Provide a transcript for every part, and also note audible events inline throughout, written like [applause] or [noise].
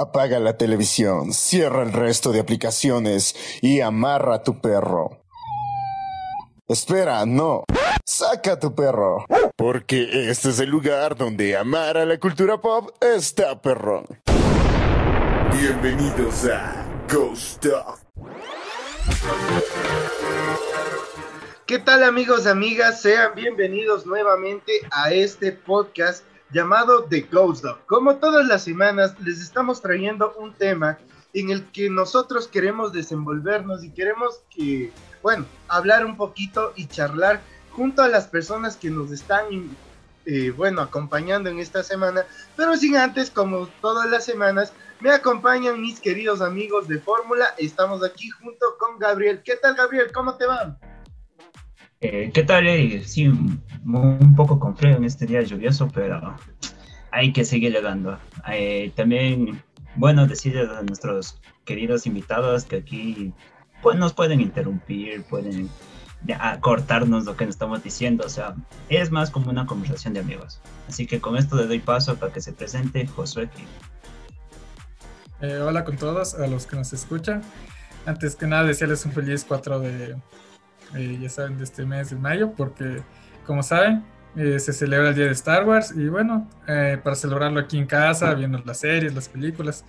Apaga la televisión, cierra el resto de aplicaciones y amarra a tu perro. Espera, no. Saca a tu perro. Porque este es el lugar donde amar a la cultura pop está perrón. Bienvenidos a Ghost Talk. ¿Qué tal amigos y amigas? Sean bienvenidos nuevamente a este podcast llamado The Ghost Dog. Como todas las semanas, les estamos trayendo un tema en el que nosotros queremos desenvolvernos y queremos que, bueno, hablar un poquito y charlar junto a las personas que nos están, eh, bueno, acompañando en esta semana. Pero sin antes, como todas las semanas, me acompañan mis queridos amigos de Fórmula. Estamos aquí junto con Gabriel. ¿Qué tal, Gabriel? ¿Cómo te va? Eh, ¿Qué tal? Eh? Sí, un poco con frío en este día lluvioso, pero hay que seguir llegando. Eh, también, bueno, decirles a nuestros queridos invitados que aquí pues, nos pueden interrumpir, pueden cortarnos lo que nos estamos diciendo, o sea, es más como una conversación de amigos. Así que con esto le doy paso para que se presente Josué. Eh, hola con todos, a los que nos escuchan. Antes que nada, desearles un feliz 4 de, eh, ya saben, de este mes de mayo, porque como saben, eh, se celebra el día de Star Wars y bueno, eh, para celebrarlo aquí en casa, viendo las series, las películas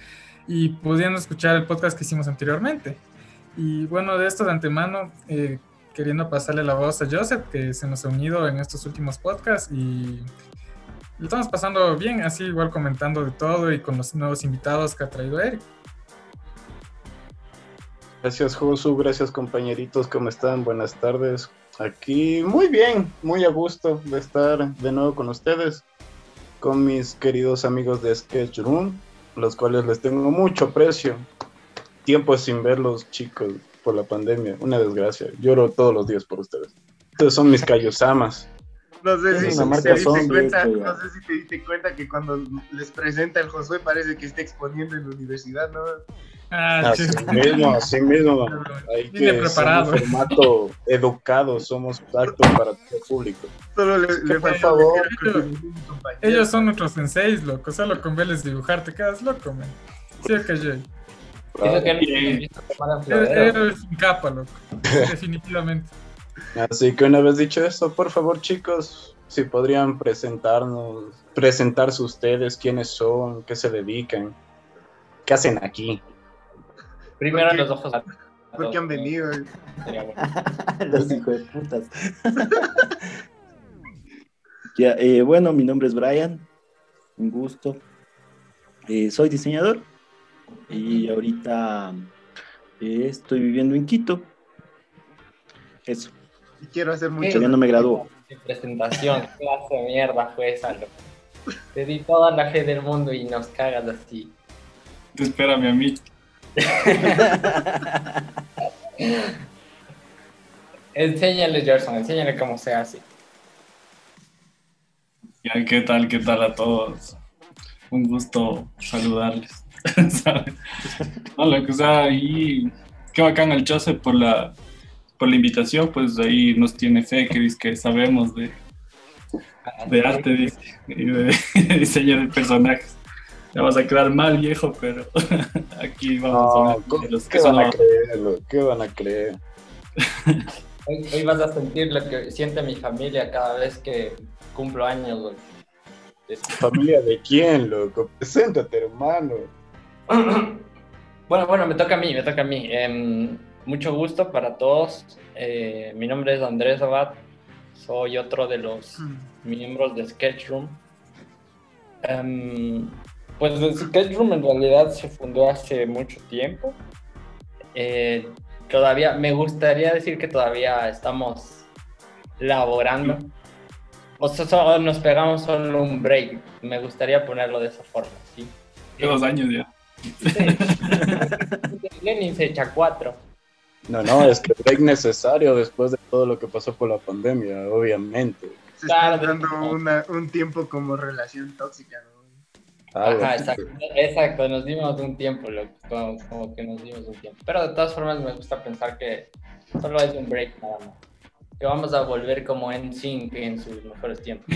y pudiendo escuchar el podcast que hicimos anteriormente. Y bueno, de esto de antemano, queriendo pasarle la voz a Joseph, que se nos ha unido en estos últimos podcasts y lo estamos pasando bien, así igual comentando de todo y con los nuevos invitados que ha traído Eric. Gracias Josu, gracias compañeritos, ¿cómo están? Buenas tardes. Aquí muy bien, muy a gusto de estar de nuevo con ustedes, con mis queridos amigos de Sketch Room, los cuales les tengo mucho aprecio. Tiempo sin verlos chicos por la pandemia, una desgracia. Lloro todos los días por ustedes. Ustedes son mis cayosamas. [laughs] No sé, si, te diste cuenta, no sé si te diste cuenta que cuando les presenta el Josué parece que está exponiendo en la universidad, ¿no? Ah, así mismo, así mismo. [laughs] Hay que preparado. Un formato educado, somos aptos para todo el público. Solo le, le por favor. Ellos son nuestros senseis, loco. Solo con verles dibujar te quedas loco, man. Sí, ok, Jay. Eso que Eres un capa, loco. [laughs] Definitivamente. Así que una vez dicho eso, por favor, chicos, si podrían presentarnos, presentarse ustedes, quiénes son, qué se dedican, qué hacen aquí. Primero los ojos. ¿Por qué han venido? [laughs] los hijos de putas. [laughs] ya, eh, bueno, mi nombre es Brian. Un gusto. Eh, soy diseñador y ahorita eh, estoy viviendo en Quito. Eso. Y quiero hacer mucho. Ya no me graduó. presentación, clase de mierda fue esa, loco. Te di toda la fe del mundo y nos cagas así. Espérame a mí. [laughs] enséñale, Gerson, enséñale cómo se hace. ¿Qué tal? ¿Qué tal a todos? Un gusto saludarles. [laughs] ¿sabes? No, que sea, y qué bacán el Joseph por la, por la invitación, pues ahí nos tiene fe, que sabemos de, de arte y de [laughs] diseño de personajes. Ya vas a quedar mal, viejo, pero [laughs] aquí vamos No, a ver los ¿Qué que son van a creer? ¿Qué van a creer? [laughs] Hoy, hoy vas a sentir lo que siente mi familia cada vez que cumplo años, güey. ¿Familia de quién, loco? Preséntate, hermano. [coughs] Bueno, bueno, me toca a mí, me toca a mí. Em, mucho gusto para todos. Eh, mi nombre es Andrés Abad. Soy otro de los miembros de Sketchroom. Em, pues el Sketchroom en realidad se fundó hace mucho tiempo. Eh, todavía, me gustaría decir que todavía estamos laborando. O sea, so- nos pegamos solo un break. Me gustaría ponerlo de esa forma, ¿sí? Dos años ya. Lenin [laughs] se echa cuatro. No, no, es que es necesario después de todo lo que pasó por la pandemia, obviamente. Se está Claro. dando una, un tiempo como relación tóxica, ¿no? Algo Ajá, exacto, exacto, nos dimos un tiempo, loco, como, como que nos dimos un tiempo. Pero de todas formas me gusta pensar que solo es un break nada más. que vamos a volver como en Sync en sus mejores tiempos.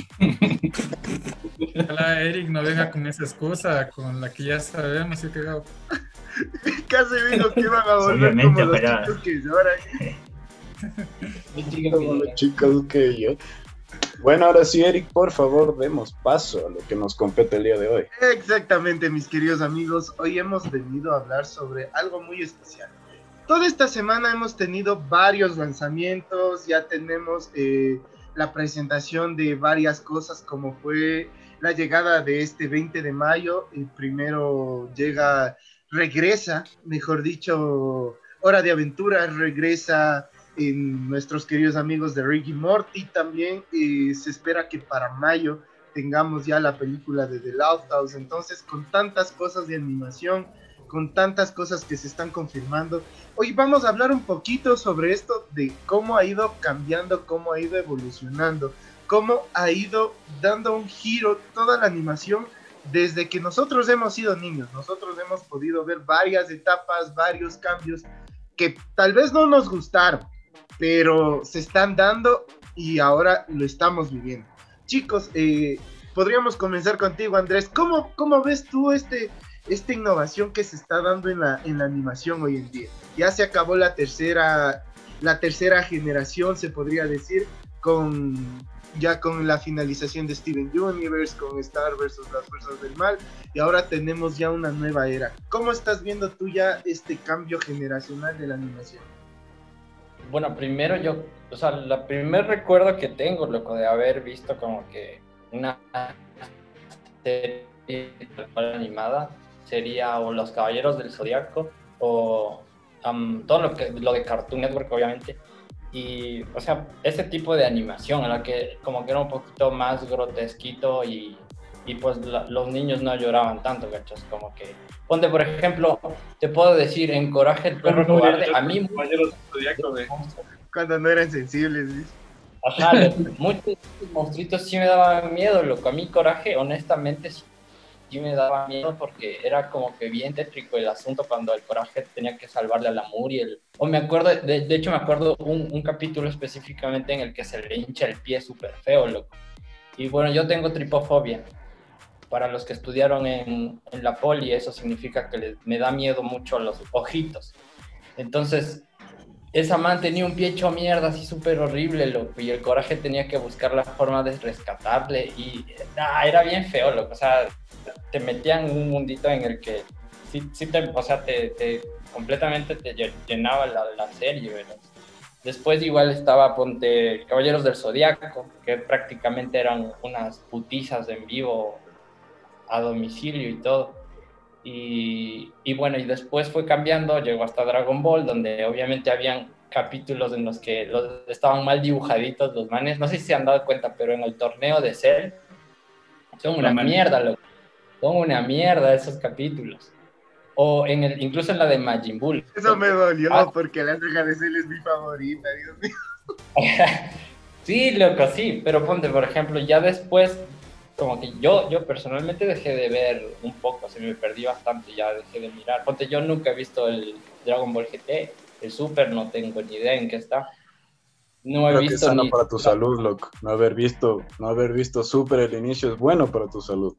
Ojalá Eric no venga con esa excusa con la que ya sabemos y que [laughs] Casi dijo que iban a volver Obviamente, como los chicos que lloran. Como [laughs] los chicos que yo. Bueno, ahora sí, Eric, por favor, demos paso a lo que nos compete el día de hoy. Exactamente, mis queridos amigos. Hoy hemos venido a hablar sobre algo muy especial. Toda esta semana hemos tenido varios lanzamientos, ya tenemos eh, la presentación de varias cosas como fue la llegada de este 20 de mayo. El primero llega, regresa, mejor dicho, Hora de Aventura, regresa en nuestros queridos amigos de Ricky Morty. También eh, se espera que para mayo tengamos ya la película de The Loud House. Entonces, con tantas cosas de animación, con tantas cosas que se están confirmando, hoy vamos a hablar un poquito sobre esto de cómo ha ido cambiando, cómo ha ido evolucionando, cómo ha ido dando un giro toda la animación desde que nosotros hemos sido niños. Nosotros hemos podido ver varias etapas, varios cambios que tal vez no nos gustaron, pero se están dando y ahora lo estamos viviendo. Chicos, eh, podríamos comenzar contigo, Andrés. ¿Cómo, cómo ves tú este, esta innovación que se está dando en la, en la animación hoy en día? Ya se acabó la tercera, la tercera generación, se podría decir, con ya con la finalización de Steven Universe, con Star versus las fuerzas del mal, y ahora tenemos ya una nueva era. ¿Cómo estás viendo tú ya este cambio generacional de la animación? Bueno, primero yo, o sea, el primer recuerdo que tengo, loco, de haber visto como que una serie animada sería o Los Caballeros del Zodiaco o um, todo lo, que, lo de Cartoon Network, obviamente. Y, o sea, ese tipo de animación en la que como que era un poquito más grotesquito y, y pues la, los niños no lloraban tanto, ¿cachas? Como que, ponte por ejemplo, te puedo decir, en Coraje el perro cobarde, a mí... Cuando no eran sensibles, ¿sí? Ajá, muchos monstruitos sí me daban miedo, loco. A mí Coraje, honestamente, sí, sí me daba miedo porque era como que bien tétrico el asunto cuando el Coraje tenía que salvarle a la Muriel. O me acuerdo, de, de hecho me acuerdo un, un, capítulo específicamente en el que se le hincha el pie súper feo, loco. Y bueno, yo tengo tripofobia. Para los que estudiaron en, en la poli, eso significa que les, me da miedo mucho los ojitos. Entonces, esa man tenía un pie hecho mierda, así súper horrible, loco, y el coraje tenía que buscar la forma de rescatarle, y ah, era bien feo, loco, o sea, te metían en un mundito en el que sí, sí te, o sea, te, te completamente te llenaba la, la serie, ¿verdad? Después igual estaba, ponte, Caballeros del Zodiaco, que prácticamente eran unas putizas en vivo a domicilio y todo. Y, y, bueno, y después fue cambiando, llegó hasta Dragon Ball, donde obviamente habían capítulos en los que los, estaban mal dibujaditos los manes. No sé si se han dado cuenta, pero en el torneo de Cell son una mierda, loco. Son una mierda esos capítulos. O en el, incluso en la de Majin Buu. Eso me dolió Ah. porque la saga de Cell es mi favorita, Dios mío. [laughs] sí, loco, sí, pero ponte, por ejemplo, ya después, como que yo, yo personalmente dejé de ver un poco, se me perdí bastante, ya dejé de mirar. Ponte, yo nunca he visto el Dragon Ball GT, el Super, no tengo ni idea en qué está. No he Creo que es visto sano ni... para tu salud, loco. No haber visto, no haber visto Super el inicio es bueno para tu salud.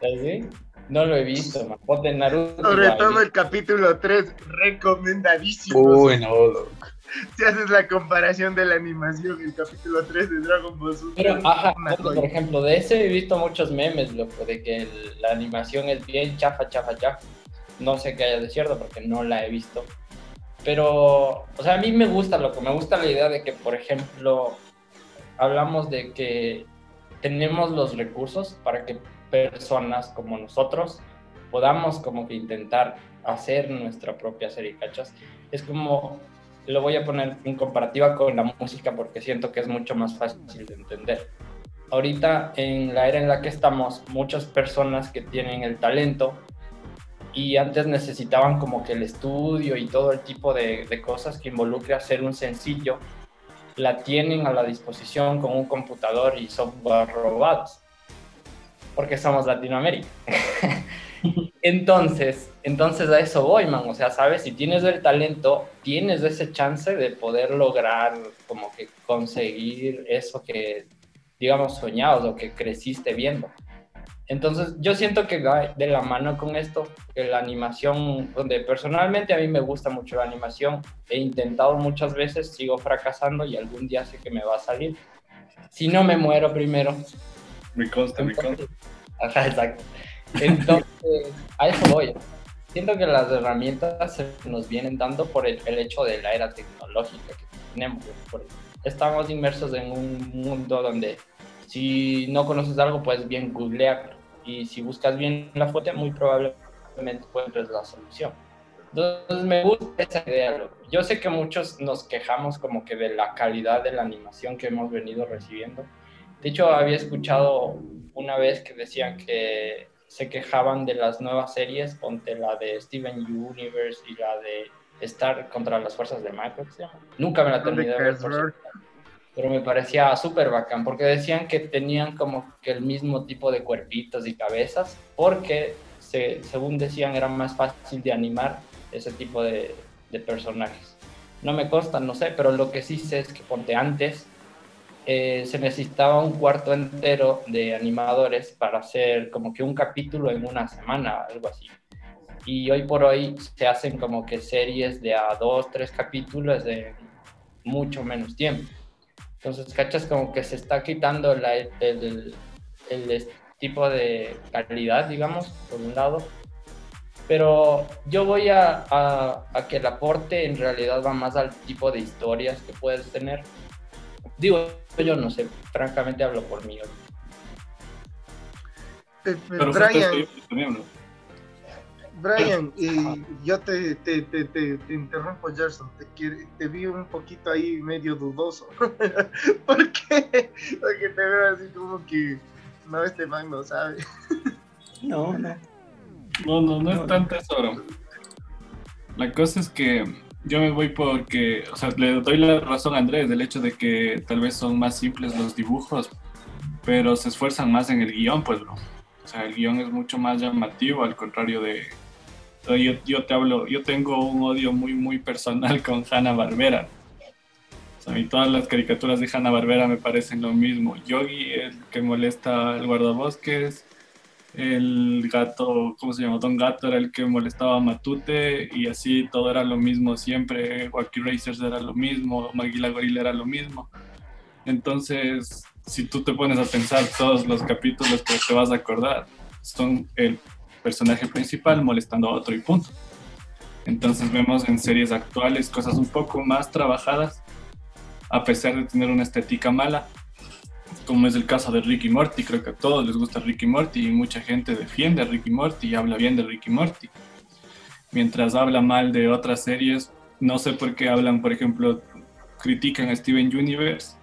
¿Sí? No lo he visto, man. Ponte Naruto. Sobre todo el capítulo 3, recomendadísimo. Uy, no, loco. Si haces la comparación de la animación, el capítulo 3 de Dragon Ball Super. Pero, ajá, por ejemplo, de ese he visto muchos memes, loco, de que el- la animación es bien chafa, chafa, chafa. No sé qué haya de cierto porque no la he visto. Pero, o sea, a mí me gusta, loco, me gusta la idea de que, por ejemplo, hablamos de que tenemos los recursos para que personas como nosotros podamos como que intentar hacer nuestra propia serie, ¿cachas? Es como, lo voy a poner en comparativa con la música porque siento que es mucho más fácil de entender. Ahorita en la era en la que estamos, muchas personas que tienen el talento y antes necesitaban como que el estudio y todo el tipo de, de cosas que involucre hacer un sencillo, la tienen a la disposición con un computador y software robots, porque somos Latinoamérica. [laughs] Entonces, Entonces a eso voy, man. O sea, sabes, si tienes el talento, tienes ese chance de poder lograr como que conseguir eso que, digamos, soñabas o que creciste viendo. Entonces, yo siento que va de la mano con esto, que la animación, donde personalmente a mí me gusta mucho la animación, he intentado muchas veces, sigo fracasando y algún día sé que me va a salir. Si no me muero primero. Me consta, me consta. [laughs] Ajá, exacto. Entonces, a eso voy. Siento que las herramientas se nos vienen dando por el, el hecho de la era tecnológica que tenemos. Estamos inmersos en un mundo donde si no conoces algo, puedes bien googlear y si buscas bien la fuente, muy probablemente encuentres la solución. Entonces me gusta esa idea. Yo sé que muchos nos quejamos como que de la calidad de la animación que hemos venido recibiendo. De hecho, había escuchado una vez que decían que se quejaban de las nuevas series, ponte la de Steven Universe y la de Star contra las fuerzas de Michael. ¿se llama? Nunca me la terminé de ver, por pero me parecía súper bacán porque decían que tenían como que el mismo tipo de cuerpitos y cabezas porque se, según decían era más fácil de animar ese tipo de, de personajes. No me consta, no sé, pero lo que sí sé es que ponte antes eh, se necesitaba un cuarto entero de animadores para hacer como que un capítulo en una semana, algo así. Y hoy por hoy se hacen como que series de a dos, tres capítulos de mucho menos tiempo. Entonces, cachas como que se está quitando el, el- tipo de calidad, digamos, por un lado. Pero yo voy a, a- a que el aporte en realidad va más al tipo de historias que puedes tener. Digo, yo no sé, francamente hablo por mí. Eh, Pero justo Brian. Brian, y yo te, te, te, te, te interrumpo, Gerson. Te, vi un poquito ahí medio dudoso. [laughs] ¿Por qué? Porque te veo así como que no, este man no sabe. No, no. No, no, no es tanto eso, bro. La cosa es que yo me voy porque, o sea, le doy la razón a Andrés del hecho de que tal vez son más simples los dibujos, pero se esfuerzan más en el guion, pues, bro. O sea, el guion es mucho más llamativo, al contrario de... Yo, yo te hablo, yo tengo un odio muy, muy personal [laughs] con Hanna Barbera. O sea, a mí todas las caricaturas de Hanna Barbera me parecen lo mismo. Yogi, el que molesta al guardabosques, el gato, ¿cómo se llama? Don Gato era el que molestaba a Matute y así todo era lo mismo siempre. Wacky Racers era lo mismo, Maguila Gorilla era lo mismo. Entonces, si tú te pones a pensar todos los capítulos que te vas a acordar, son el personaje principal molestando a otro y punto. Entonces vemos en series actuales cosas un poco más trabajadas, a pesar de tener una estética mala, como es el caso de Ricky Morty. Creo que a todos les gusta Ricky Morty y mucha gente defiende a Ricky Morty y habla bien de Ricky Morty. Mientras habla mal de otras series, no sé por qué hablan, por ejemplo, critican a Steven Universe,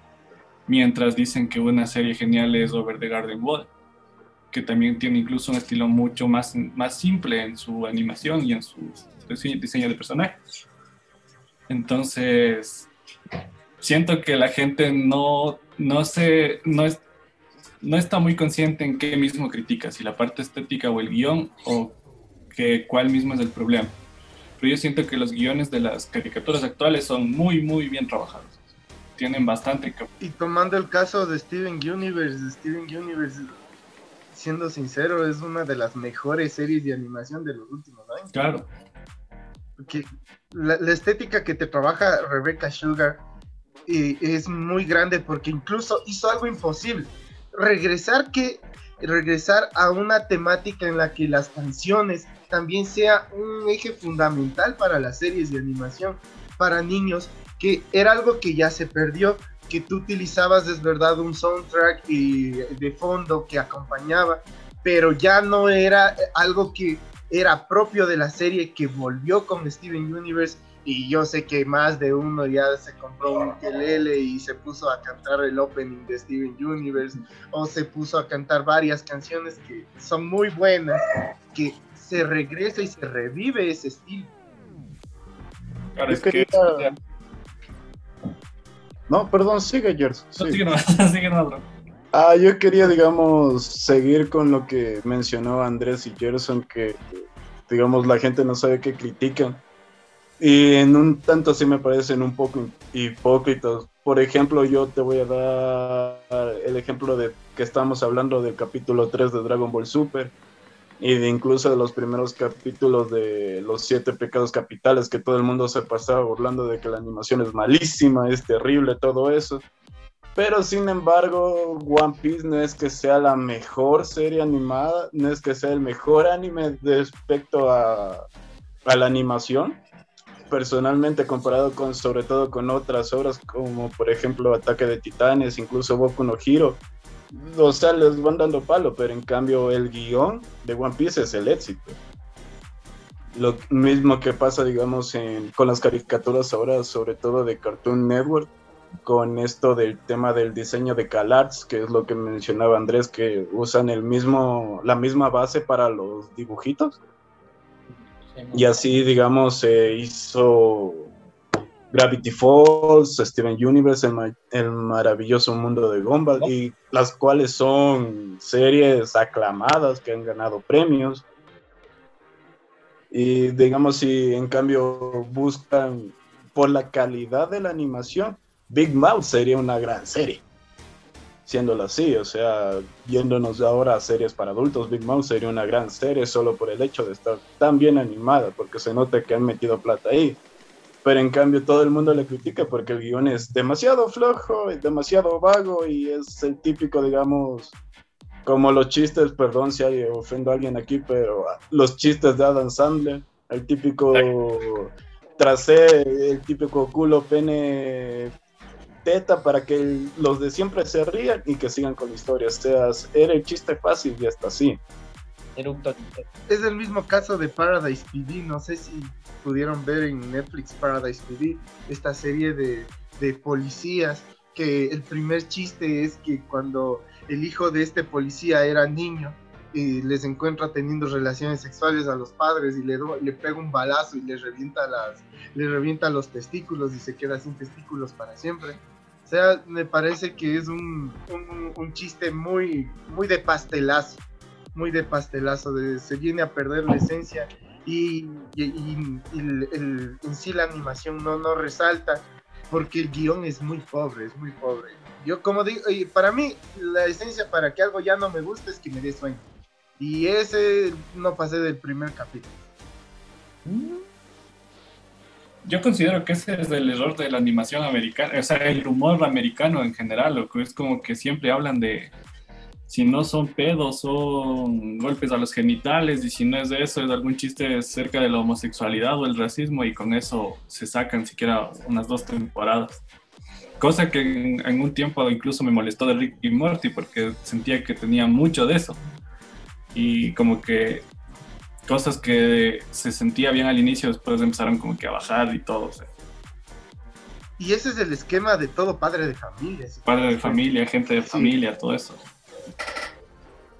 mientras dicen que una serie genial es Over the Garden Wall, que también tiene incluso un estilo mucho más, más simple en su animación y en su dise- diseño de personajes. Entonces, siento que la gente no, no, se, no, es, no está muy consciente en qué mismo critica, si la parte estética o el guion, o que cuál mismo es el problema. Pero yo siento que los guiones de las caricaturas actuales son muy, muy bien trabajados. Tienen bastante Y tomando el caso de Steven Universe, Steven Universe, siendo sincero, es una de las mejores series de animación de los últimos años. Claro, Porque la, la estética que te trabaja Rebecca Sugar es muy grande porque incluso hizo algo imposible. Regresar que regresar a una temática en la que las canciones también sea un eje fundamental para las series de animación para niños, que era algo que ya se perdió, que tú utilizabas es verdad un soundtrack y de fondo que acompañaba, pero ya no era algo que era propio de la serie que volvió con Steven Universe y yo sé que más de uno ya se compró un ukelele y se puso a cantar el opening de Steven Universe o se puso a cantar varias canciones que son muy buenas, que se regresa y se revive ese estilo. claro, es que... No, perdón, sigue, Gerson. No, sigue. [laughs] bro. Ah, yo quería, digamos, seguir con lo que mencionó Andrés y Gerson, que digamos, la gente no sabe qué critican. Y en un tanto sí me parecen un poco hipócritas. Por ejemplo, yo te voy a dar el ejemplo de que estamos hablando del capítulo 3 de Dragon Ball Super y de incluso de los primeros capítulos de los siete pecados capitales que todo el mundo se pasaba burlando de que la animación es malísima, es terrible, todo eso. Pero sin embargo, One Piece no es que sea la mejor serie animada, no es que sea el mejor anime respecto a, a la animación. Personalmente comparado con sobre todo con otras obras como por ejemplo Ataque de Titanes, incluso Boku no Hero, o sea, les van dando palo, pero en cambio el guion de One Piece es el éxito. Lo mismo que pasa, digamos, con las caricaturas ahora, sobre todo de Cartoon Network, con esto del tema del diseño de CalArts, que es lo que mencionaba Andrés, que usan el mismo, la misma base para los dibujitos. Y así, digamos, se hizo Gravity Falls, Steven Universe, el, maravilloso mundo de Gumball, y las cuales son series aclamadas que han ganado premios. Y digamos, si en cambio buscan por la calidad de la animación, Big Mouth sería una gran serie. Siéndolo así, o sea, yéndonos ahora a series para adultos, Big Mouth sería una gran serie solo por el hecho de estar tan bien animada, porque se nota que han metido plata ahí. Pero en cambio todo el mundo le critica porque el guion es demasiado flojo, es demasiado vago y es el típico, digamos, como los chistes, perdón si hay, ofendo a alguien aquí, pero los chistes de Adam Sandler, el típico tracé, el típico culo, pene, teta para que los de siempre se rían y que sigan con la historia. O sea, era el chiste fácil y hasta así. Es el mismo caso de Paradise PD, no sé si pudieron ver en Netflix Paradise PD, esta serie de, de policías, que el primer chiste es que cuando el hijo de este policía era niño, y les encuentra teniendo relaciones sexuales a los padres y le, le pega un balazo y le revienta, las, le revienta los testículos y se queda sin testículos para siempre. O sea, me parece que es un, un, chiste muy, muy de pastelazo muy de pastelazo, de, se viene a perder la esencia y, en sí la animación no, no resalta porque el guion es muy pobre, es muy pobre. Yo como digo, para mí la esencia para que algo ya no me guste es que me dé sueño. Y ese no pasé del primer capítulo. Yo considero que ese es el error de la animación americana, o sea, el humor americano en general, lo que es como que siempre hablan de, si no son pedos, son golpes a los genitales, y si no es de eso, es algún chiste cerca de la homosexualidad o el racismo, y con eso se sacan siquiera unas dos temporadas. Cosa que en, un tiempo incluso me molestó de Rick y Morty, porque sentía que tenía mucho de eso. Y como que cosas que se sentía bien al inicio, después empezaron como que a bajar y todo. Y ese es el esquema de todo padre de familia. Padre de familia, gente de familia, todo eso.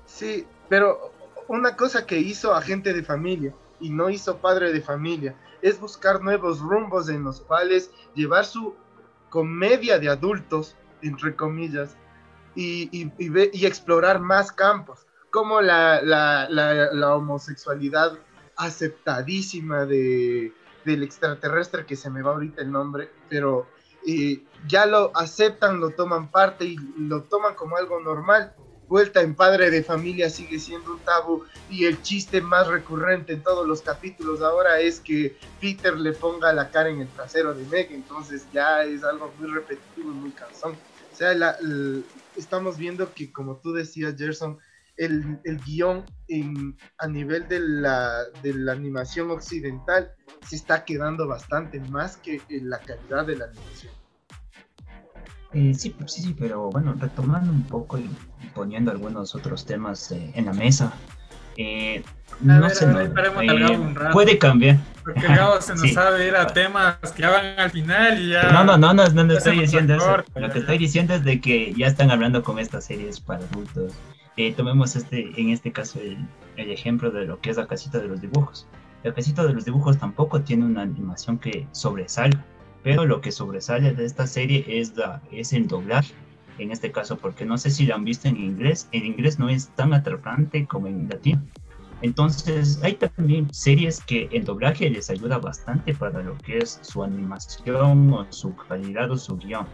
Sí, pero una cosa que hizo agente de familia y no hizo padre de familia es buscar nuevos rumbos en los cuales llevar su comedia de adultos, entre comillas, y, y, explorar más campos, como la, homosexualidad aceptadísima de, del extraterrestre, que se me va ahorita el nombre, pero eh, ya lo aceptan, lo toman parte y lo toman como algo normal vuelta en padre de familia sigue siendo un tabú y el chiste más recurrente en todos los capítulos ahora es que Peter le ponga la cara en el trasero de Meg, entonces ya es algo muy repetitivo y muy cansón. O sea, estamos viendo que como tú decías, Gerson, el, el guion en, a nivel de la, de la animación occidental se está quedando bastante más que en la calidad de la animación. Eh, sí, sí, sí, pero bueno, retomando un poco y poniendo algunos otros temas eh, en la mesa. Eh, no sé, puede cambiar. Porque Gabo se [laughs] nos sabe ir a temas que van al final y ya. No, no, no, no, no, estoy diciendo eso. Lo que estoy diciendo es de que ya están hablando con estas series para adultos. Tomemos este, en este caso el, el, ejemplo de lo que es la casita de los dibujos. La casita de los dibujos tampoco tiene una animación que sobresalga pero lo que sobresale de esta serie es, la, es el doblaje, en este caso, porque no sé si lo han visto en inglés, en inglés no es tan atrapante como en latín. Entonces, hay también series que el doblaje les ayuda bastante para lo que es su animación o su calidad o su guion.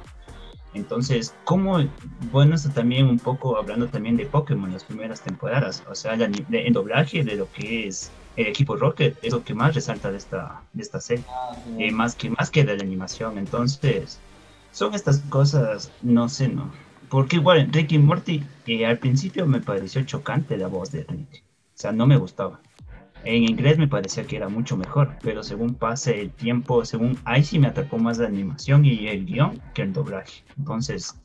Entonces, como, bueno, esto también un poco hablando también de Pokémon, las primeras temporadas, o sea, el, el doblaje de lo que es el equipo Rocket es lo que más resalta de esta, de esta serie, Ah, eh, más, que, más que de la animación. Entonces, son estas cosas, no sé, ¿no? Porque igual, Ricky Morty, eh, al principio me pareció chocante la voz de Rick, o sea, no me gustaba. En inglés me parecía que era mucho mejor, pero según pase el tiempo, según ahí sí me atrapó más la animación y el guion que el doblaje. Entonces,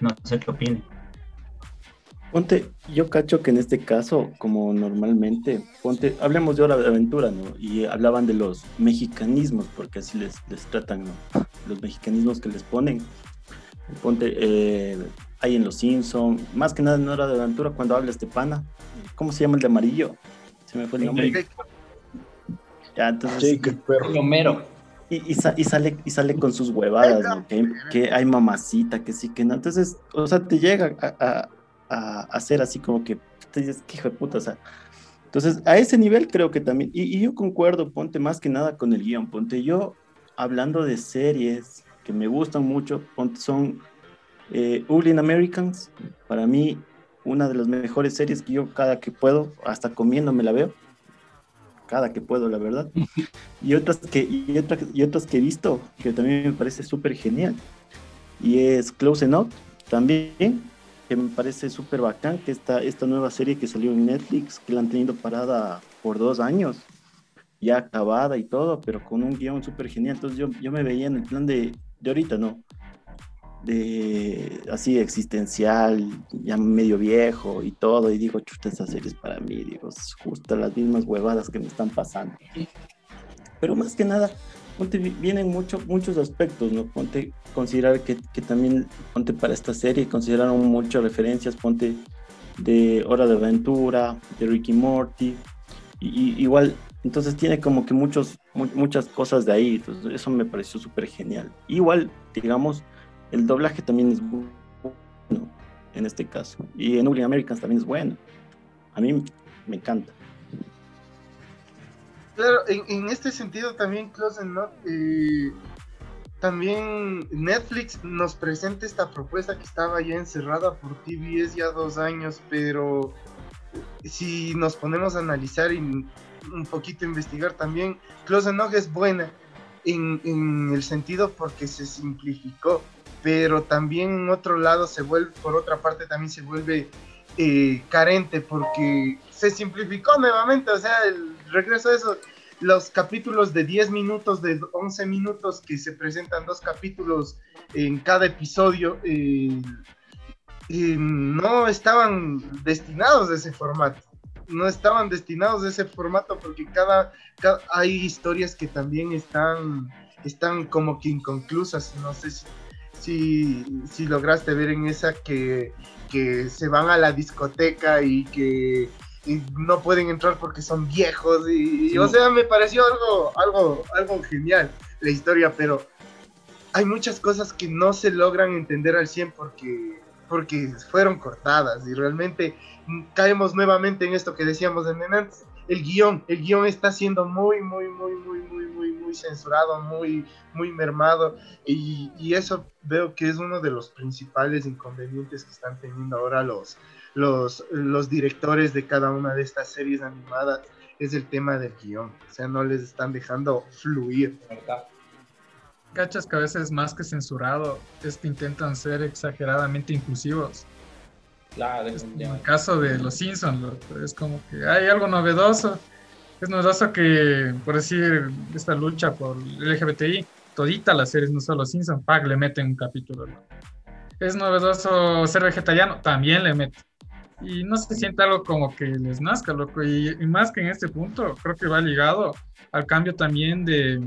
no sé qué opinen. Ponte, yo cacho que en este caso, como normalmente, ponte, hablemos de Hora de Aventura, ¿no? Y hablaban de los mexicanismos, porque así les, les tratan, ¿no? Los mexicanismos que les ponen. Ponte, eh, hay en Los Simpson, más que nada en Hora de Aventura, cuando habla este pana, ¿cómo se llama el de amarillo? Se me fue el nombre. Jake. Ya, entonces, Jake, el perro. Homero. y, y sa- y sale, y sale con sus huevadas, ¿no? que, que hay mamacita, que sí, que no. Entonces, o sea, te llega a, a, a hacer así como que te dices, hijo de puta, o sea. Entonces, a ese nivel creo que también, y, y yo concuerdo, ponte más que nada con el guion, ponte yo hablando de series que me gustan mucho, ponte son eh, Ugly Americans, para mí una de las mejores series que yo cada que puedo, hasta comiendo me la veo, cada que puedo, la verdad. [laughs] Y otras que y otras, y otras que he visto que también me parece súper genial. Y es Close Enough también que me parece súper bacán que esta, esta nueva serie que salió en Netflix que la han tenido parada por dos años ya acabada y todo pero con un guion súper genial. Entonces yo, yo me veía en el plan de, de ahorita no de así existencial, ya medio viejo y todo, y digo, chuta, esa serie es para mí, digo, es justo las mismas huevadas que me están pasando. Pero más que nada, ponte, vi- vienen mucho, muchos aspectos, ¿no? Ponte considerar que, que también, ponte para esta serie, consideraron muchas referencias, ponte de Hora de Aventura, de Ricky Morty, y, y igual, entonces tiene como que muchos, mu- muchas cosas de ahí, entonces eso me pareció súper genial. Igual, digamos, el doblaje también es bu- bueno en este caso, y en Ugly Americans también es bueno. A mí me encanta. Claro, en, este sentido también Close Enough, eh, también Netflix nos presenta esta propuesta que estaba ya encerrada por TBS ya dos años, pero si nos ponemos a analizar y un poquito investigar también, Close Enough es buena en, en el sentido porque se simplificó, pero también otro lado se vuelve, por otra parte también se vuelve eh, carente porque se simplificó nuevamente, o sea, el regreso de eso, los capítulos de 10 minutos, de 11 minutos que se presentan dos capítulos en cada episodio, eh, eh, no estaban destinados a ese formato. No estaban destinados a ese formato porque cada, cada- hay historias que también están, están como que inconclusas. No sé si, si, si lograste ver en esa que, que se van a la discoteca y que y no pueden entrar porque son viejos y, o sea me pareció algo algo algo genial la historia pero hay muchas cosas que no se logran entender al 100 porque porque fueron cortadas y realmente caemos nuevamente en esto que decíamos en antes el guion el guion está siendo muy muy muy muy muy muy muy censurado muy muy mermado y, y eso veo que es uno de los principales inconvenientes que están teniendo ahora los los, los directores de cada una de estas series animadas es el tema del guion. O sea, no les están dejando fluir. Cachas que a veces más que censurado es que intentan ser exageradamente inclusivos. Claro, Es como el caso de Los Simpsons, es como que hay algo novedoso. Es novedoso que, por decir, esta lucha por el LGBTI, todita las series, no solo Simpsons, Pac le meten un capítulo. loco. Es novedoso ser vegetariano, también le meten. Y no se siente algo como que les nazca, loco. Y, y más que en este punto, creo que va ligado al cambio también de,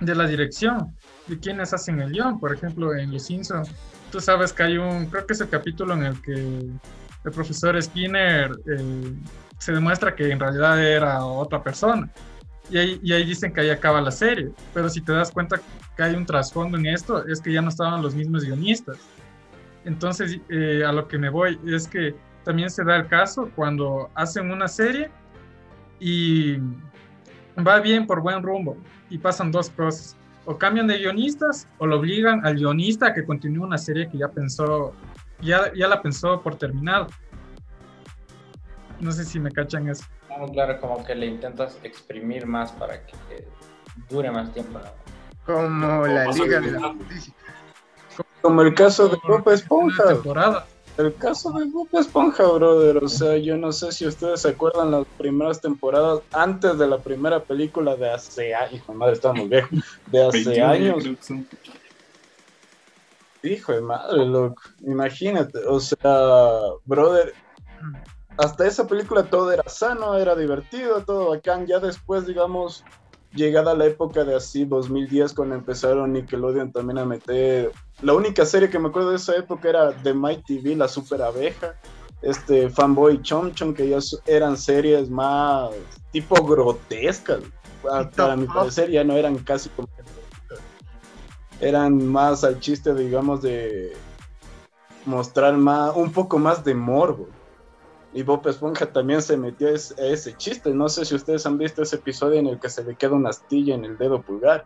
de la dirección, de quienes hacen el guion. Por ejemplo, en Los Simpsons, tú sabes que hay un, creo que es el capítulo en el que el profesor Skinner eh, se demuestra que en realidad era otra persona. Y ahí, dicen que ahí acaba la serie. Pero si te das cuenta que hay un trasfondo en esto, es que ya no estaban los mismos guionistas. Entonces, eh, a lo que me voy es que también se da el caso cuando hacen una serie y va bien por buen rumbo y pasan dos cosas. O cambian de guionistas o lo obligan al guionista a que continúe una serie que ya pensó, ya, ya la pensó por terminado. No sé si me cachan eso. Claro, claro, como que le intentas exprimir más para que dure más tiempo. ¿no? Como la Liga de la Justicia. Como el caso de Una Esponja. temporada. El caso de Bob Esponja, brother. O sea, yo no sé si ustedes se acuerdan las primeras temporadas antes de la primera película de hace años. Madre, estamos viejos. De hace [laughs] 21, años. Hijo de madre, loco. Imagínate. O sea, brother. Hasta esa película todo era sano, era divertido, todo bacán. Ya después, digamos, llegada la época de así, 2010, cuando empezaron Nickelodeon también a meter. La única serie que me acuerdo de esa época era The Mighty TV, La Super Abeja, este Fanboy Chom Chom, que ya eran series más tipo grotescas. Pa- Para mi parecer, ya no eran casi como. Eran más al chiste, digamos, de mostrar más, un poco más de morbo. Y Bob Esponja también se metió a ese, chiste. No sé si ustedes han visto ese episodio en el que se le queda una astilla en el dedo pulgar.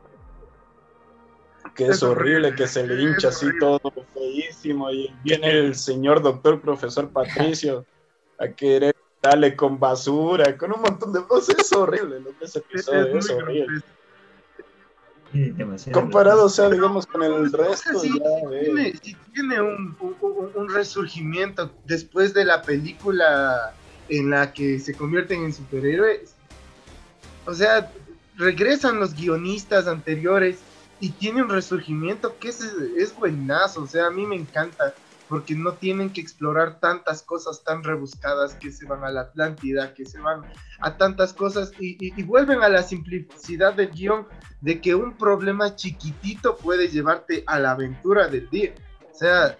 Que es, Es horrible, horrible, que se le hincha así todo feísimo. Y viene el señor doctor profesor Patricio a querer darle con basura, con un montón de cosas. Es horrible lo que ese Es, episodio es horrible. grotesco. Demasiado Comparado, o sea, digamos, con el resto, Sí, ya, tiene, sí tiene un, un- un- un resurgimiento después de la película en la que se convierten en superhéroes. O sea, regresan los guionistas anteriores y tiene un resurgimiento que es, es buenazo. O sea, a mí me encanta porque no tienen que explorar tantas cosas tan rebuscadas que se van a la Atlántida, que se van a tantas cosas y, y- y vuelven a la simplicidad del guion de que un problema chiquitito puede llevarte a la aventura del día. O sea,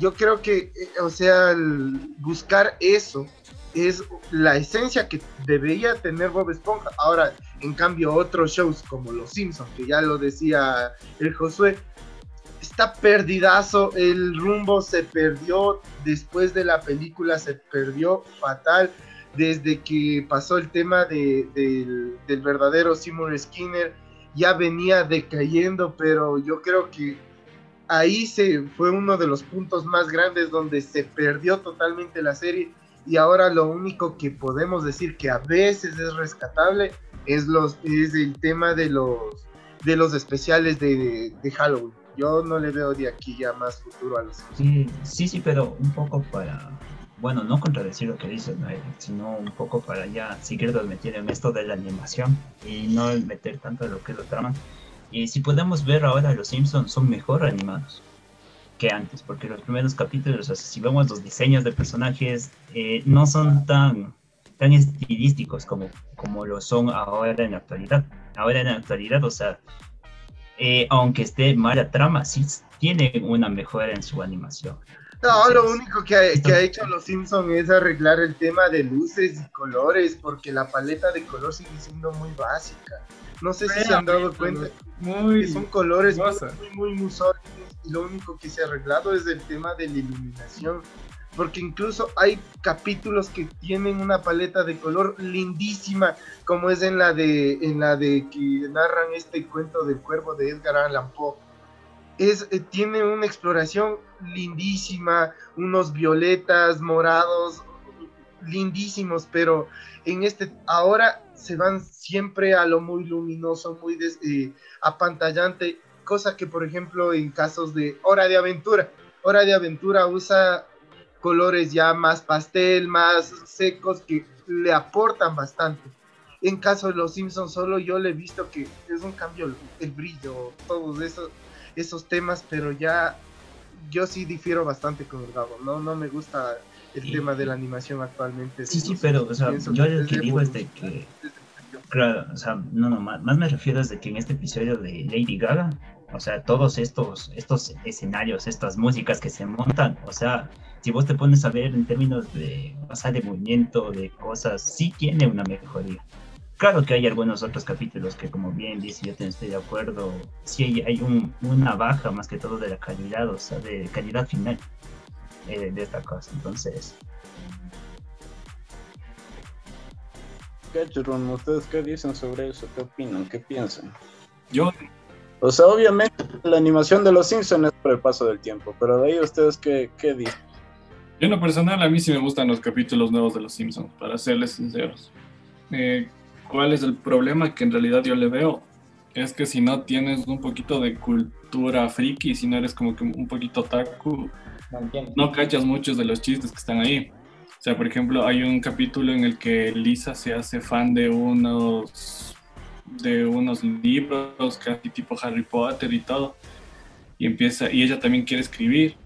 yo creo que, eh, o sea, el buscar eso es la esencia que debería tener Bob Esponja. Ahora, en cambio, otros shows como Los Simpsons, que ya lo decía el Josué, está perdidazo, el rumbo se perdió después de la película, se perdió fatal desde que pasó el tema de- del, verdadero Seymour Skinner, ya venía decayendo, pero yo creo que ahí se fue uno de los puntos más grandes donde se perdió totalmente la serie y ahora lo único que podemos decir que a veces es rescatable es los es el tema de los de los especiales de Halloween. Yo no le veo de aquí ya más futuro a los Sí, sí, sí, pero un poco para, bueno, no contradecir lo que dices, ¿no? sino un poco para ya seguirnos metiendo en esto de la animación y no meter tanto lo que es la trama. Y si podemos ver ahora, los Simpsons son mejor animados que antes, porque los primeros capítulos, o sea, si vemos los diseños de personajes, eh, no son tan, tan estilísticos como, como lo son ahora en la actualidad. Ahora en la actualidad, o sea, eh, aunque esté mala trama, sí tiene una mejora en su animación. No, lo único que ha, que ha hecho los Simpsons es arreglar el tema de luces y colores, porque la paleta de color sigue siendo muy básica. No sé si se han dado cuenta Muy que son colores muy, muy, muy, muy y lo único que se ha arreglado es el tema de la iluminación. Porque incluso hay capítulos que tienen una paleta de color lindísima, como es en la de en la de que narran este cuento del cuervo de Edgar Allan Poe. Es, eh, tiene una exploración lindísima, unos violetas, morados, lindísimos, pero en este ahora se van siempre a lo muy luminoso, muy des- eh, apantallante, cosa que por ejemplo en casos de Hora de Aventura, Hora de Aventura usa colores ya más pastel, más secos que le aportan bastante. En caso de los Simpsons solo yo le he visto que es un cambio el brillo, todos esos esos temas, pero ya yo sí difiero bastante con el Gabo, no no me gusta el tema de la animación actualmente. Sí, sí, pero, o sea, yo lo que digo es de que-. Claro, o sea, no, no, más, más me refiero es de que en este episodio de Lady Gaga, o sea, todos estos, estos escenarios, estas músicas que se montan, o sea, si vos te pones a ver en términos de, o sea, de movimiento, de cosas, sí tiene una mejoría. Claro que hay algunos otros capítulos que, como bien dice, yo también estoy de acuerdo, sí hay, hay un- una baja más que todo de la calidad, o sea, de calidad final. eh, de esta cosa. Entonces, ¿ustedes qué dicen sobre eso? ¿Qué opinan? ¿Qué piensan? Yo, O sea, obviamente la animación de los Simpsons es por el paso del tiempo, pero de ahí ustedes qué, qué dicen? yo en lo personal, a mí sí me gustan los capítulos nuevos de Los Simpsons, para serles sinceros. Eh, ¿Cuál es el problema que en realidad yo le veo? Es que si no tienes un poquito de cultura friki, si no eres como que un poquito otaku, No cachas muchos de los chistes que están ahí. O sea, por ejemplo, hay un capítulo en el que Lisa se hace fan de unos de unos libros casi tipo Harry Potter y todo. Y empieza y ella también quiere escribir.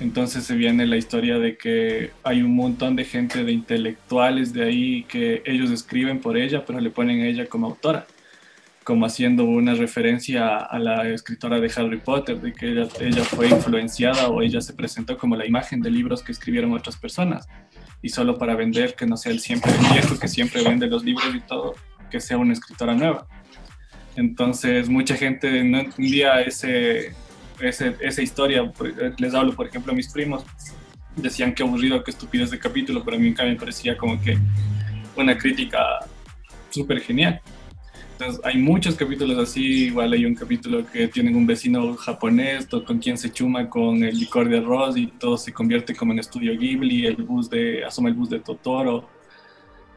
Entonces se viene la historia de que hay un montón de gente de intelectuales de ahí que ellos escriben por ella, pero le ponen a ella como autora, como haciendo una referencia a la escritora de Harry Potter, de que ella, ella fue influenciada o ella se presentó como la imagen de libros que escribieron otras personas. Y solo para vender, que no sea el siempre viejo que siempre vende los libros y todo, que sea una escritora nueva. Entonces, mucha gente no entendía ese, ese, esa historia. Por- Les hablo, por ejemplo, a mis primos. Decían que aburrido, que estupidez de capítulo, pero a mí en cambio me parecía como que una crítica súper genial. Entonces, hay muchos capítulos así. Igual hay un capítulo que tienen un vecino japonés con quien se chuma con el licor de arroz y todo se convierte como en estudio Ghibli. El bus de, asoma el bus de Totoro.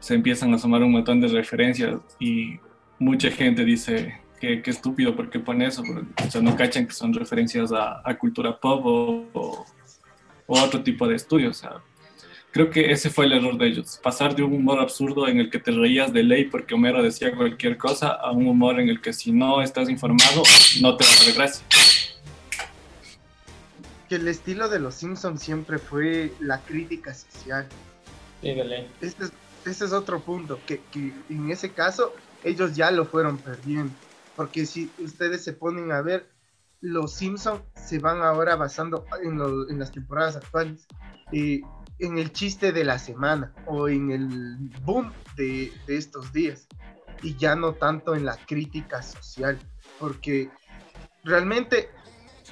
Se empiezan a asomar un montón de referencias y mucha gente dice que, que estúpido porque pone eso. pero, O sea, no cachan que son referencias a, a cultura pop o, o- o otro tipo de estudios. O sea, creo que ese fue el error de ellos. Pasar de un humor absurdo en el que te reías de ley porque Homero decía cualquier cosa a un humor en el que si no estás informado no te va a dar gracia. Que el estilo de los Simpsons siempre fue la crítica social. Sí, de ley. Este es, este es otro punto, que, que en ese caso ellos ya lo fueron perdiendo. Porque si ustedes se ponen a ver, los Simpsons se van ahora basando en, lo- en las temporadas actuales, eh, en el chiste de la semana o en el boom de, de estos días. Y ya no tanto en la crítica social. Porque realmente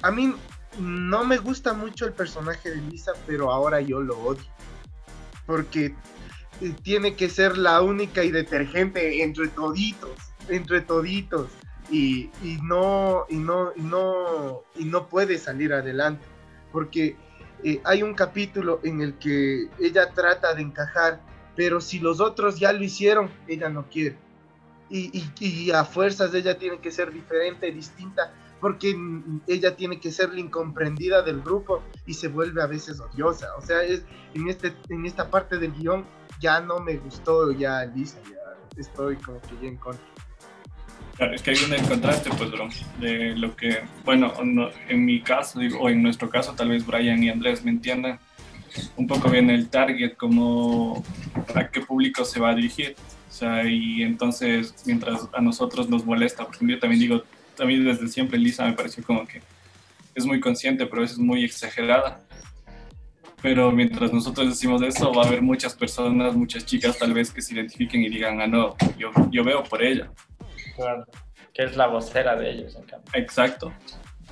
a mí no me gusta mucho el personaje de Lisa, pero ahora yo lo odio. Porque tiene que ser la única y detergente entre toditos, entre toditos. Y, y no, y no, y no, y no puede salir adelante. Porque eh, hay un capítulo en el que ella trata de encajar, pero si los otros ya lo hicieron, ella no quiere. Y, y- y a fuerzas ella tiene que ser diferente, distinta, porque ella tiene que ser la incomprendida del grupo y se vuelve a veces odiosa. O sea, es, en, este, en esta parte del guion ya no me gustó ya Lisa, ya estoy como que ya en contra. Claro, es que hay un contraste, pues, bro, de lo que, bueno, no- en mi caso, digo, o en nuestro caso, tal vez Brian y Andrés me entiendan, un poco bien el target, como a qué público se va a dirigir. O sea, y entonces, mientras a nosotros nos molesta, porque yo también digo, también desde siempre Lisa me pareció como que es muy consciente, pero a veces muy exagerada. Pero mientras nosotros decimos eso, va a haber muchas personas, muchas chicas tal vez que se identifiquen y digan, ah, no, yo, yo veo por ella. Claro. Que es la vocera de ellos, en cambio. Exacto.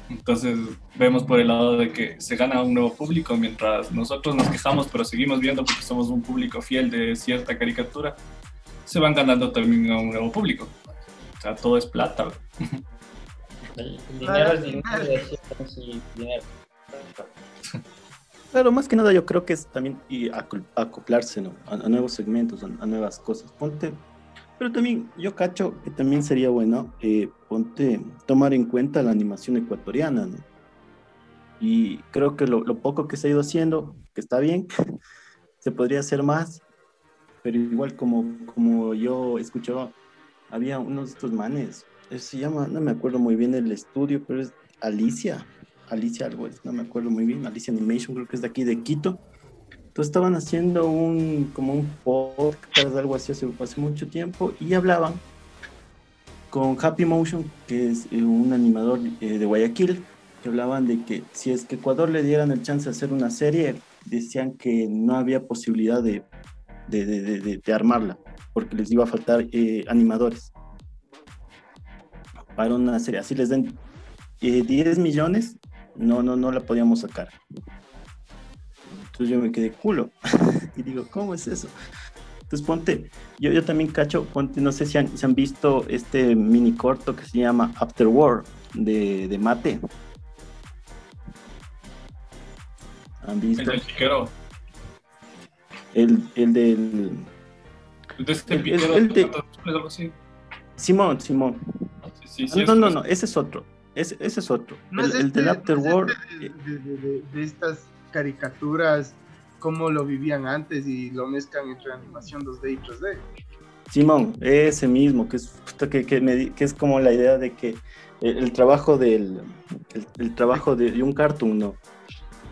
Entonces vemos por el lado de que se gana un nuevo público mientras nosotros nos quejamos, pero seguimos viendo porque somos un público fiel de cierta caricatura, se van ganando también a un nuevo público. O sea, todo es plata. bro. El, dinero es dinero y dinero. [laughs] Claro, más que nada yo creo que es también y acoplarse ¿no? a, a nuevos segmentos, a, a nuevas cosas. Ponte, pero también yo cacho que también sería bueno, eh, ponte, tomar en cuenta la animación ecuatoriana, ¿no? Y creo que lo, lo poco que se ha ido haciendo, que está bien, [laughs] se podría hacer más, pero igual como, como yo escuchaba, había unos de estos manes, eh, se llama, no me acuerdo muy bien el estudio, pero es Alicia, Alicia algo, no me acuerdo muy bien, Alicia Animation, creo que es de aquí de Quito. Entonces estaban haciendo un, como un podcast, algo así hace, hace mucho tiempo, y hablaban con Happy Motion, que es eh, un animador eh, de Guayaquil, que hablaban de que si es que Ecuador le dieran el chance de hacer una serie, decían que no había posibilidad de, de, de- de- armarla, porque les iba a faltar eh, animadores para una serie. Así les den eh, 10 millones, no, no, no la podíamos sacar. Entonces yo me quedé culo. [laughs] y digo, ¿cómo es eso? Entonces ponte, yo, yo también cacho, ponte, no sé si han, si han visto este mini corto que se llama After War de, de Mate. ¿Han visto? El chiquero. El, el del... De este El- el- piquero, el de- algo así. Simón, Simón. Sí, sí, sí, no, no, no, ese es otro. Ese, ese es otro. No el, es el este- del no es este eh, de, de- de- de estas caricaturas, cómo lo vivían antes y lo mezclan entre animación 2D y 3D. Simón, ese mismo, que es, que, que, me di- que es como la idea de que el, el trabajo del el, el trabajo de, un cartoon, ¿no?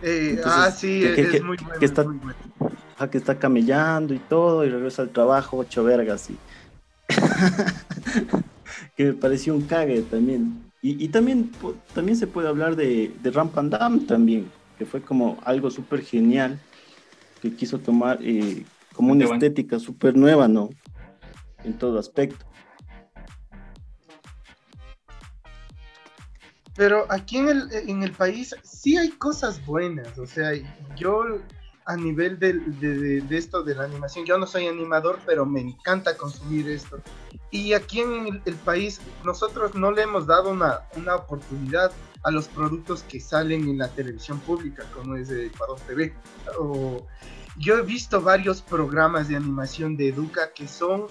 Eh, Entonces, ah, sí, que- es, que- muy bueno. que está- muy bueno. Que está camellando y todo, y regresa al trabajo, ocho vergas, y [laughs] que me pareció un cague también. Y, y también, también se puede hablar de, de Ramp and Dam también, que fue como algo súper genial, que quiso tomar eh, como una estética súper nueva, ¿no? En todo aspecto. Pero aquí en el, en el país sí hay cosas buenas. O sea, yo a nivel de, de- esto de la animación, yo no soy animador, pero me encanta consumir esto. Y aquí en el, país nosotros no le hemos dado una, una oportunidad a los productos que salen en la televisión pública, como es de Ecuador TV. O, yo he visto varios programas de animación de Educa que son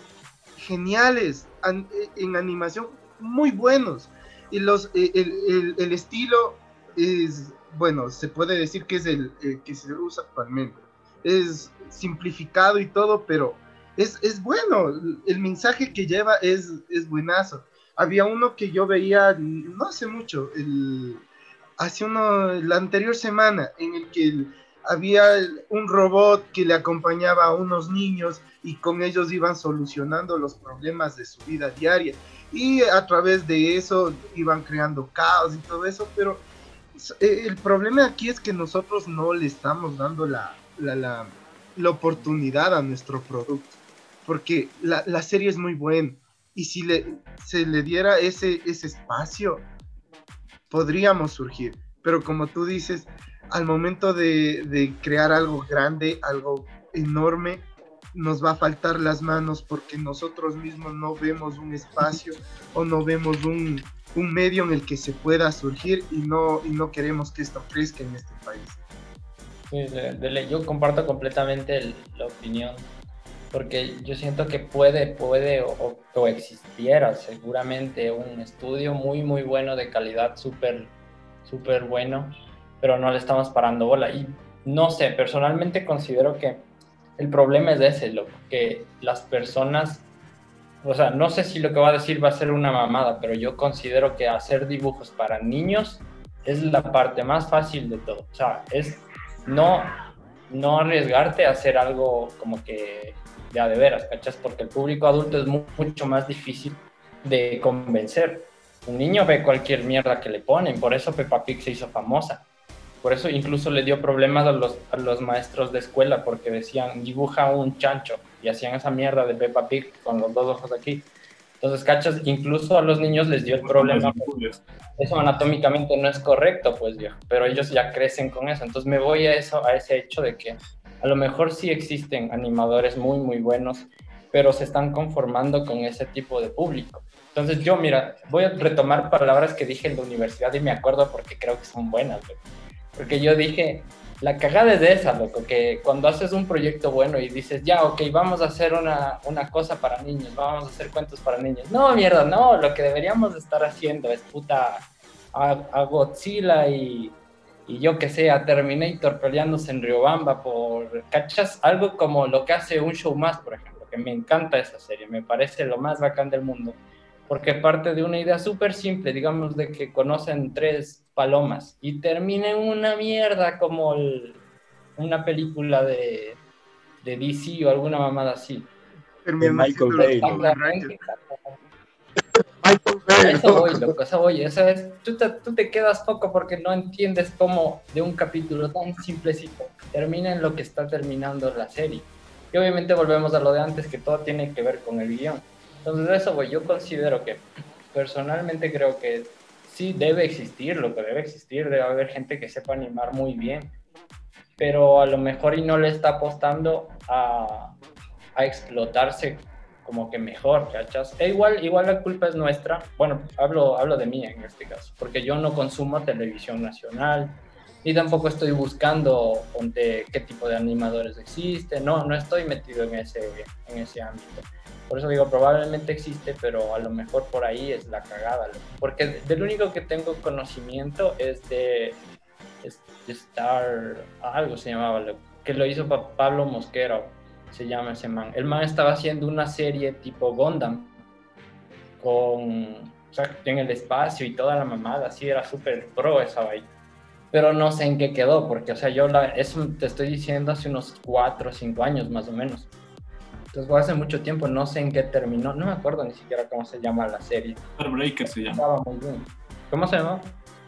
geniales an- en animación, muy buenos y los eh, el, el- el estilo es bueno se puede decir que es el, que se usa actualmente. Es simplificado y todo pero es, es bueno. El mensaje que lleva es, es buenazo. Había uno que yo veía no hace mucho el hace uno la anterior semana en el que había un robot que le acompañaba a unos niños y con ellos iban solucionando los problemas de su vida diaria. Y a través de eso iban creando caos y todo eso, pero el problema aquí es que nosotros no le estamos dando la, la, la- la oportunidad a nuestro producto, porque la, la serie es muy buena y si le, se le diera ese, ese espacio, podríamos surgir, pero como tú dices, al momento de, de crear algo grande, algo enorme, nos va a faltar las manos porque nosotros mismos no vemos un espacio o no vemos un, un medio en el que se pueda surgir y no, y no queremos que esto crezca en este país. Yo comparto completamente el- la opinión, porque yo siento que puede, puede o, o existiera seguramente un estudio muy, muy bueno de calidad, súper, súper bueno, pero no le estamos parando bola. Y no sé, personalmente considero que el problema es ese, lo que las personas, o sea, no sé si lo que va a decir va a ser una mamada, pero yo considero que hacer dibujos para niños es la parte más fácil de todo. O sea, es no, no arriesgarte a hacer algo como que ya de veras, ¿cachas? Porque el público adulto es mu- mucho más difícil de convencer. Un niño ve cualquier mierda que le ponen, por eso Peppa Pig se hizo famosa. Por eso incluso le dio problemas a los, a los maestros de escuela, porque decían, dibuja un chancho, y hacían esa mierda de Peppa Pig con los dos ojos aquí. Entonces, ¿cachas? Incluso a los niños les dio el problema eso anatómicamente no es correcto, pues viejo, pero ellos ya crecen con eso. Entonces me voy a eso, a ese hecho de que a lo mejor sí existen animadores muy, muy buenos, pero se están conformando con ese tipo de público. Entonces yo, mira, voy a retomar palabras que dije en la universidad y me acuerdo porque creo que son buenas, porque yo dije, la cagada es de esa, loco, que cuando haces un proyecto bueno y dices, ya, ok, vamos a hacer una, una cosa para niños, vamos a hacer cuentos para niños. No, mierda, no, lo que deberíamos estar haciendo es puta a, a Godzilla y, y yo que sé, a Terminator peleándose en Riobamba por, ¿cachas? Algo como lo que hace un show más, por ejemplo, que me encanta esa serie, me parece lo más bacán del mundo, porque parte de una idea súper simple, digamos, de que conocen tres palomas y termina en una mierda como el- una película de, de DC o alguna mamada así. Terminan [laughs] Michael Bay. Michael Bay, eso voy, loco, eso voy. Eso es, tú, te, tú te quedas poco porque no entiendes cómo de un capítulo tan simplecito termina en lo que está terminando la serie. Y obviamente volvemos a lo de antes, que todo tiene que ver con el guion. Entonces, eso voy. Yo considero que, personalmente creo que sí debe existir, lo que debe existir, debe haber gente que sepa animar muy bien. pero a lo mejor y no le está apostando a, a explotarse como que mejor, ¿cachas? E igual, igual la culpa es nuestra, bueno, hablo, hablo de mí en este caso, porque yo no consumo televisión nacional, ni tampoco estoy buscando ponte, qué tipo de animadores existen, no, no estoy metido en ese, en ese ámbito. Por eso digo, probablemente existe, pero a lo mejor por ahí es la cagada. Porque del único que tengo conocimiento es de, Star, algo se llamaba, que lo hizo Pablo Mosquero, se llama ese man. El man estaba haciendo una serie tipo Gundam, con, o sea, en el espacio y toda la mamada, así era súper pro esa vaina. Pero no sé en qué quedó, porque, o sea, yo la, eso te estoy diciendo hace unos 4 o 5 años más o menos. Entonces, hace mucho tiempo, no sé en qué terminó, no me acuerdo ni siquiera cómo se llama la serie. Starbreaker se llama. Estaba muy bien. ¿Cómo se llama?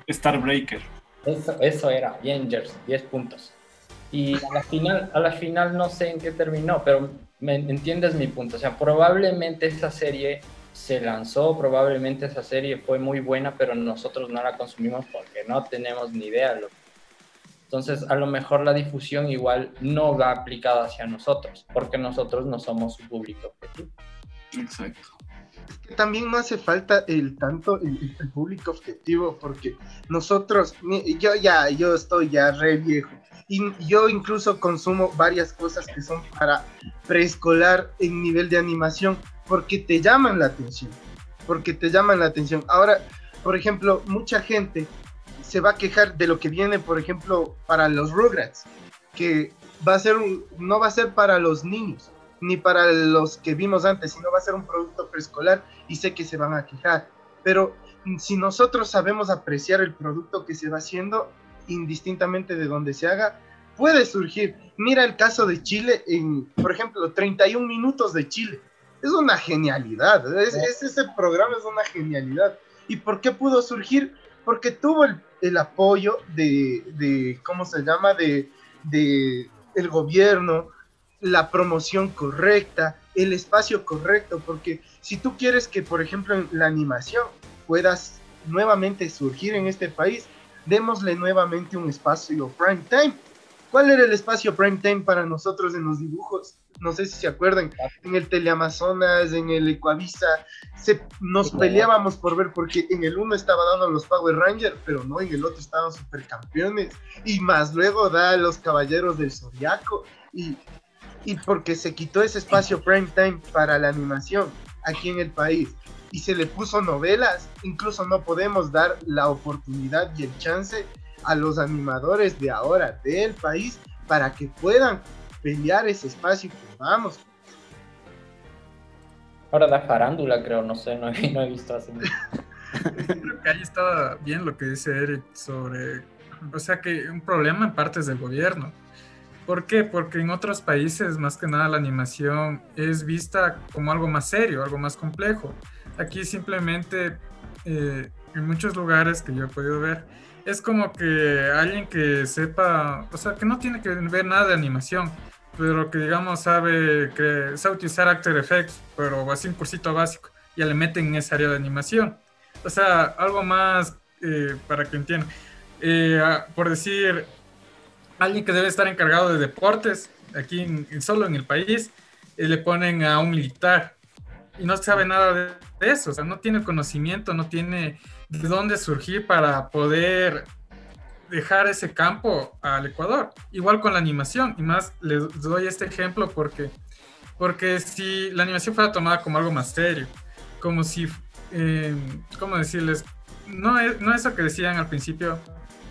Starbreaker. Eso, eso era, Avengers, 10 puntos. Y a la final, a la final no sé en qué terminó, pero me entiendes mi punto. O sea, probablemente esa serie se lanzó, probablemente esa serie fue muy buena, pero nosotros no la consumimos porque no tenemos ni idea. Lo... Entonces, a lo mejor la difusión igual no va aplicada hacia nosotros, porque nosotros no somos su público objetivo. Exacto. Es que también no hace falta el tanto el, el, público objetivo, porque nosotros, yo ya, yo estoy ya re viejo, y yo incluso consumo varias cosas que son para preescolar en nivel de animación porque te llaman la atención, porque te llaman la atención. Ahora, por ejemplo, mucha gente se va a quejar de lo que viene, por ejemplo, para los Rugrats, que va a ser un, no va a ser para los niños, ni para los que vimos antes, sino va a ser un producto preescolar y sé que se van a quejar. Pero si nosotros sabemos apreciar el producto que se va haciendo, indistintamente de donde se haga, puede surgir. Mira el caso de Chile en, por ejemplo, 31 minutos de Chile. Es una genialidad. Es, ese programa es una genialidad. ¿Y por qué pudo surgir? Porque tuvo el, el apoyo de, de, ¿cómo se llama? De, de el gobierno, la promoción correcta, el espacio correcto, porque si tú quieres que, por ejemplo, en la animación puedas nuevamente surgir en este país, démosle nuevamente un espacio prime time. ¿Cuál era el espacio prime time para nosotros en los dibujos? No sé si se acuerdan, en el Teleamazonas, en el Ecuavisa, se, nos peleábamos por ver, porque en el uno estaba dando los Power Rangers, pero no, en el otro estaban supercampeones, y más luego da los Caballeros del Zodiaco, y, y porque se quitó ese espacio prime time para la animación aquí en el país y se le puso novelas, incluso no podemos dar la oportunidad y el chance a los animadores de ahora del país para que puedan pelear ese espacio que vamos. Ahora da farándula, creo, no sé, no he, [laughs] no he visto así. creo que ahí estaba bien lo que dice Eric sobre, o sea que un problema en partes del gobierno. ¿Por qué? Porque en otros países, más que nada, la animación es vista como algo más serio, algo más complejo. Aquí simplemente, eh, en muchos lugares que yo he podido ver, es como que alguien que sepa, o sea, que no tiene que ver nada de animación, pero que digamos sabe, que sabe utilizar After Effects, pero así un cursito básico, ya le meten en esa área de animación. O sea, algo más eh, para que entiendan. Eh, por decir, alguien que debe estar encargado de deportes, aquí en, solo en el país, le ponen a un militar y no sabe nada de, eso, o sea, no tiene conocimiento, no tiene de dónde surgir para poder dejar ese campo al Ecuador. Igual con la animación, y más les doy este ejemplo porque, porque si la animación fuera tomada como algo más serio, como si, eh, ¿cómo decirles? No es, no eso que decían al principio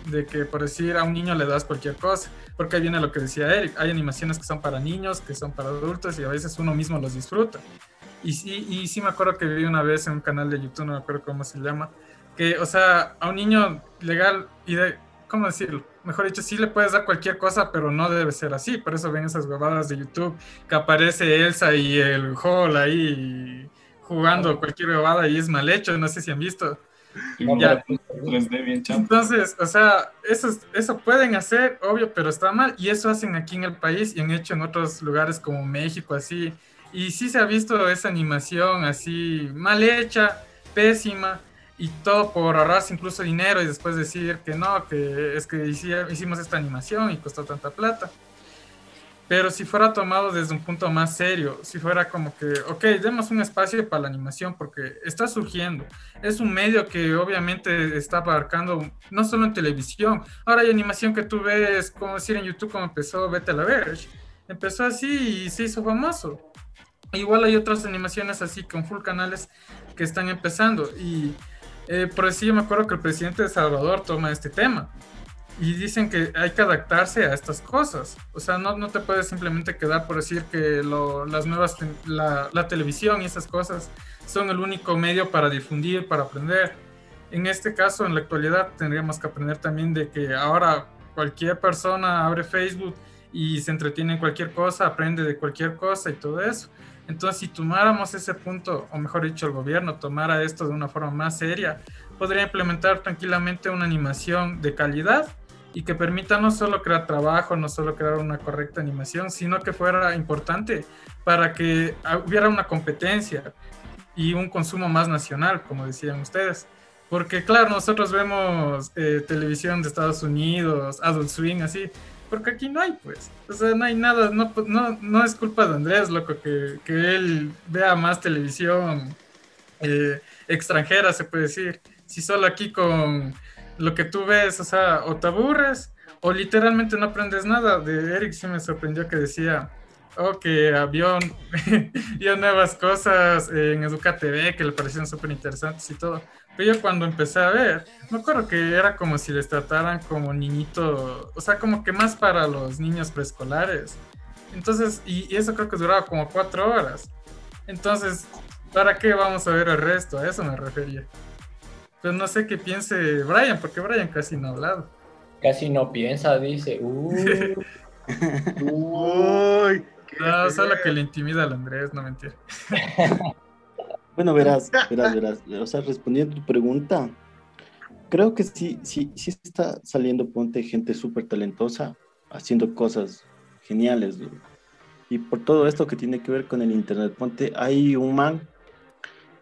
de que por decir a un niño le das cualquier cosa, porque ahí viene lo que decía Eric, hay animaciones que son para niños, que son para adultos y a veces uno mismo los disfruta. Y sí, y sí me acuerdo que vi una vez en un canal de YouTube, no me acuerdo cómo se llama, que, o sea, a un niño legal y de, ¿cómo decirlo? Mejor dicho, sí le puedes dar cualquier cosa, pero no debe ser así. Por eso ven esas huevadas de YouTube que aparece Elsa y el Hall ahí jugando cualquier huevada y es mal hecho, no sé si han visto. Ya. Entonces, o sea, eso, eso pueden hacer, obvio, pero está mal. Y eso hacen aquí en el país y han hecho en otros lugares como México, así. Y sí se ha visto esa animación así mal hecha, pésima. Y todo por ahorrarse incluso dinero y después decir que no, que es que hicimos esta animación y costó tanta plata. Pero si fuera tomado desde un punto más serio, si fuera como que, ok, demos un espacio para la animación porque está surgiendo. Es un medio que obviamente está abarcando no solo en televisión. Ahora hay animación que tú ves, como decir en YouTube, como empezó Vete a la Verge. Empezó así y se hizo famoso. Igual hay otras animaciones así con full canales que están empezando. Y eh, por eso yo me acuerdo que el presidente de Salvador toma este tema y dicen que hay que adaptarse a estas cosas. O sea, no, no te puedes simplemente quedar por decir que lo, las nuevas, la, la, televisión y esas cosas son el único medio para difundir, para aprender. En este caso, en la actualidad, tendríamos que aprender también de que ahora cualquier persona abre Facebook y se entretiene en cualquier cosa, aprende de cualquier cosa y todo eso. Entonces, si tomáramos ese punto, o mejor dicho, el gobierno tomara esto de una forma más seria, podría implementar tranquilamente una animación de calidad y que permita no solo crear trabajo, no solo crear una correcta animación, sino que fuera importante para que hubiera una competencia y un consumo más nacional, como decían ustedes. Porque claro, nosotros vemos eh, televisión de Estados Unidos, Adult Swing, así, porque aquí no hay, pues. O sea, no hay nada, no, no, no es culpa de Andrés, loco, que, que él vea más televisión eh, extranjera, se puede decir. Si solo aquí con lo que tú ves, o sea, o te aburres o literalmente no aprendes nada. De Eric sí me sorprendió que decía, oh, que avión, [laughs] vio nuevas cosas en Educa TV que le parecieron súper interesantes y todo. Pero yo cuando empecé a ver, me acuerdo que era como si les trataran como niñito, o sea, como que más para los niños preescolares. Entonces, y, y eso creo que duraba como cuatro horas. Entonces, ¿para qué vamos a ver el resto? A eso me refería. Pero no sé qué piense Brian, porque Brian casi no ha hablado. Casi no piensa, dice. Uh. [laughs] Uy. No, solo que le intimida al Andrés, no mentira. [laughs] bueno, verás, verás, verás. O sea, respondiendo a tu pregunta, creo que sí, sí, sí está saliendo, ponte, gente súper talentosa haciendo cosas geniales. Y por todo esto que tiene que ver con el Internet, ponte, hay un man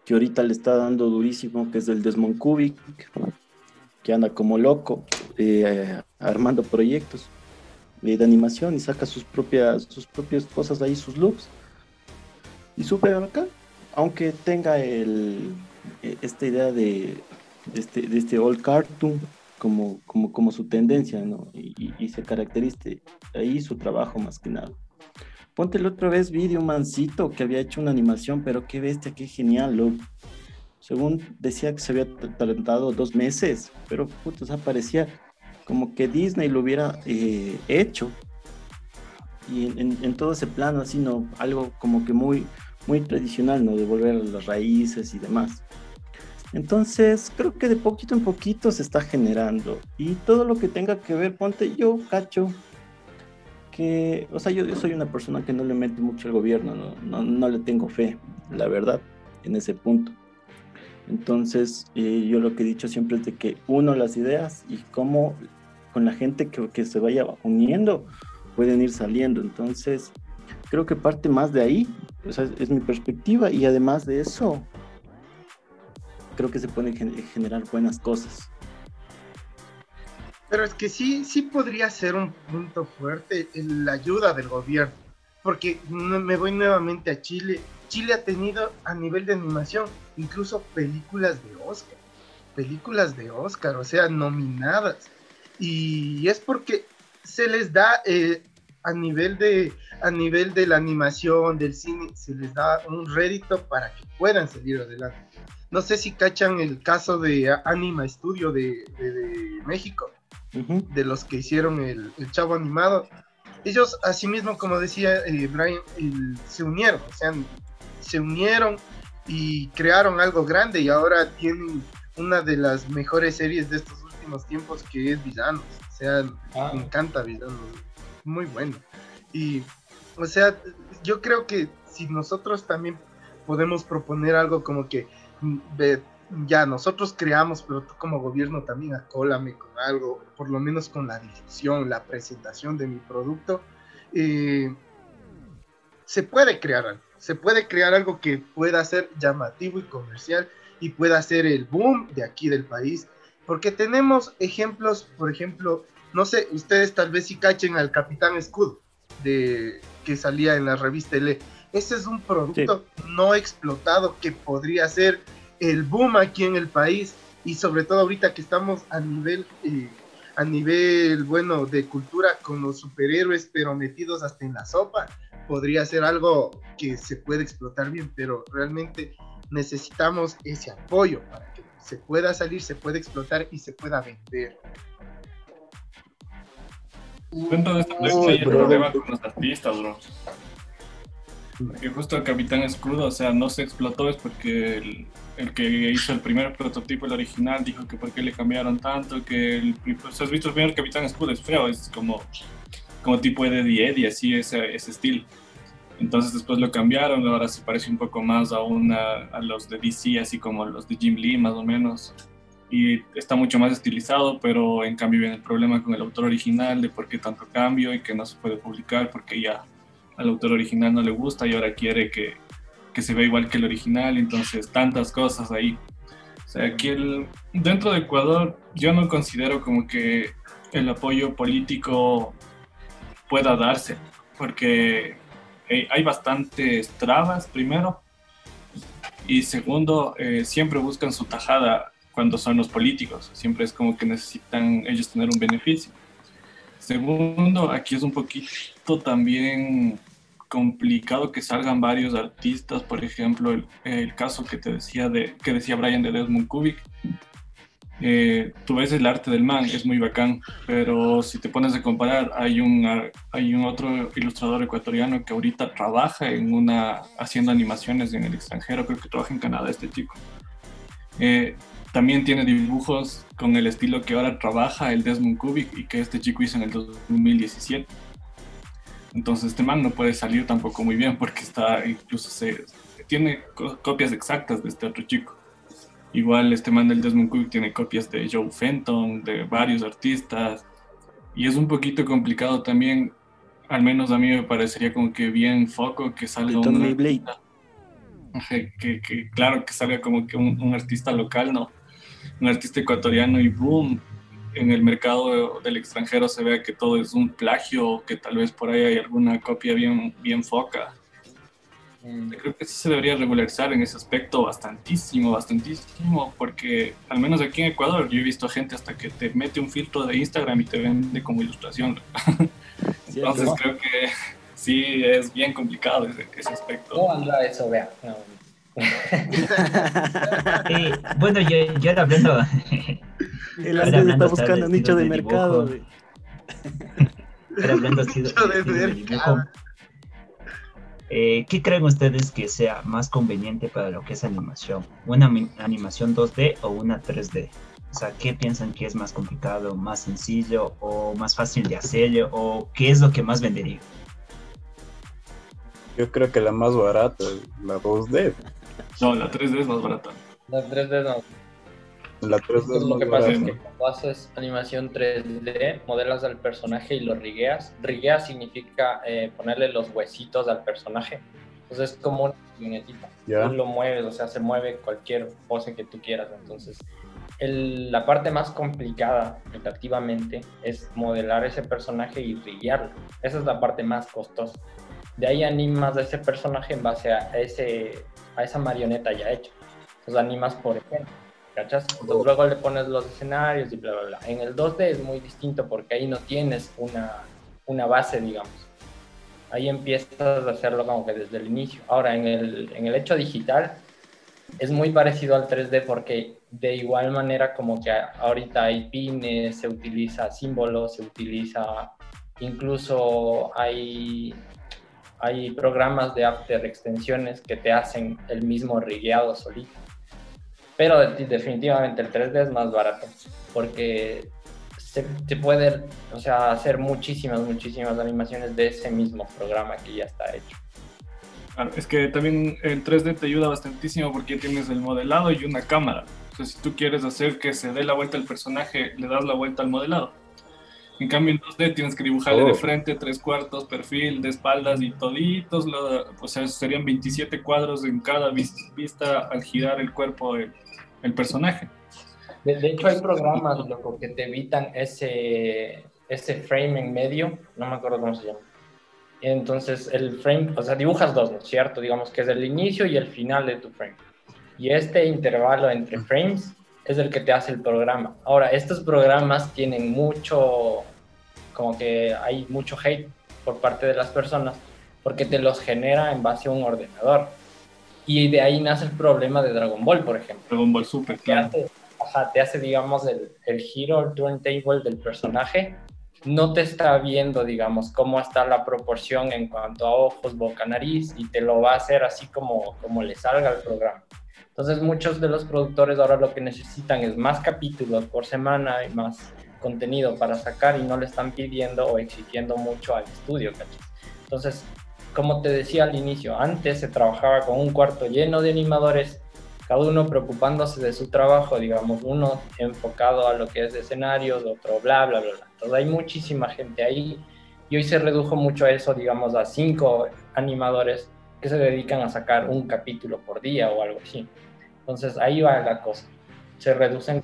que ahorita le está dando durísimo, que es el Desmond Kubik, que anda como loco eh, armando proyectos de animación y saca sus propias, sus propias cosas ahí, sus looks. Y súper acá, aunque tenga el, e, esta idea de, este, de este old cartoon como, como, como su tendencia, ¿no? Y, y, se caracterice ahí su trabajo más que nada. Ponte el otra vez vídeo mancito que había hecho una animación, pero qué bestia, qué genial. Según decía que se había talentado dos meses, pero puto, o sea, parecía como que Disney lo hubiera eh, hecho. Y en, todo ese plano, así, ¿no? Algo como que muy, muy tradicional, ¿no? De volver a las raíces y demás. Entonces, creo que de poquito en poquito se está generando. Y todo lo que tenga que ver, ponte yo, cacho, que, o sea, yo, soy una persona que no le mete mucho al gobierno, no, no, le tengo fe, la verdad, en ese punto. Entonces, eh, yo lo que he dicho siempre es de que uno las ideas y cómo con la gente que, que se vaya uniendo pueden ir saliendo. Entonces, creo que parte más de ahí, es, mi perspectiva y además de eso, creo que se pueden generar buenas cosas. Pero es que sí, sí podría ser un punto fuerte la ayuda del gobierno. Porque me voy nuevamente a Chile. Chile ha tenido a nivel de animación incluso películas de Oscar. Películas de Oscar, o sea, nominadas. Y es porque se les da eh, a nivel de a nivel de la animación, del cine, se les da un rédito para que puedan salir adelante. No sé si cachan el caso de Anima Studio de México de los que hicieron el, Chavo Animado. Ellos, asimismo, como decía eh, Brian, se unieron, o sea, se unieron y crearon algo grande y ahora tienen una de las mejores series de estos últimos tiempos que es Villanos. O sea, ah. me encanta Villanos, muy bueno. Y, o sea, yo creo que si nosotros también podemos proponer algo como que mm, ya nosotros creamos, pero tú como gobierno también acólame con algo, por lo menos con la difusión, la presentación de mi producto, eh, se puede crear se puede crear algo que pueda ser llamativo y comercial y pueda ser el boom de aquí del país. Porque tenemos ejemplos, por ejemplo, no sé, ustedes tal vez si cachen al Capitán Escudo de, que salía en la revista L. Ese es un producto no explotado que podría ser el boom aquí en el país y sobre todo ahorita que estamos a nivel eh, a nivel bueno de cultura con los superhéroes pero metidos hasta en la sopa podría ser algo que se puede explotar bien pero realmente necesitamos ese apoyo para que se pueda salir se pueda explotar y se pueda vender Dentro de esta hay el problema con los artistas, bro. Porque justo el Capitán Escudo, o sea, no se explotó es porque el, el, que hizo el primer prototipo, el original, dijo que por qué le cambiaron tanto, que el, has visto el primer Capitán Escudo, es feo, es como, como tipo Eddie Eddie, así ese, ese estilo. Entonces después lo cambiaron, ahora se parece un poco más a, una, a los de DC, así como los de Jim Lee, más o menos y está mucho más estilizado, pero en cambio viene el problema con el autor original de por qué tanto cambio y que no se puede publicar porque ya al autor original no le gusta y ahora quiere que, que se vea igual que el original, entonces tantas cosas ahí. O sea, aquí el, dentro de Ecuador yo no considero como que el apoyo político pueda darse, porque hay bastantes trabas, primero, y segundo, eh, siempre buscan su tajada cuando son los políticos. Siempre es como que necesitan ellos tener un beneficio. Segundo, aquí es un poquito también complicado que salgan varios artistas, por ejemplo, el, caso que te decía de que decía Brian de Desmond Kubik. Eh, tú ves el arte del man, es muy bacán, pero si te pones a comparar, hay un, hay un otro ilustrador ecuatoriano que ahorita trabaja en una, haciendo animaciones en el extranjero, creo que trabaja en Canadá este chico. Eh, también tiene dibujos con el estilo que ahora trabaja el Desmond Kubik y que este chico hizo en el 2017. Entonces este man no puede salir tampoco muy bien porque está incluso se tiene copias exactas de este otro chico. Igual este man del Desmond Kubik tiene copias de Joe Fenton, de varios artistas y es un poquito complicado también, al menos a mí me parecería como que bien foco que salga un que, que, claro que salga como que un, un artista local, ¿no? Un artista ecuatoriano y boom, en el mercado del extranjero se vea que todo es un plagio, que tal vez por ahí hay alguna copia bien, bien foca. Mm. Creo que sí se debería regularizar en ese aspecto bastantísimo, bastantísimo, porque al menos aquí en Ecuador yo he visto gente hasta que te mete un filtro de Instagram y te vende como ilustración. [laughs] Entonces creo que sí es bien complicado ese, ese aspecto. No anda eso, vea. Eh, bueno, yo, yo era hablando. [laughs] El Andrés está buscando nicho de, mercado. Era hablando así de, mercado. Eh, ¿Qué creen ustedes que sea más conveniente para lo que es animación? ¿Una animación 2D o una 3D? O sea, ¿qué piensan que es más complicado, más sencillo o más fácil de hacer? ¿O qué es lo que más vendería? Yo creo que la más barata, la 2D. No, la 3D es más barata. La 3D no. La 3D es lo que pasa es que cuando haces animación 3D, modelas al personaje y lo rigueas. Riguear significa eh, ponerle los huesitos al personaje. Entonces es como una marionetita. Tú lo mueves, o sea, se mueve cualquier pose que tú quieras. Entonces, el, la parte más complicada, relativamente, es modelar ese personaje y riguearlo. Esa es la parte más costosa. De ahí animas a ese personaje en base a ese a esa marioneta ya hecha. Los animas por ejemplo, ¿cachas? Entonces luego le pones los escenarios y bla, bla, bla. En el 2D es muy distinto porque ahí no tienes una, una base, digamos. Ahí empiezas a hacerlo como que desde el inicio. Ahora, en el, en el hecho digital es muy parecido al 3D porque de igual manera como que ahorita hay pines, se utiliza símbolos, se utiliza incluso hay hay programas de After extensiones que te hacen el mismo rigueado solito. Pero definitivamente el 3D es más barato porque se, puede o sea, hacer muchísimas, muchísimas animaciones de ese mismo programa que ya está hecho. es que también el 3D te ayuda bastantísimo porque tienes el modelado y una cámara. Sea, si tú quieres hacer que se dé la vuelta al personaje, le das la vuelta al modelado. En cambio, en 2D tienes que dibujarle de oh. frente, tres cuartos, perfil, de espaldas y toditos. o sea, serían 27 cuadros en cada vista al girar el cuerpo el personaje. De, de hecho, hay programas, loco, que te evitan ese, ese frame en medio, no me acuerdo cómo se llama. Entonces el frame, o sea, dibujas dos, ¿no es cierto? Digamos que es el inicio y el final de tu frame. Y este intervalo entre frames es el que te hace el programa. Ahora, estos programas tienen mucho, como que hay mucho hate por parte de las personas porque te los genera en base a un ordenador. Y de ahí nace el problema de Dragon Ball, por ejemplo. Dragon Ball Super, Te claro. hace, ajá, te hace, digamos, el, el giro, el turntable del personaje. No te está viendo, digamos, cómo está la proporción en cuanto a ojos, boca, nariz, y te lo va a hacer así como, como le salga al programa. Entonces, muchos de los productores ahora lo que necesitan es más capítulos por semana y más contenido para sacar y no le están pidiendo o exigiendo mucho al estudio. Entonces, como te decía al inicio, antes se trabajaba con un cuarto lleno de animadores, cada uno preocupándose de su trabajo, digamos, uno enfocado a lo que es escenarios, otro bla, bla, bla, bla. Entonces hay muchísima gente ahí y hoy se redujo mucho eso, digamos, a cinco animadores que se dedican a sacar un capítulo por día o algo así. Entonces ahí va la cosa. Se reducen.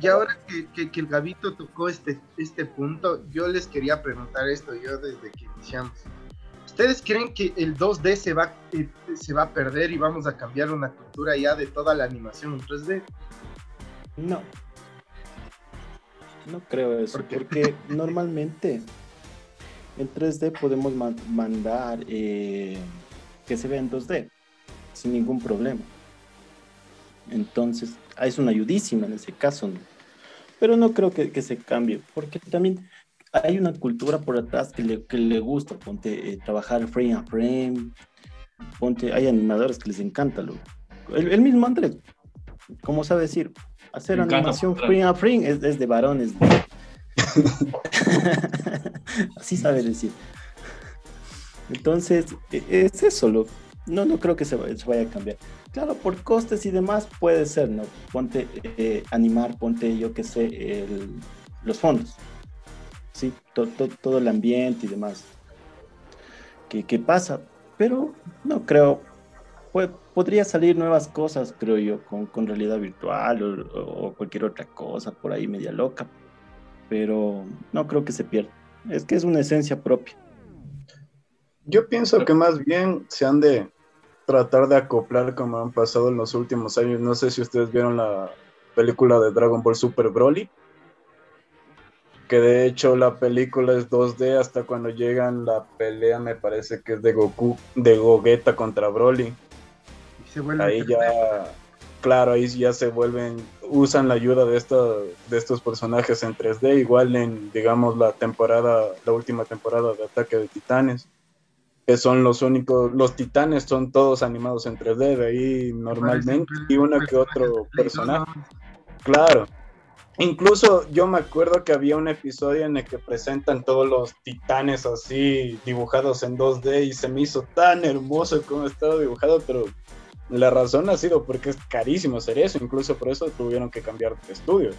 Y ahora que, que, que el Gabito tocó este, este punto, yo les quería preguntar esto, yo desde que iniciamos. ¿Ustedes creen que el 2D se va, eh, se va a perder y vamos a cambiar una cultura ya de toda la animación en 3D? No. No creo eso, porque [laughs] normalmente en 3D podemos man- mandar eh, que se vea en 2D sin ningún problema. Entonces, ah, es una ayudísima en ese caso, ¿no? Pero no creo que, que se cambie, porque también hay una cultura por atrás que le, que le gusta, ponte, eh, trabajar frame a frame, ponte, hay animadores que les encanta, lo, el, el mismo Andrés, como sabe decir, hacer Me animación frame a frame es, es de varones. [laughs] Así sabe decir. Entonces, e- es eso, lo, no, no creo que se, se vaya a cambiar. Claro, por costes y demás puede ser, ¿no? Ponte eh, animar, ponte, yo qué sé, el- los fondos. Sí, to- to- todo el ambiente y demás. ¿Qué, qué pasa? Pero no creo. Podría salir nuevas cosas, creo yo, con, con realidad virtual o, o cualquier otra cosa por ahí media loca. Pero no creo que se pierda. Es que es una esencia propia. Yo pienso que más bien se han de tratar de acoplar como han pasado en los últimos años. No sé si ustedes vieron la película de Dragon Ball Super Broly, que de hecho la película es 2D hasta cuando llegan la pelea, me parece que es de Goku, de Gogeta contra Broly. Y se vuelve Ahí 3D. ya, claro, ahí ya se vuelven, usan la ayuda de, esta, de estos personajes en 3D, igual en, digamos, la temporada, la última temporada de Ataque de Titanes, que son los únicos, los titanes son todos animados en 3D, de ahí normalmente, y uno que otro personaje, claro. Incluso yo me acuerdo que había un episodio en el que presentan todos los titanes así dibujados en 2D y se me hizo tan hermoso como estaba dibujado, pero la razón ha sido porque es carísimo hacer eso, incluso por eso tuvieron que cambiar de estudio,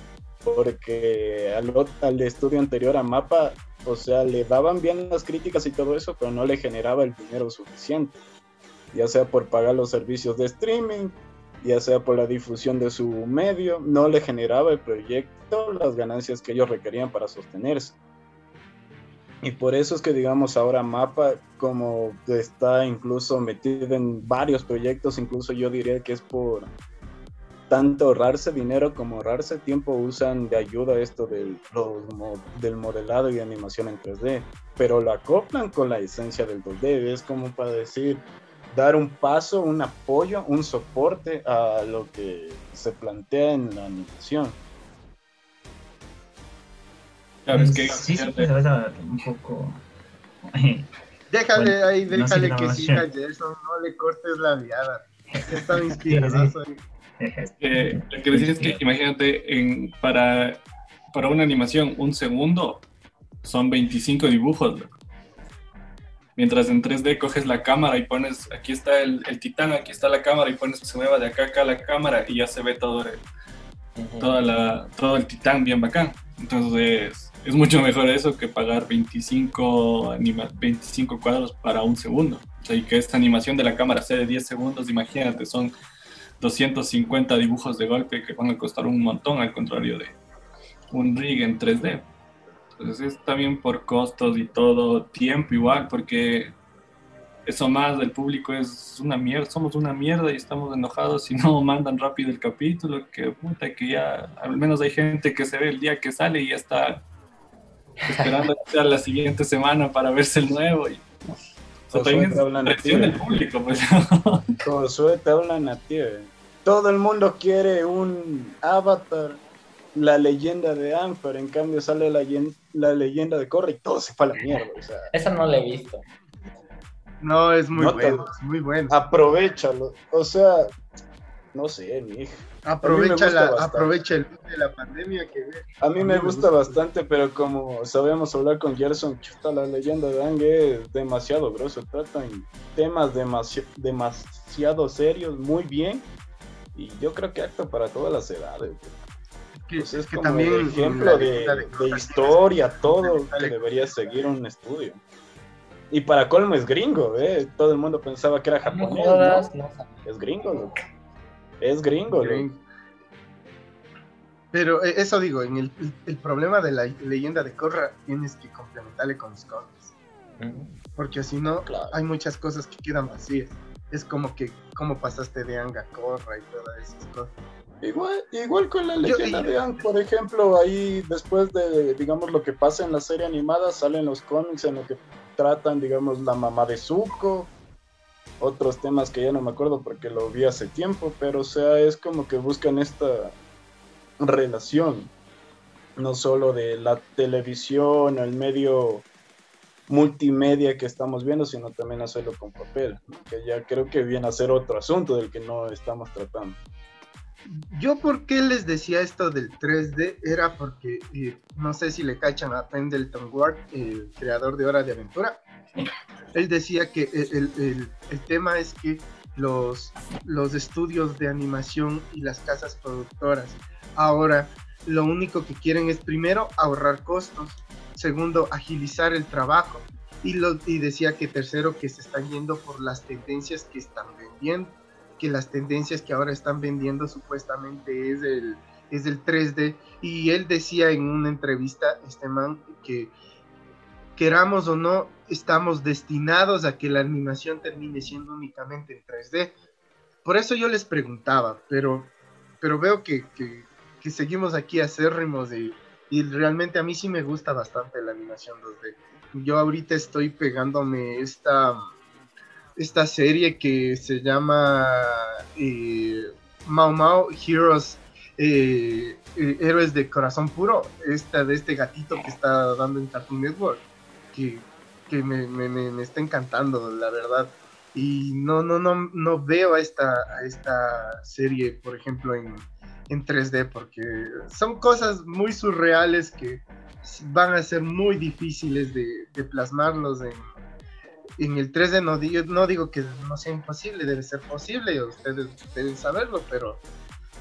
porque al, al estudio anterior a Mapa, o sea, le daban bien las críticas y todo eso, pero no le generaba el dinero suficiente, ya sea por pagar los servicios de streaming, ya sea por la difusión de su medio, no le generaba el proyecto las ganancias que ellos requerían para sostenerse. Y por eso es que, digamos, ahora Mapa, como está incluso metido en varios proyectos, incluso yo diría que es por tanto ahorrarse dinero como ahorrarse tiempo, usan de ayuda esto del, los del modelado y animación en 3D, pero lo acoplan con la esencia del 2D, es como para decir, dar un paso, un apoyo, un soporte a lo que se plantea en la animación. Claro, es que sí, sí, pues, un poco. [laughs] Déjale Bueno, ahí, no déjale que siga. Jason, no le cortes la viada. Estaba [laughs] inspirado. Eh, lo que decía es que imagínate, en, para, para una animación, un segundo son 25 dibujos. loco. Mientras en 3D coges la cámara y pones, aquí está el, el titán, aquí está la cámara y pones que se mueva de acá a acá la cámara y ya se ve todo el, toda la, todo el titán bien bacán. Entonces es mucho mejor eso que pagar 25, anima, 25 cuadros para un segundo. O sea, y que esta animación de la cámara sea de 10 segundos, imagínate, son 250 dibujos de golpe que van a costar un montón, al contrario de un rig en 3D. Entonces es también por costos y todo, tiempo igual, porque eso más del público es una mierda, somos una mierda y estamos enojados si no mandan rápido el capítulo, que puta, que ya al menos hay gente que se ve el día que sale y ya está esperando sea la siguiente semana para verse el nuevo. O también es presión del público, pues. [laughs] Como suerte hablan a ti, todo el mundo quiere un avatar, la leyenda de Anfer, en cambio sale la, la leyenda de Corre y todo se fue a la mierda. O sea. Esa no la he visto. No, es muy bueno, es muy bueno. Aprovechalo. O sea, no sé, mi hija. Aprovecha, la, aprovecha el de la pandemia que ve. A mí, me, gusta, bastante, pero como sabemos hablar con Gerson, chuta, la leyenda de Ang es demasiado grosso. Tratan temas demasiado serios, muy bien. Y yo creo que acto para todas las edades. Que, pues es que también ejemplo de, historia, todo que debería seguir un estudio. Y para colmo es gringo, ¿eh? Todo el mundo pensaba que era japonés. No, Es gringo, Es gringo, Pero eh, eso digo, en el, el, problema de la leyenda de Korra tienes que complementarle con los cómics. Porque si no, hay muchas cosas que quedan vacías. Es como que, ¿cómo pasaste de Anga a Korra y todas esas cosas? Igual, igual con la leyenda de Ang, por ejemplo, ahí después de, digamos, lo que pasa en la serie animada, salen los cómics en lo que tratan, digamos, la mamá de Zuko, otros temas que ya no me acuerdo porque lo vi hace tiempo, pero o sea, es como que buscan esta relación, no solo de la televisión, el medio multimedia que estamos viendo, sino también hacerlo con papel, que ya creo que viene a ser otro asunto del que no estamos tratando. Yo por qué les decía esto del 3D era porque eh, no sé si le cachan a Pendleton Ward, el creador de Hora de Aventura. Él decía que el, tema es que los, los estudios de animación y las casas productoras ahora lo único que quieren es primero ahorrar costos, segundo agilizar el trabajo y, lo, y decía que tercero que se están yendo por las tendencias que están vendiendo que las tendencias que ahora están vendiendo supuestamente es el, es el 3D. Y él decía en una entrevista, este man, que queramos o no, estamos destinados a que la animación termine siendo únicamente en 3D. Por eso yo les preguntaba, pero, pero veo que, que, seguimos aquí acérrimos y, y realmente a mí sí me gusta bastante la animación 2D. Yo ahorita estoy pegándome esta esta serie que se llama eh, Mau Mau Heroes, eh, eh, Héroes de Corazón Puro, esta de este gatito que está dando en Cartoon Network, que, me, está encantando, la verdad. Y no, no, no, no veo a esta, esta serie, por ejemplo, en, 3D, porque son cosas muy surreales que van a ser muy difíciles de, de plasmarlos en, en el 3D no digo, no digo que no sea imposible, debe ser posible, ustedes deben saberlo, pero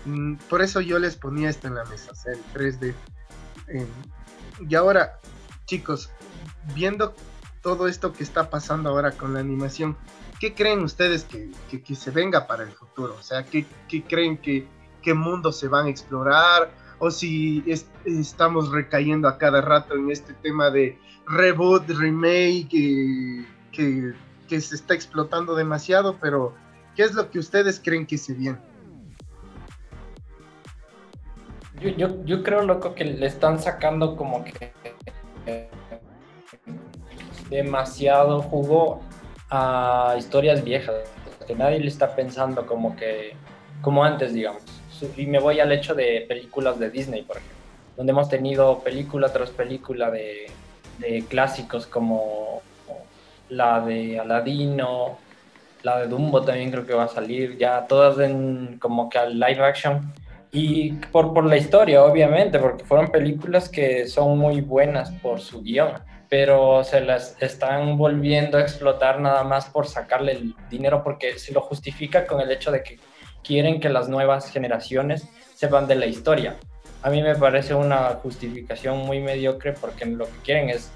mm, por eso yo les ponía esto en la mesa, el 3D. y ahora, chicos, viendo todo esto que está pasando ahora con la animación, ¿qué creen ustedes que, se venga para el futuro? O sea, ¿qué, creen que qué mundo se van a explorar? O si estamos recayendo a cada rato en este tema de reboot, remake, que, se está explotando demasiado, pero ¿qué es lo que ustedes creen que se viene? Yo, creo, loco, que le están sacando como que demasiado jugo a historias viejas, que nadie le está pensando como que, como antes, digamos. Y me voy al hecho de películas de Disney, por ejemplo, donde hemos tenido película tras película de, de clásicos como la de Aladino, la de Dumbo también creo que va a salir, ya todas en como que al live action. Y por, por la historia, obviamente, porque fueron películas que son muy buenas por su guion, pero se las están volviendo a explotar nada más por sacarle el dinero, porque se lo justifica con el hecho de que quieren que las nuevas generaciones sepan de la historia. A mí me parece una justificación muy mediocre porque lo que quieren es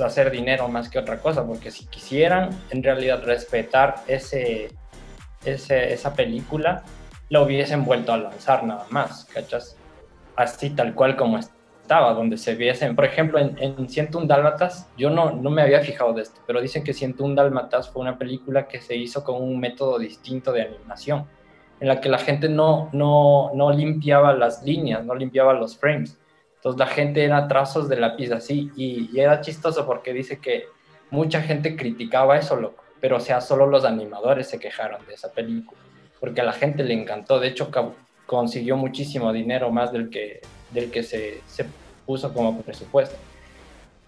hacer dinero más que otra cosa, porque si quisieran en realidad respetar ese, ese esa película, lo hubiesen vuelto a lanzar nada más, ¿cachas? Así tal cual como estaba, donde se viesen, por ejemplo, en, en 101 Dálmatas, yo no, no me había fijado de esto, pero dicen que 101 Dálmatas fue una película que se hizo con un método distinto de animación, en la que la gente no, no, no limpiaba las líneas, no limpiaba los frames. Entonces la gente era trazos de lápiz así, y, era chistoso porque dice que mucha gente criticaba eso, loco, pero o sea, solo los animadores se quejaron de esa película porque a la gente le encantó. De hecho, consiguió muchísimo dinero más del que, del que se, se puso como presupuesto.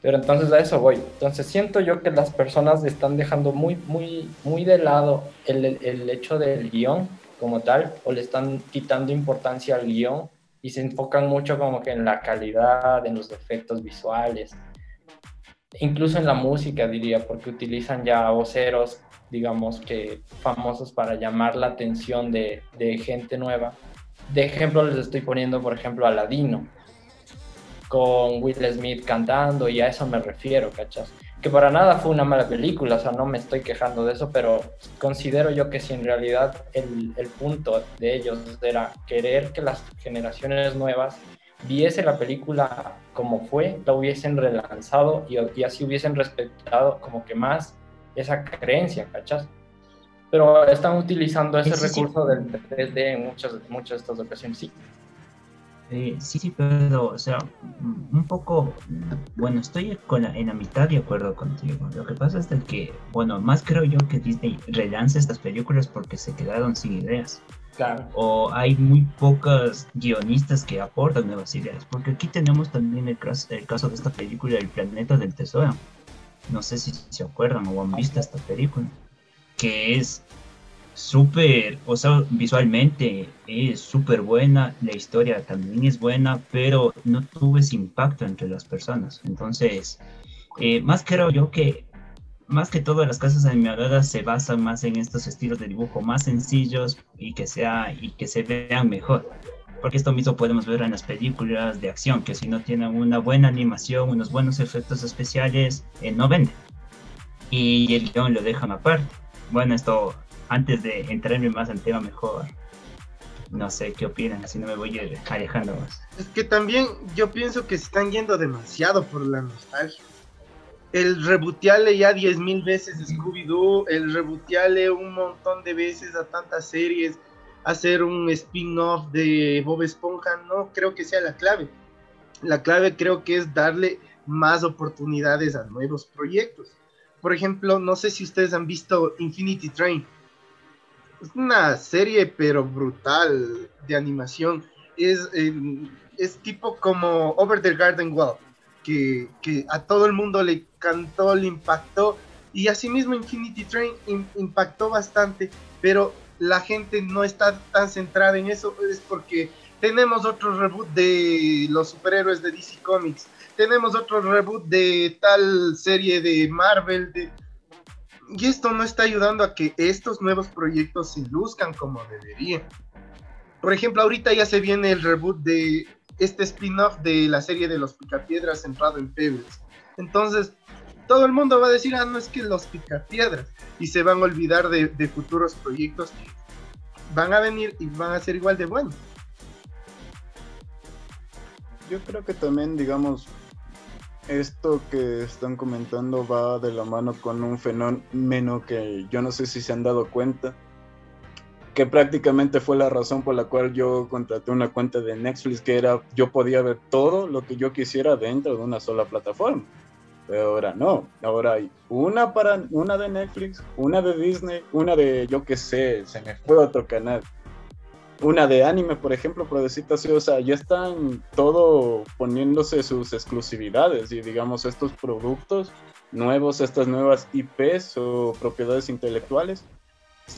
Pero entonces a eso voy. Entonces siento yo que las personas están dejando muy, muy, muy de lado el, el hecho del guion como tal, o le están quitando importancia al guion y se enfocan mucho como que en la calidad, en los efectos visuales, incluso en la música diría, porque utilizan ya voceros digamos que famosos para llamar la atención de, de gente nueva. De ejemplo les estoy poniendo, por ejemplo, a Ladino, con Will Smith cantando, y a eso me refiero, ¿cachas? Que para nada fue una mala película, o sea, no me estoy quejando de eso, pero considero yo que si en realidad el, el punto de ellos era querer que las generaciones nuevas viese la película como fue, la hubiesen relanzado y, y así hubiesen respetado como que más esa creencia, ¿cachas? Pero están utilizando ese recurso del 3D en muchas, muchas de estas ocasiones, sí. Eh, sí, sí, pero, o sea, un poco, bueno, estoy con en la mitad de acuerdo contigo. Lo que pasa es que, bueno, más creo yo que Disney relance estas películas porque se quedaron sin ideas. Claro. O hay muy pocas guionistas que aportan nuevas ideas. Porque aquí tenemos también el caso, el caso de esta película El Planeta del Tesoro no sé si se acuerdan o han visto esta película, que es súper, o sea, visualmente es súper buena, la historia también es buena, pero no tuvo ese impacto entre las personas. Entonces, eh, más creo yo que, más que todas las casas animadas se basan más en estos estilos de dibujo más sencillos y que, sea, y que se vean mejor porque esto mismo podemos ver en las películas de acción, que si no tienen una buena animación, unos buenos efectos especiales, eh, no venden. Y el guion lo dejan aparte. Bueno, esto, antes de entrarme más al tema mejor, no sé qué opinan, así no me voy alejando más. Es que también yo pienso que se están yendo demasiado por la nostalgia. El rebotearle ya 10.000 veces Scooby-Doo, el rebotearle un montón de veces a tantas series, hacer un spin-off de Bob Esponja, no creo que sea la clave. La clave creo que es darle más oportunidades a nuevos proyectos. Por ejemplo, no sé si ustedes han visto Infinity Train. Es una serie pero brutal de animación. Es, es tipo como Over the Garden Wall, que, que, a todo el mundo le cantó, le impactó. Y asimismo Infinity Train impactó bastante, pero la gente no está tan centrada en eso es porque tenemos otro reboot de los superhéroes de DC Comics, tenemos otro reboot de tal serie de Marvel, de... y esto no está ayudando a que estos nuevos proyectos se luzcan como deberían. Por ejemplo, ahorita ya se viene el reboot de este spin-off de la serie de los Picapiedras centrado en Pebbles. Entonces, todo el mundo va a decir, ah, no es que los picapiedras, y se van a olvidar de, futuros proyectos que van a venir y van a ser igual de buenos. Yo creo que también, digamos, esto que están comentando va de la mano con un fenómeno que yo no sé si se han dado cuenta, que prácticamente fue la razón por la cual yo contraté una cuenta de Netflix, que era yo podía ver todo lo que yo quisiera dentro de una sola plataforma. Pero ahora no, ahora hay una para una de Netflix, una de Disney, una de yo qué sé, se me fue otro canal. Una de anime, por ejemplo, por decirte así, o sea, ya están todo poniéndose sus exclusividades y digamos estos productos nuevos, estas nuevas IPs o propiedades intelectuales,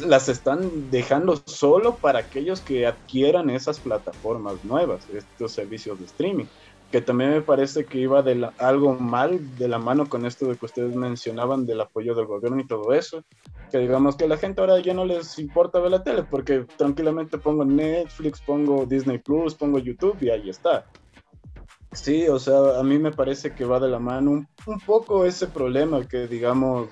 las están dejando solo para aquellos que adquieran esas plataformas nuevas, estos servicios de streaming que también me parece que iba de algo mal de la mano con esto de que ustedes mencionaban del apoyo del gobierno y todo eso, que digamos que la gente ahora ya no les importa ver la tele porque tranquilamente pongo Netflix, pongo Disney Plus, pongo YouTube y ahí está. Sí, o sea, a mí me parece que va de la mano un, un poco ese problema que digamos,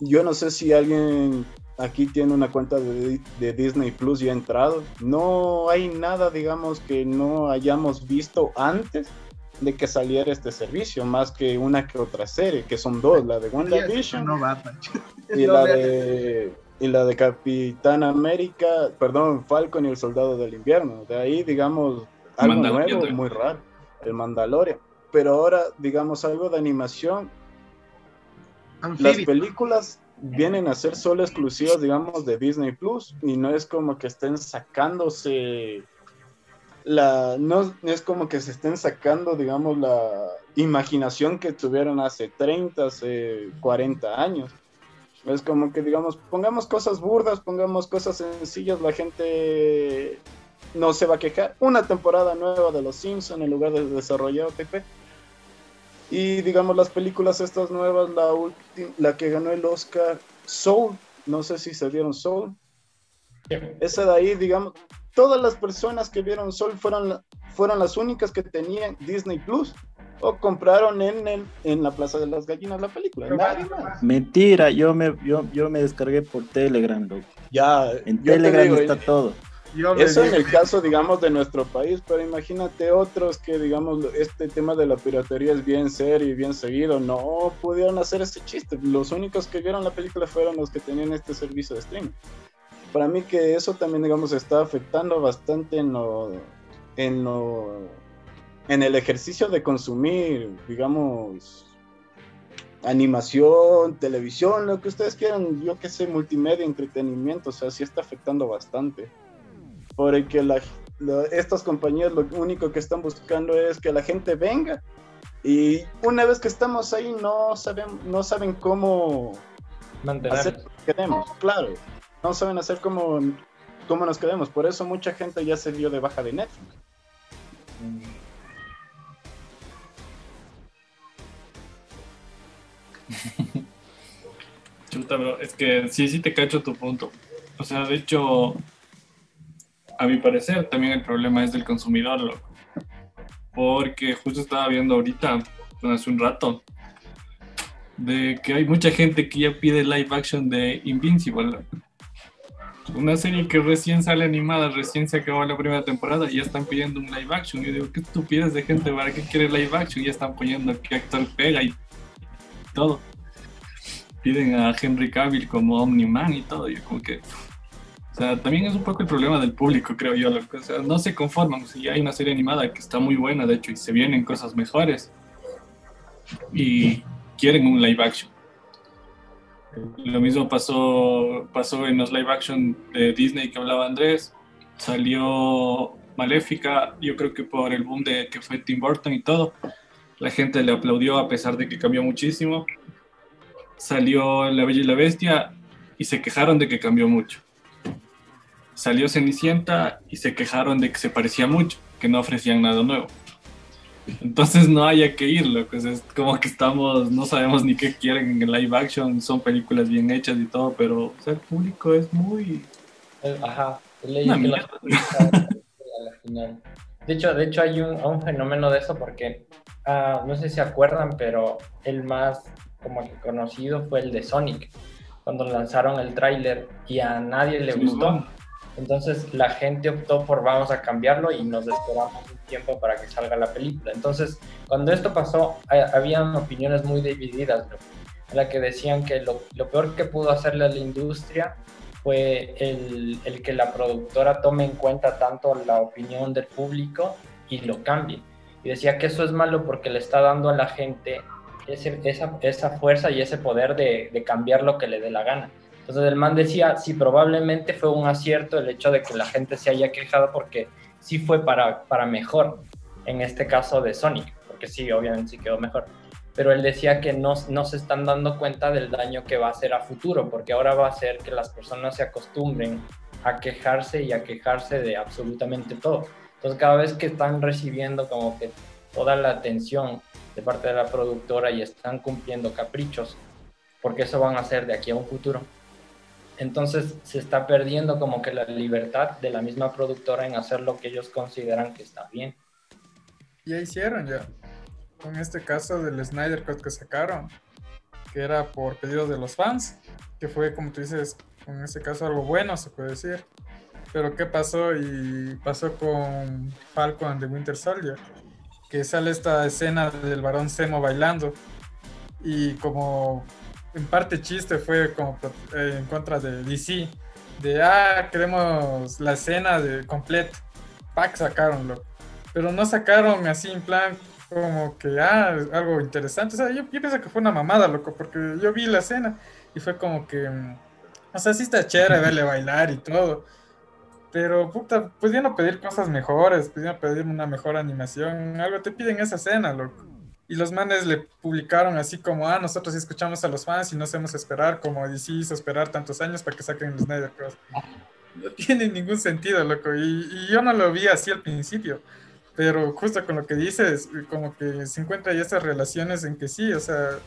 yo no sé si alguien aquí tiene una cuenta de, de Disney Plus ya entrado. No hay nada, digamos, que no hayamos visto antes de que saliera este servicio, más que una que otra serie, que son dos, la de WandaVision No va, Pancho. y [laughs] No la de y la de Capitán América, perdón, Falcon y el Soldado del Invierno. De ahí, digamos, algo nuevo, muy raro, el Mandalorian. Pero ahora, digamos, algo de animación, las películas vienen a ser solo exclusivas, digamos, de Disney Plus y no es como que estén sacándose la no es como que se estén sacando, digamos, la imaginación que tuvieron hace 30, hace 40 años. Es como que, digamos, pongamos cosas burdas, pongamos cosas sencillas, la gente no se va a quejar. Una temporada nueva de Los Simpsons en lugar de desarrollar OTP. Y digamos las películas estas nuevas, la, ulti- la que ganó el Oscar, Soul, no sé si se vieron Soul. Esa de ahí, digamos, todas las personas que vieron Soul fueron, la- fueron las únicas que tenían Disney Plus o compraron en, el, en la Plaza de las Gallinas la película. Nadie más. Mentira, yo me, yo, yo me descargué por Telegram, loco. Ya, En Telegram digo, está todo. Yo Eso en el caso, digamos, de nuestro país, pero imagínate otros que, digamos, este tema de la piratería es bien serio y bien seguido. No pudieron hacer ese chiste. Los únicos que vieron la película fueron los que tenían este servicio de streaming. Para mí que eso también, digamos, está afectando bastante en lo, en lo, en el ejercicio de consumir, digamos, animación, televisión, lo que ustedes quieran, yo que sé, multimedia, entretenimiento, o sea, sí está afectando bastante porque la- la- estas compañías lo único que están buscando es que la gente venga y una vez que estamos ahí no saben, no saben cómo Mantener. hacer que queremos, claro, no saben hacer cómo, cómo nos queremos, por eso mucha gente ya se dio de baja de Netflix. [laughs] Chuta, bro, es que sí, sí te cacho tu punto. O sea, de hecho, a mi parecer, también el problema es del consumidor, loco. Porque justo estaba viendo ahorita, hace un rato, de que hay mucha gente que ya pide live action de Invincible. Una serie que recién sale animada, recién se acabó la primera temporada y ya están pidiendo un live action. Yo digo, qué estupidez de gente, ¿para qué quiere live action? Ya están poniendo qué actor pega y todo piden a Henry Cavill como Omni-Man y todo, y como que... También es un poco el problema del público, creo yo. O sea, no se conforman. Si hay una serie animada que está muy buena, de hecho, y se vienen cosas mejores, y quieren un live action. Lo mismo pasó, pasó en los live action de Disney que hablaba Andrés. Salió Maléfica, yo creo que por el boom de que fue Tim Burton y todo. La gente le aplaudió a pesar de que cambió muchísimo salió La Bella y la Bestia y se quejaron de que cambió mucho. Salió Cenicienta y se quejaron de que se parecía mucho, que no ofrecían nada nuevo. Entonces no haya que ir, loco. Es como que estamos, no sabemos ni qué quieren en el live action, son películas bien hechas y todo, pero o sea, el público es muy... Ajá, leí que la. De hecho, de hecho hay un, un fenómeno de eso porque ah, no sé si se acuerdan, pero el más como que conocido fue el de Sonic, cuando lanzaron el tráiler y a nadie le gustó. Entonces la gente optó por vamos a cambiarlo y nos esperamos un tiempo para que salga la película. Entonces, cuando esto pasó, ha- habían opiniones muy divididas, la que decían que lo, peor que pudo hacerle a la industria fue el, el que la productora tome en cuenta tanto la opinión del público y lo cambie. Y decía que eso es malo porque le está dando a la gente ese- esa, esa fuerza y ese poder de, de cambiar lo que le dé la gana. Entonces el man decía, sí, probablemente fue un acierto el hecho de que la gente se haya quejado porque sí fue para, para mejor, en este caso de Sonic, porque sí, obviamente sí quedó mejor. Pero él decía que no, no se están dando cuenta del daño que va a hacer a futuro, porque ahora va a hacer que las personas se acostumbren a quejarse y a quejarse de absolutamente todo. Entonces cada vez que están recibiendo como que toda la atención de parte de la productora y están cumpliendo caprichos, porque eso van a hacer de aquí a un futuro. Entonces se está perdiendo como que la libertad de la misma productora en hacer lo que ellos consideran que está bien. Ya hicieron ya. Con este caso del Snyder Cut que sacaron. que era por pedido de los fans, que fue, como tú dices, en este caso algo bueno, se puede decir. Pero ¿qué pasó? Y pasó con Falcon de Winter Soldier, que sale esta escena del varón Zemo bailando. Y como en parte chiste fue como eh, en contra de DC, de ah, queremos la escena de completa. Pack sacaronlo. Pero no sacaron así en plan como que, ah, algo interesante. O sea, yo, yo pienso que fue una mamada, loco, porque yo vi la escena y fue como que, mm, o sea, sí está chévere verle bailar y todo. Pero, puta, pudieron pedir cosas mejores, pudieron pedir una mejor animación, algo te piden esa escena, loco. Y los manes le publicaron así como, ah, nosotros escuchamos a los fans y no hacemos esperar, como DC hizo esperar tantos años para que saquen el Snyder Cross. No [laughs] tiene ningún sentido, loco. Y, y yo no lo vi así al principio. Pero justo con lo que dices, como que se encuentra ya estas relaciones en que sí, o sea,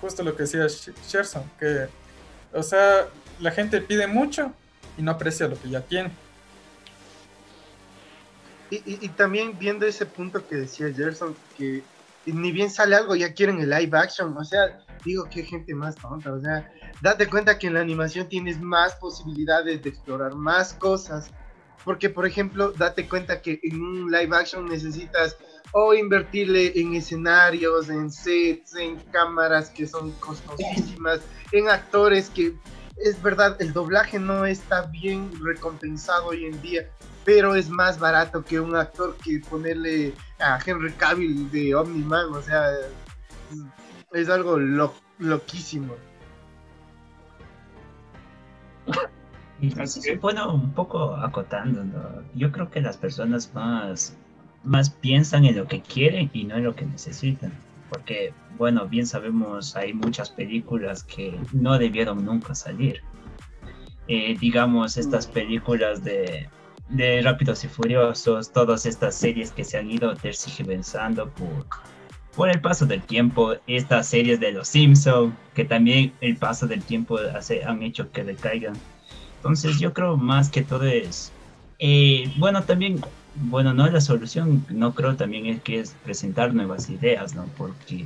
justo lo que decía Sherson, que, o sea, la gente pide mucho y no aprecia lo que ya tiene. Y, y, y también viendo ese punto que decía Gerson, que ni bien sale algo, ya quieren el live action. O sea, digo, qué gente más tonta. O sea, date cuenta que en la animación tienes más posibilidades de explorar más cosas. Porque, por ejemplo, date cuenta que en un live action necesitas o invertirle en escenarios, en sets, en cámaras que son costosísimas, en actores que es verdad, el doblaje no está bien recompensado hoy en día, pero es más barato que un actor que ponerle a Henry Cavill de Omni-Man, o sea, es, algo lo, loquísimo. Y así se pone un poco acotando, ¿no? Yo creo que las personas más, más piensan en lo que quieren y no en lo que necesitan. Porque, bueno, bien sabemos, hay muchas películas que no debieron nunca salir. Eh, digamos, estas películas de, de Rápidos y Furiosos, todas estas series que se han ido tergiversando por, por el paso del tiempo, estas series de Los Simpson, que también el paso del tiempo hace, han hecho que decaigan. Entonces yo creo más que todo es, eh, bueno, también, bueno, no es la solución, no creo también es que es presentar nuevas ideas, ¿no? Porque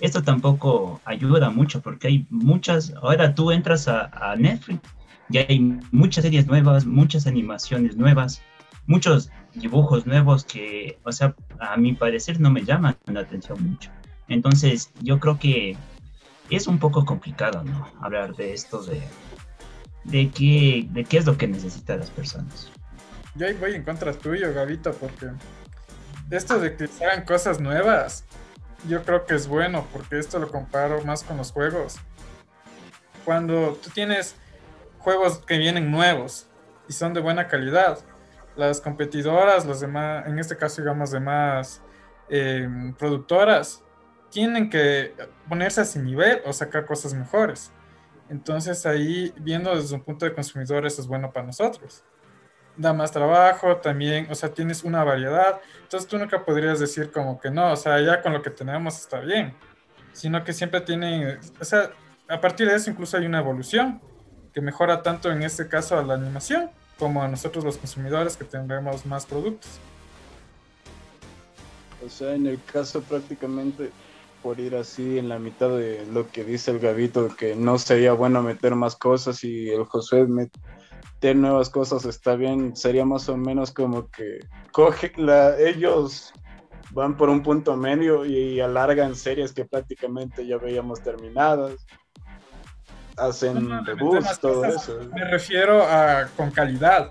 esto tampoco ayuda mucho, porque hay muchas, ahora tú entras a, a Netflix ya hay muchas series nuevas, muchas animaciones nuevas, muchos dibujos nuevos que, o sea, a mi parecer no me llaman la atención mucho. Entonces, yo creo que es un poco complicado, ¿no? Hablar de esto, de, de, qué, de qué es lo que necesitan las personas. Yo ahí voy en contra tuyo, Gavito, porque esto de que se hagan cosas nuevas, yo creo que es bueno, porque esto lo comparo más con los juegos. Cuando tú tienes juegos que vienen nuevos y son de buena calidad. Las competidoras, los demás, en este caso digamos demás eh, productoras, tienen que ponerse a su nivel o sacar cosas mejores. Entonces ahí, viendo desde un punto de consumidor, eso es bueno para nosotros. Da más trabajo también, o sea, tienes una variedad. Entonces tú nunca podrías decir como que no, o sea, ya con lo que tenemos está bien. Sino que siempre tienen, o sea, a partir de eso incluso hay una evolución que mejora tanto en este caso a la animación como a nosotros los consumidores que tendremos más productos. O sea, en el caso prácticamente por ir así en la mitad de lo que dice el Gavito, que no sería bueno meter más cosas y el Josué meter nuevas cosas está bien, sería más o menos como que coge la, ellos van por un punto medio y alargan series que prácticamente ya veíamos terminadas hacen No, meter todo eso. Me refiero a con calidad,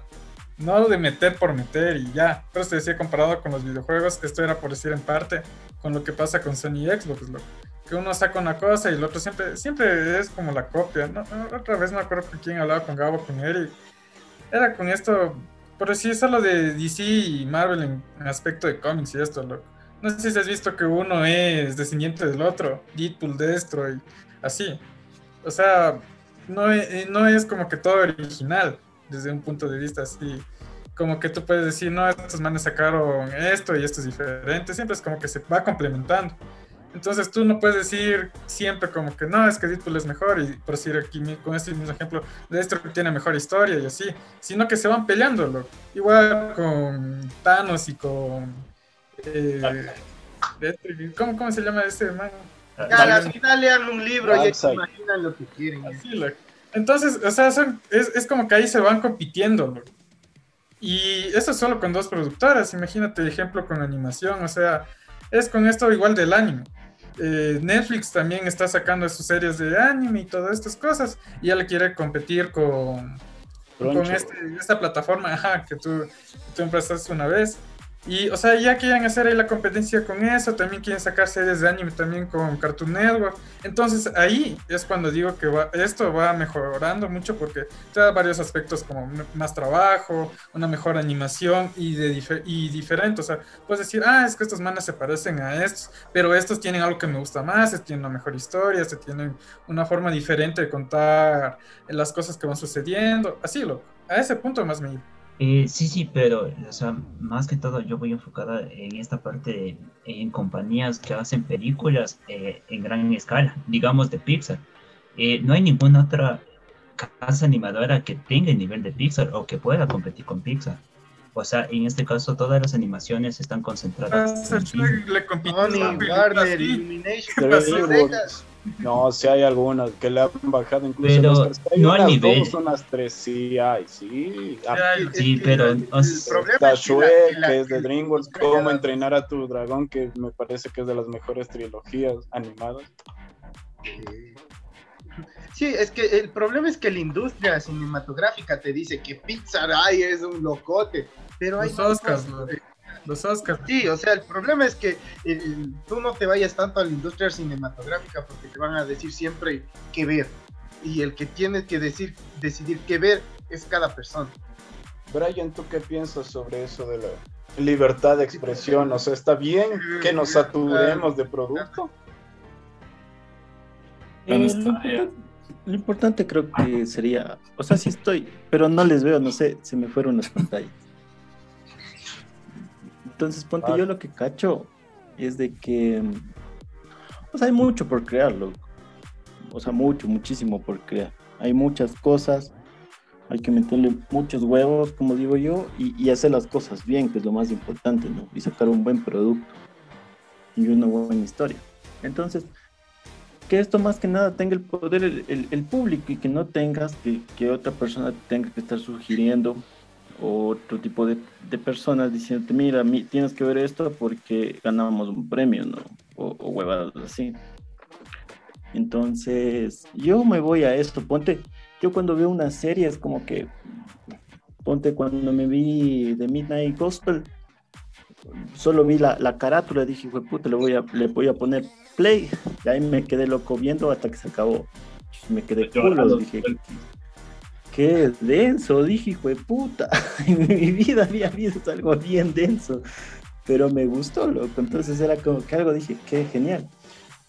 no de meter por meter y ya. Pero te decía, comparado con los videojuegos, esto era por decir en parte con lo que pasa con Sony y Xbox, lo- que uno saca una cosa y el otro siempre, siempre es como la copia. ¿no? Otra vez me acuerdo con quién hablaba, con Gabo, con Eric. Era con esto, por decir solo de DC y Marvel en, en aspecto de cómics y esto, loco. No sé si has visto que uno es descendiente del otro, Deadpool, Destro y así. O sea, no es, no es como que todo original desde un punto de vista así. Como que tú puedes decir, no, estos manes sacaron esto y esto es diferente. Siempre es como que se va complementando. Entonces tú no puedes decir siempre como que no, es que Deadpool es mejor y por decir aquí con este mismo ejemplo, de esto tiene mejor historia y así, sino que se van peleando. loco. Igual con Thanos y con... eh, de este- ¿cómo, ¿Cómo se llama este man? Ya, al final lean un libro y se imaginan lo que quieren. Así, loco. Entonces, o sea, son- es, es como que ahí se van compitiendo, loco. Y eso es solo con dos productoras. Imagínate el ejemplo con animación, o sea, es con esto igual del anime. Eh, Netflix también está sacando sus series de anime y todas estas cosas, y ya le quiere competir con, con este- esta plataforma ajá, que tú, tú empezaste una vez. Y, o sea, ya quieren hacer ahí la competencia con eso, también quieren sacar series de anime también con Cartoon Network. Entonces ahí es cuando digo que va- esto va mejorando mucho porque te da varios aspectos como más trabajo, una mejor animación y, de y diferente. O sea, puedes decir, ah, es que estos manas se parecen a estos, pero estos tienen algo que me gusta más, estos tienen una mejor historia, se tienen una forma diferente de contar las cosas que van sucediendo. Así, loco. A ese punto más me. Eh, sí, sí, pero, o sea, más que todo yo voy enfocada en esta parte de- en compañías que hacen películas eh, en gran escala, digamos de Pixar. Eh, no hay ninguna otra casa animadora que tenga el nivel de Pixar o que pueda competir con Pixar. O sea, en este caso todas las animaciones están concentradas en Disney. Le compitió Warner. Illumination, Las. No, sí hay algunas que le han bajado incluso Pero tres. Hay no al nivel. dos, unas tres, sí hay, sí. Sí, pero, el, Está es que la- Shrek, que la- que es de DreamWorks, Cómo entrenar a tu dragón, que me parece que es de las mejores trilogías animadas. Sí, es que el problema es que la industria cinematográfica te dice que Pixar ay, es un locote, pero hay Los Oscars, ¿no? Los Oscars. Sí, o sea, el problema es que tú no te vayas tanto a la industria cinematográfica porque te van a decir siempre qué ver. Y el que tiene que decir, decidir qué ver es cada persona. Brian, ¿tú qué piensas sobre eso de la libertad de expresión? O sea, ¿está bien que nos saturemos de producto? Eh, lo importante creo que sería, o sea, sí estoy, pero no les veo, no sé, se me fueron las pantallas. Entonces, ponte, Ah. yo lo que cacho es de que, o sea, hay mucho por crear, loco. O sea, mucho, muchísimo por crear. Hay muchas cosas, hay que meterle muchos huevos, como digo yo, y, y hacer las cosas bien, que es lo más importante, ¿no? Y sacar un buen producto y una buena historia. Entonces, que esto más que nada tenga el poder el, el- el público y que no tengas que, que otra persona tenga que estar sugiriendo o otro tipo de, de personas diciéndote, mira, mi- tienes que ver esto porque ganamos un premio, ¿no? O, o huevadas así. Entonces, yo me voy a esto, ponte, yo cuando veo una serie es como que, ponte cuando me vi The Midnight Gospel, solo vi la, la carátula, dije, "Jue puta, le voy, a, le voy a poner play, y ahí me quedé loco viendo hasta que se acabó. Me quedé culo, dije, qué denso, dije, hijo de puta, [laughs] en mi vida había visto algo bien denso, pero me gustó, loco, entonces era como que algo dije, qué genial.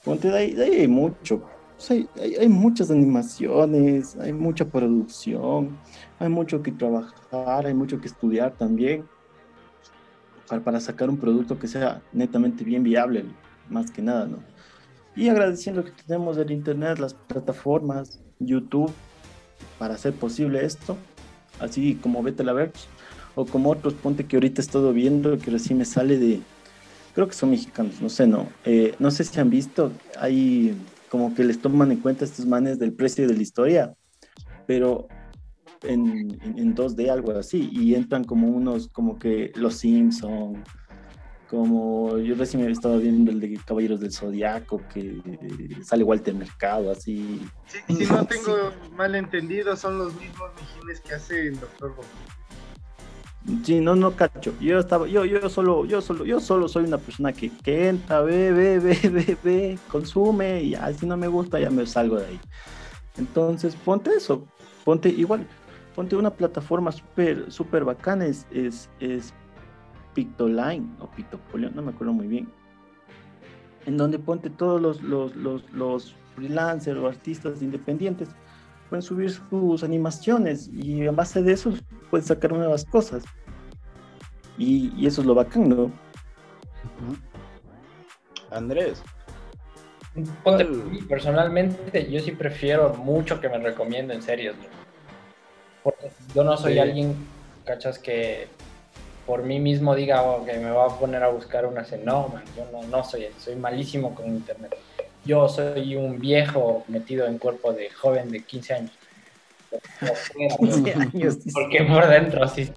Ponte, de ahí, hay mucho, sea, hay, hay muchas animaciones, hay mucha producción, hay mucho que trabajar, hay mucho que estudiar también para, para sacar un producto que sea netamente bien viable, más que nada, ¿no? Y agradeciendo que tenemos el internet, las plataformas, YouTube, para hacer posible esto, así como Vete la Verge, o como otros, ponte que ahorita he estado viendo, que recién me sale de, creo que son mexicanos, no sé, no, Eh, no sé si han visto, hay como que les toman en cuenta estos manes del precio de la historia, pero en, en, en 2D, algo así, y entran como unos, como que los Simpson, como yo recién me estaba viendo el de Caballeros del Zodiaco, que sale Walter Mercado, así. Sí, si no [laughs] tengo mal entendido, son los mismos mijines que hace el Doctor Who. Sí, no, no cacho. Yo estaba, yo, yo solo, yo solo, yo solo soy una persona que, que entra, ve, ve, ve, [laughs] ve, ve, consume, y ya, si no me gusta, ya me salgo de ahí. Entonces, ponte eso, ponte igual, ponte una plataforma súper, súper bacana, es, es, es Pictoline o Pictopolio, no me acuerdo muy bien. En donde ponte todos los, los, los, los freelancers o artistas independientes pueden subir sus animaciones y en base de eso pueden sacar nuevas cosas. Y, y eso es lo bacán, ¿no? Andrés, Ponte, personalmente, yo sí prefiero mucho que me recomienden series. ¿no? Porque yo no soy Sí. alguien, cachas, que por mí mismo diga "Oh, que me va a poner a buscar una. No, man, yo no, no soy, soy malísimo con internet. yo soy un viejo metido en cuerpo de joven de 15 años. [laughs] Porque por dentro sí.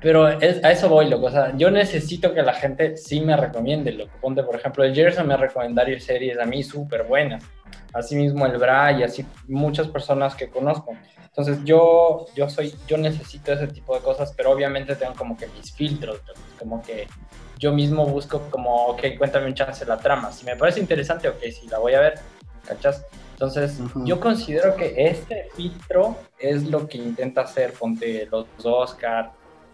Pero es, a eso voy, loco. O sea, yo necesito que la gente sí me recomiende, loco. Ponte, por ejemplo, el Gerson me ha recomendado series a mí súper buenas. Asimismo el Bra y así muchas personas que conozco. Entonces yo, yo soy, yo necesito ese tipo de cosas, pero obviamente tengo como que mis filtros, como que yo mismo busco como, ok, cuéntame un chance la trama. Si me parece interesante, ok, si la voy a ver, ¿cachas? Entonces, yo considero que este filtro es lo que intenta hacer, ponte los Oscar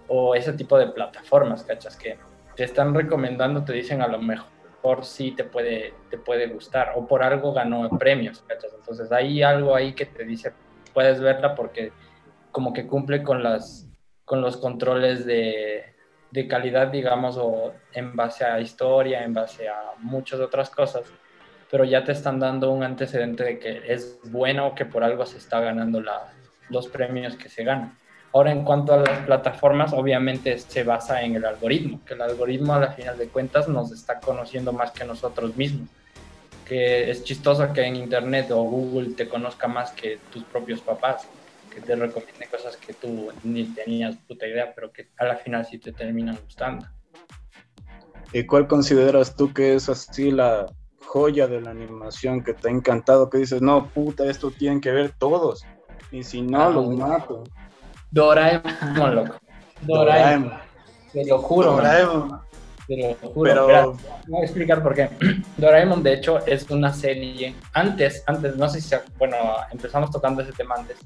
o ese tipo de plataformas, ¿cachas? Que te están recomendando, te dicen a lo mejor sí te puede, te puede gustar o por algo ganó premios, ¿cachas? Entonces, hay algo ahí que te dice, puedes verla porque como que cumple con, las, con los controles de, de calidad, digamos, o en base a historia, en base a muchas otras cosas pero ya te están dando un antecedente de que es bueno que por algo se está ganando la, los premios que se ganan. Ahora, en cuanto a las plataformas, obviamente se basa en el algoritmo, que el algoritmo a la final de cuentas nos está conociendo más que nosotros mismos. Que es chistoso que en Internet o Google te conozca más que tus propios papás, que te recomiende cosas que tú ni tenías puta idea, pero que a la final sí te terminan gustando. ¿Y cuál consideras tú que es así la, joya de la animación que te ha encantado, que dices, no, puta, esto tienen que ver todos. Y si no, ah, los mato. Doraemon, loco. Doraemon. Te lo juro. Doraemon. Te lo juro. Pero... voy a explicar por qué. [clears throat] Doraemon, de hecho, es una serie. Antes, antes, no sé si. Bueno, empezamos tocando ese tema antes.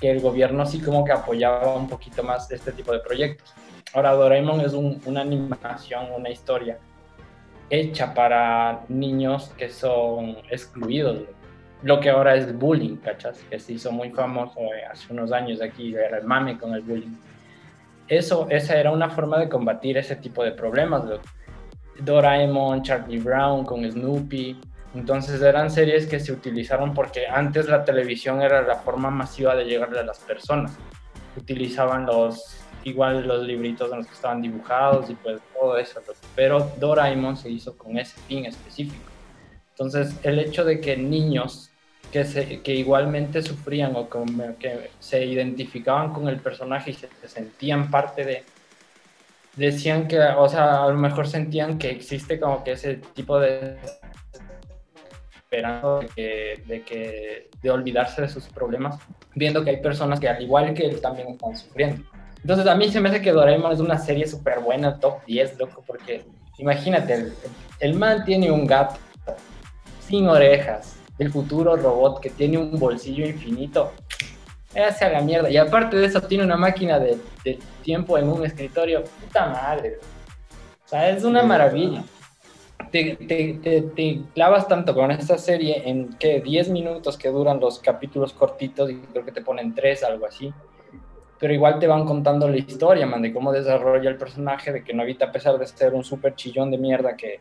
Que el gobierno sí como que apoyaba un poquito más este tipo de proyectos. Ahora, Doraemon es una animación, una historia hecha para niños que son excluidos. Lo que ahora es bullying, ¿cachas? Que se hizo muy famoso eh, hace unos años aquí, era el mame con el bullying. Eso, esa era una forma de combatir ese tipo de problemas. Doraemon, Charlie Brown con Snoopy. Entonces eran series que se utilizaron porque antes la televisión era la forma masiva de llegarle a las personas. Utilizaban los igual los libritos en los que estaban dibujados y pues todo eso, pero Doraemon se hizo con ese fin específico. Entonces, el hecho de que niños que, se, que igualmente sufrían o que se identificaban con el personaje y se, sentían parte de, decían que, o sea, a lo mejor sentían que existe como que ese tipo de esperando de que, de que de olvidarse de sus problemas, viendo que hay personas que al igual que él también están sufriendo. Entonces a mí se me hace que Doraemon es una serie súper buena, top 10, loco, porque imagínate, el, man tiene un gato sin orejas, el futuro robot que tiene un bolsillo infinito, hace a la mierda. Y aparte de eso tiene una máquina de, tiempo en un escritorio, puta madre. O sea, es una maravilla. Te, te, te, clavas tanto con esta serie en que 10 minutos que duran los capítulos cortitos y creo que te ponen 3, algo así pero igual te van contando la historia, man, de cómo desarrolla el personaje, de que Novita, a pesar de ser un súper chillón de mierda, que,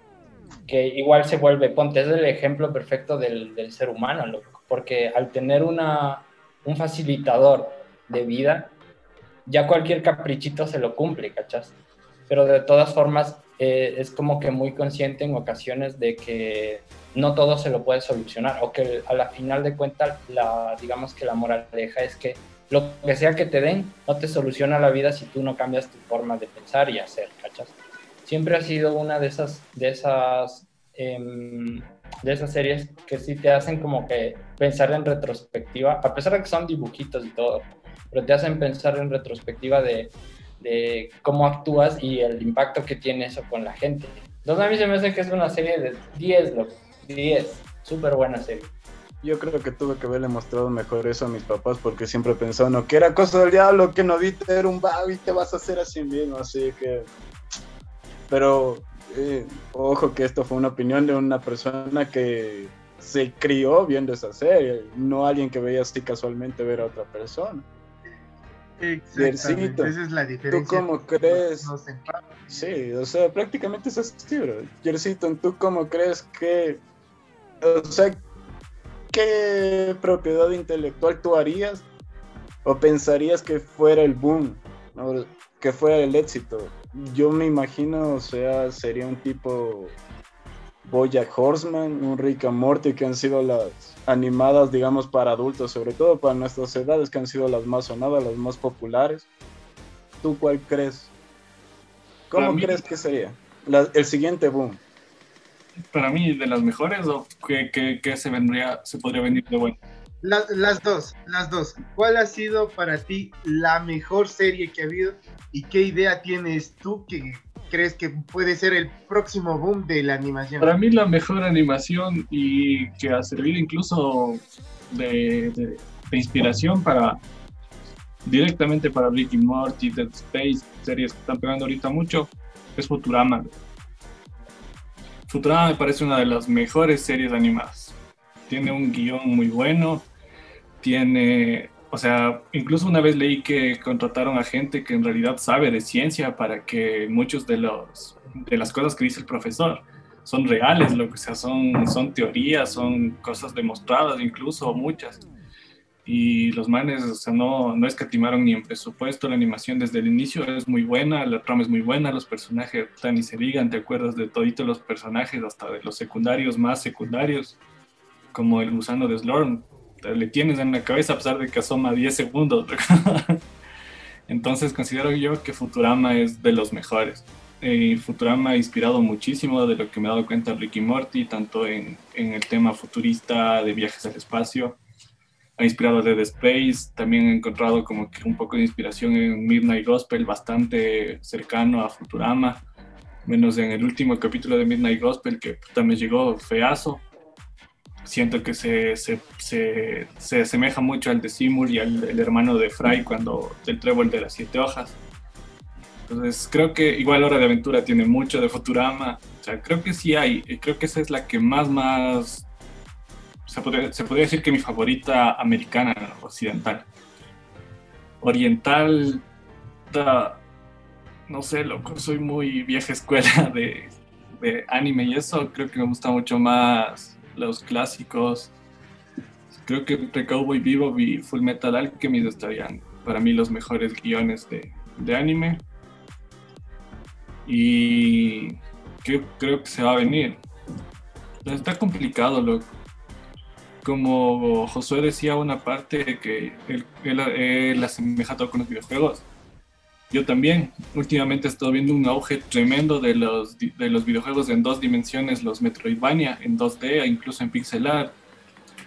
que igual se vuelve, ponte, es el ejemplo perfecto del, del ser humano, porque al tener una, un facilitador de vida, ya cualquier caprichito se lo cumple, ¿cachas? Pero de todas formas, eh, es como que muy consciente en ocasiones de que no todo se lo puede solucionar, o que a la final de cuentas, la, digamos que la moraleja es que lo que sea que te den no te soluciona la vida si tú no cambias tu forma de pensar y hacer, ¿cachas? Siempre ha sido una de esas, de esas, em, de esas series que sí te hacen como que pensar en retrospectiva, a pesar de que son dibujitos y todo, pero te hacen pensar en retrospectiva de, de cómo actúas y el impacto que tiene eso con la gente. Entonces a mí se me hace que es una serie de 10, loco, 10, súper buena serie. Yo creo que tuve que haberle mostrado mejor eso a mis papás porque siempre pensaban no, que era cosa del diablo, que no viste era un vago y te vas a hacer así mismo, así que... Pero, eh, ojo que esto fue una opinión de una persona que se crió viendo esa serie, no alguien que veía así casualmente ver a otra persona. Exactamente, esa es la diferencia. ¿Tú cómo crees? sí, o sea, prácticamente es así, bro. Jercito, ¿tú cómo crees que... O sea, ¿qué propiedad intelectual tú harías o pensarías que fuera el boom, que fuera el éxito? Yo me imagino, o sea, sería un tipo Bojack Horseman, un Rick and Morty, que han sido las animadas, digamos, para adultos, sobre todo para nuestras edades, que han sido las más sonadas, las más populares. ¿Tú cuál crees? ¿Cómo mí- crees que sería La- el siguiente boom? Para mí, de las mejores, o que, que, que se vendría, se podría venir de bueno. La- las dos, las dos. ¿Cuál ha sido para ti la mejor serie que ha habido y qué idea tienes tú que crees que puede ser el próximo boom de la animación? Para mí, la mejor animación y que ha servido incluso de inspiración para directamente para Ricky Morty, Dead Space, series que están pegando ahorita mucho, es Futurama. Futurama me parece una de las mejores series animadas. Tiene un guion muy bueno, tiene, o sea, incluso una vez leí que contrataron a gente que en realidad sabe de ciencia para que muchos de los de las cosas que dice el profesor son reales, lo que sea, son, son teorías, son cosas demostradas incluso, muchas. Y los manes, o sea, no, no escatimaron ni en presupuesto, la animación desde el inicio es muy buena, la trama es muy buena, los personajes, puta, ni se digan, te acuerdas de toditos los personajes, hasta de los secundarios más secundarios, como el gusano de Slorm, te- le tienes en la cabeza a pesar de que asoma 10 segundos. [laughs] Entonces considero yo que Futurama es de los mejores. Eh, Futurama ha inspirado muchísimo de lo que me he dado cuenta Ricky Morty, tanto en, en el tema futurista de viajes al espacio. Ha inspirado Dead Space, también he encontrado como que un poco de inspiración en Midnight Gospel, bastante cercano a Futurama, menos en el último capítulo de Midnight Gospel que me llegó feazo. Siento que se, se, se, se asemeja mucho al de Seymour y al el hermano de Fry cuando del trébol de las siete hojas. Entonces creo que igual Hora de Aventura tiene mucho de Futurama. O sea, creo que sí hay. Y creo que esa es la que más, más... Se podría, se podría decir que mi favorita americana, occidental. Oriental, da- no sé, loco, soy muy vieja escuela [laughs] de, de anime y eso. Creo que me gusta mucho más los clásicos. Creo que entre Cowboy y Full Metal Alchemist estarían para mí los mejores guiones de, de anime. Y creo que se va a venir. Está complicado, loco. Como Josué decía una parte que él, él, él asemeja todo con los videojuegos. Yo también. Últimamente he estado viendo un auge tremendo de los, de los videojuegos en dos dimensiones, los Metroidvania, en 2D, e incluso en pixel art.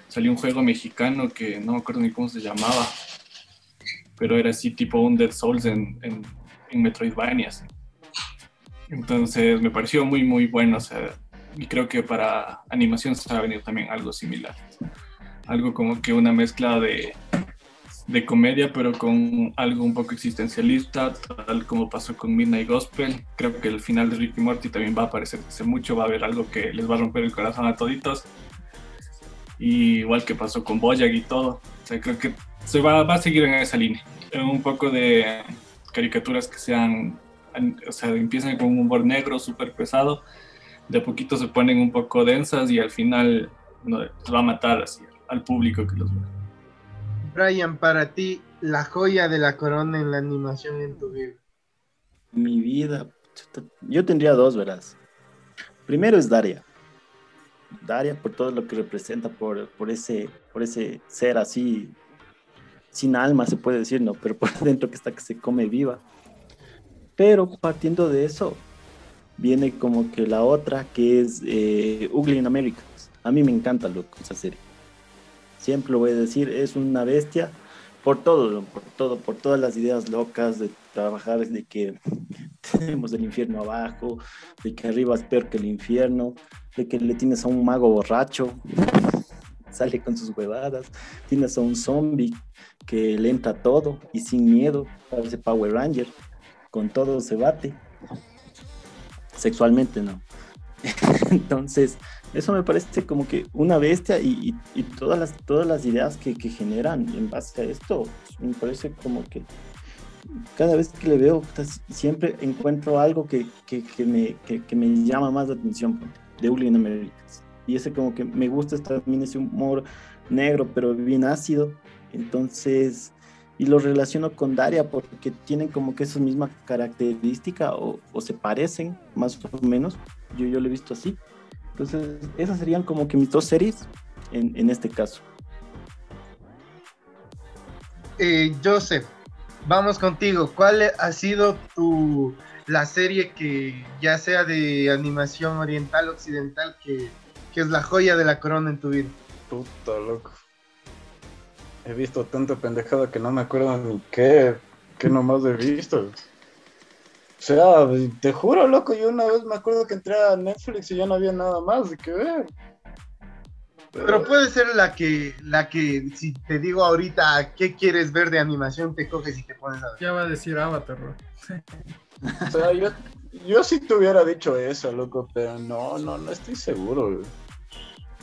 Salió un juego mexicano que no me acuerdo ni cómo se llamaba, pero era así tipo un Dead Souls en, en, Metroidvania. Entonces me pareció muy, muy bueno. O sea, y creo que para animación se va a venir también algo similar. Algo como que una mezcla de, de comedia, pero con algo un poco existencialista, tal como pasó con Midnight Gospel. Creo que el final de Ricky Morty también va a aparecer mucho, va a haber algo que les va a romper el corazón a toditos. Y igual que pasó con Boyack y todo. O sea, creo que se va, va a seguir en esa línea. Un poco de caricaturas que sean, o sea, empiezan con un humor negro súper pesado, de a poquito se ponen un poco densas y al final no, va a matar así al público que los ve. Brian, para ti, la joya de la corona en la animación en tu vida. Mi vida, yo tendría dos, verás. Primero es Daria. Daria por todo lo que representa, por, por, ese, por ese ser así, sin alma se puede decir, ¿no? Pero por [laughs] dentro que está que se come viva. Pero partiendo de eso, viene como que la otra, que es eh, Ugly in America. A mí me encanta, loco, esa serie. Siempre lo voy a decir, es una bestia por todo, por todo, por todas las ideas locas de trabajar, de que [laughs] tenemos el infierno abajo, de que arriba es peor que el infierno, de que le tienes a un mago borracho, [laughs] sale con sus huevadas, tienes a un zombie que le entra todo y sin miedo, parece Power Ranger, con todo se bate, sexualmente no. [laughs] Entonces, eso me parece como que una bestia y, todas, las, todas las ideas que, que, generan en base a esto, pues, me parece como que cada vez que le veo, siempre encuentro algo que, que, que me, me llama más la atención de Uli en. Y ese como que me gusta también ese humor negro, pero bien ácido. Entonces, y lo relaciono con Daria porque tienen como que esa misma característica o, o se parecen más o menos. Yo, yo lo he visto así Entonces, esas serían como que mis dos series en, en este caso. Eh, Joseph, vamos contigo. ¿Cuál ha sido tu la serie que ya sea de animación oriental occidental que, que es la joya de la corona en tu vida? Puta, loco. He visto tanta pendejada que no me acuerdo ni qué, qué nomás he visto. O sea, te juro, loco, yo una vez me acuerdo que entré a Netflix y ya no había nada más de que ver. Pero puede ser la que, la que, si te digo ahorita qué quieres ver de animación, te coges y te pones a ver. Ya va a decir Avatar, bro. O sea, yo, yo sí te hubiera dicho eso, loco, pero no, no, no estoy seguro. güey.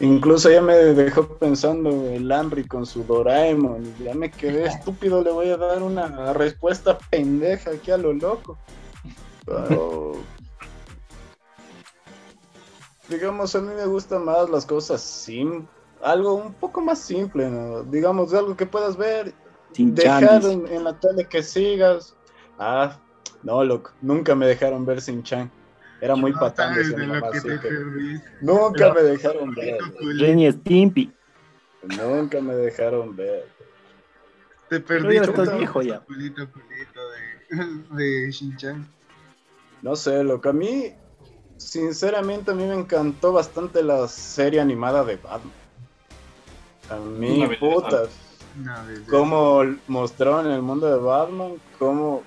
Incluso ya me dejó pensando el Henry con su Doraemon. y Ya me quedé [laughs] estúpido, le voy a dar una respuesta pendeja aquí a lo loco. Pero. Digamos, a mí me gustan más las cosas sim algo un poco más simple, ¿no? Digamos, algo que puedas ver, Sin dejar en, en la tele que sigas. Ah, no, loco, nunca me dejaron ver Sin Chan. Era muy No patán de lo mamá, que que. Nunca me dejaron ver. Culito, culito. Ren y Stimpy. Nunca me dejaron ver. Te Pero ya perdiste. estás viejo ya. Culito, culito de, de Shin-Chan. No sé, loco. A mí, sinceramente, a mí me encantó bastante la serie animada de Batman. A mí, Una belleza. puta, No, desde- cómo mostraron el mundo de Batman, cómo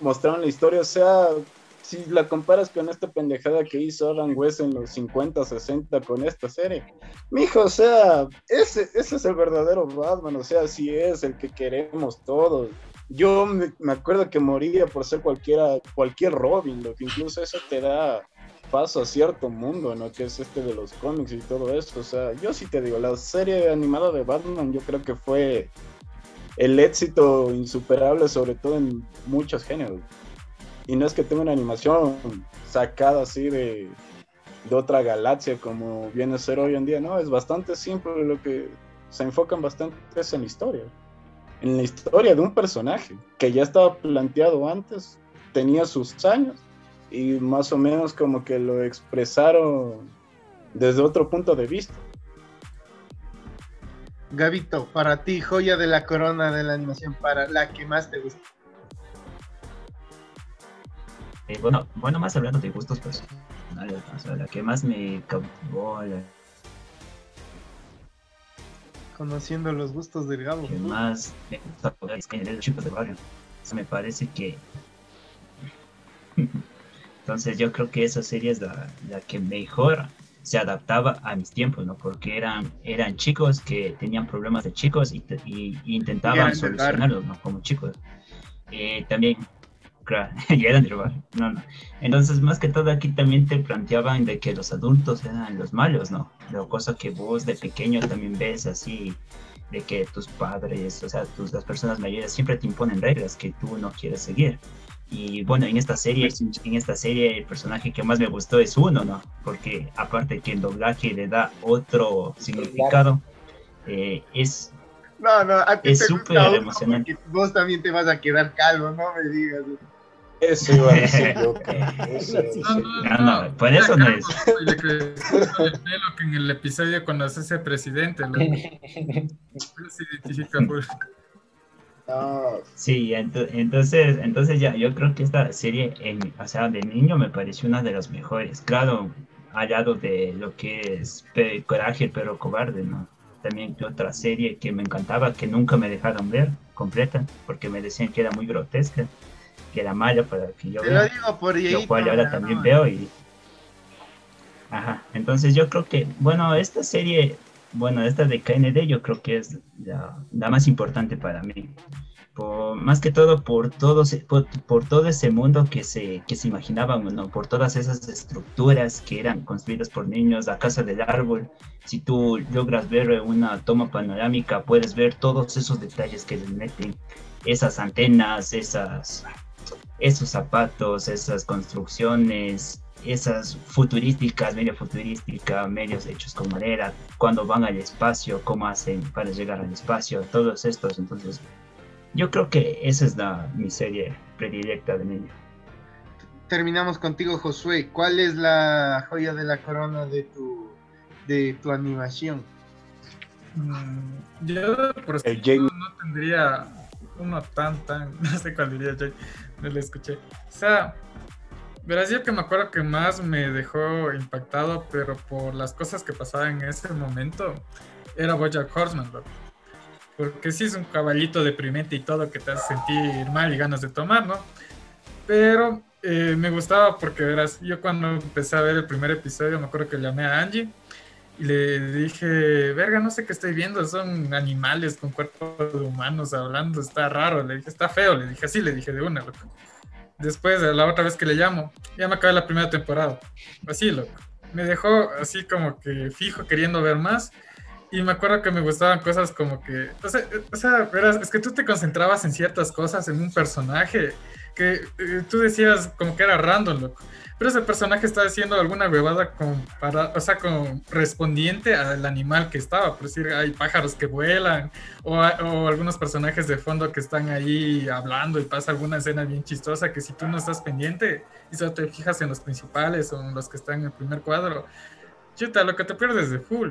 mostraron la historia. O sea, si la comparas con esta pendejada que hizo Adam West en los 50, 60 con esta serie, mijo, o sea, ese, ese es el verdadero Batman. O sea, sí es el que queremos todos. Yo me, acuerdo que moría por ser cualquiera, cualquier Robin, lo que incluso eso te da paso a cierto mundo, ¿no? Que es este de los cómics y todo eso. O sea, yo sí te digo, la serie animada de Batman yo creo que fue el éxito insuperable, sobre todo en muchos géneros. Y no es que tenga una animación sacada así de, de otra galaxia como viene a ser hoy en día, no, es bastante simple, lo que se enfocan bastante es en la historia. En la historia de un personaje que ya estaba planteado antes, tenía sus años y más o menos como que lo expresaron desde otro punto de vista. Gabito, para ti, joya de la corona de la animación, para la que más te gusta. Eh, bueno, bueno, más hablando de gustos personales, o sea, la que más me cautivó, la Conociendo los gustos del Gabo. que más me gusta es que los chicos de barrio. Me parece que. [laughs] Entonces, yo creo que esa serie es la, la que mejor se adaptaba a mis tiempos, ¿no? Porque eran, eran chicos que tenían problemas de chicos y, te- y- y Y intentaban solucionarlos, ¿no? Como chicos. Eh, también, claro, [laughs] ya eran del barrio, no, no. Entonces, más que todo aquí también te planteaban de que los adultos eran los malos, ¿no? La cosa que vos de pequeño también ves así, de que tus padres, o sea, tus, las personas mayores siempre te imponen reglas que tú no quieres seguir. Y bueno, en esta serie, en esta serie el personaje que más me gustó es uno, ¿no? Porque aparte que el doblaje le da otro significado, eh, es No, no, a ti Es súper emocionante. Vos también te vas a quedar calvo, no me digas. Eso iba a decir [laughs] yo. No, no, por eso no es. Le creció el pelo que en el episodio cuando se hace presidente. Se [laughs] identifica. No, Sí, ento- entonces, entonces ya, yo creo que esta serie, en, o sea, de niño me pareció una de las mejores. Claro, al lado de lo que es Pe- Coraje, pero cobarde, ¿no? También que otra serie que me encantaba, que nunca me dejaron ver completa, porque me decían que era muy grotesca, que era mala para que yo Te lo vea. digo por ahí. lo cual ahora también veo y ajá entonces yo creo que bueno esta serie bueno esta de KND yo creo que es la, la más importante para mí por, más que todo por todo ese- por, por todo ese mundo que se que se imaginaban ¿no? por todas esas estructuras que eran construidas por niños la casa del árbol si tú logras ver una toma panorámica puedes ver todos esos detalles que les meten esas antenas esas esos zapatos, esas construcciones, esas futurísticas, medio futurística, medios hechos con madera, cuando van al espacio, cómo hacen para llegar al espacio, todos estos. Entonces, yo creo que esa es la, mi serie predilecta de niño. terminamos contigo, Josué. ¿Cuál es la joya de la corona de tu, de tu animación? Mm, yo por El no tendría uno tan tan, [laughs] no sé cuál diría Jake, [laughs] no lo escuché. O sea, verás yo que me acuerdo que más me dejó impactado, pero por las cosas que pasaban en ese momento, era Bojack Horseman, loco. Porque sí es un caballito deprimente y todo que te hace sentir mal y ganas de tomar, ¿no? Pero eh, me gustaba porque, verás, yo cuando empecé a ver el primer episodio, me acuerdo que llamé a Angie y le dije, verga, no sé qué estoy viendo, son animales con cuerpos humanos hablando, está raro, le dije, está feo, le dije así, le dije de una, loco. Después, de la otra vez que le llamo, ya me acabé la primera temporada, así, loco. Me dejó así como que fijo queriendo ver más y me acuerdo que me gustaban cosas como que, o sea, o sea, verás, es que tú te concentrabas en ciertas cosas, en un personaje, que eh, tú decías como que era random, loco. Pero ese personaje estaba haciendo alguna huevada con para, o sea, con respondiente al animal que estaba. Por decir, hay pájaros que vuelan, o, o algunos personajes de fondo que están ahí hablando y pasa alguna escena bien chistosa que si tú no estás pendiente y solo te fijas en los principales o en los que están en el primer cuadro, chuta, lo que te pierdes de full.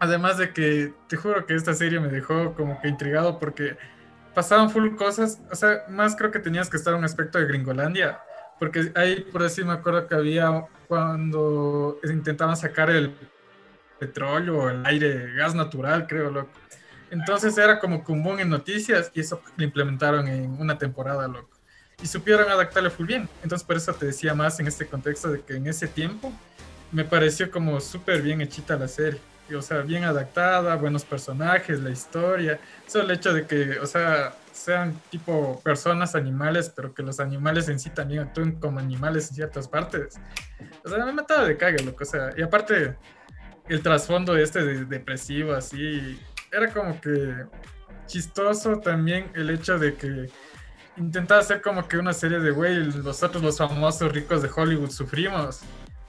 Además de que te juro que esta serie me dejó como que intrigado porque pasaban full cosas, o sea, más creo que tenías que estar en un aspecto de Gringolandia, porque ahí por así me acuerdo que había cuando intentaban sacar el petróleo, el aire, gas natural, creo, loco. Entonces era como boom en noticias y eso lo implementaron en una temporada, loco. Y supieron adaptarle full bien. Entonces por eso te decía más en este contexto de que en ese tiempo me pareció como súper bien hechita la serie. Y, o sea, bien adaptada, buenos personajes, la historia. Solo el hecho de que, o sea, sean tipo personas, animales, pero que los animales en sí también actúen como animales en ciertas partes. O sea, me mataba de cague, loco. O sea, y aparte, el trasfondo este de depresivo, así, era como que chistoso también el hecho de que intentaba hacer como que una serie de, güey, nosotros los famosos ricos de Hollywood sufrimos.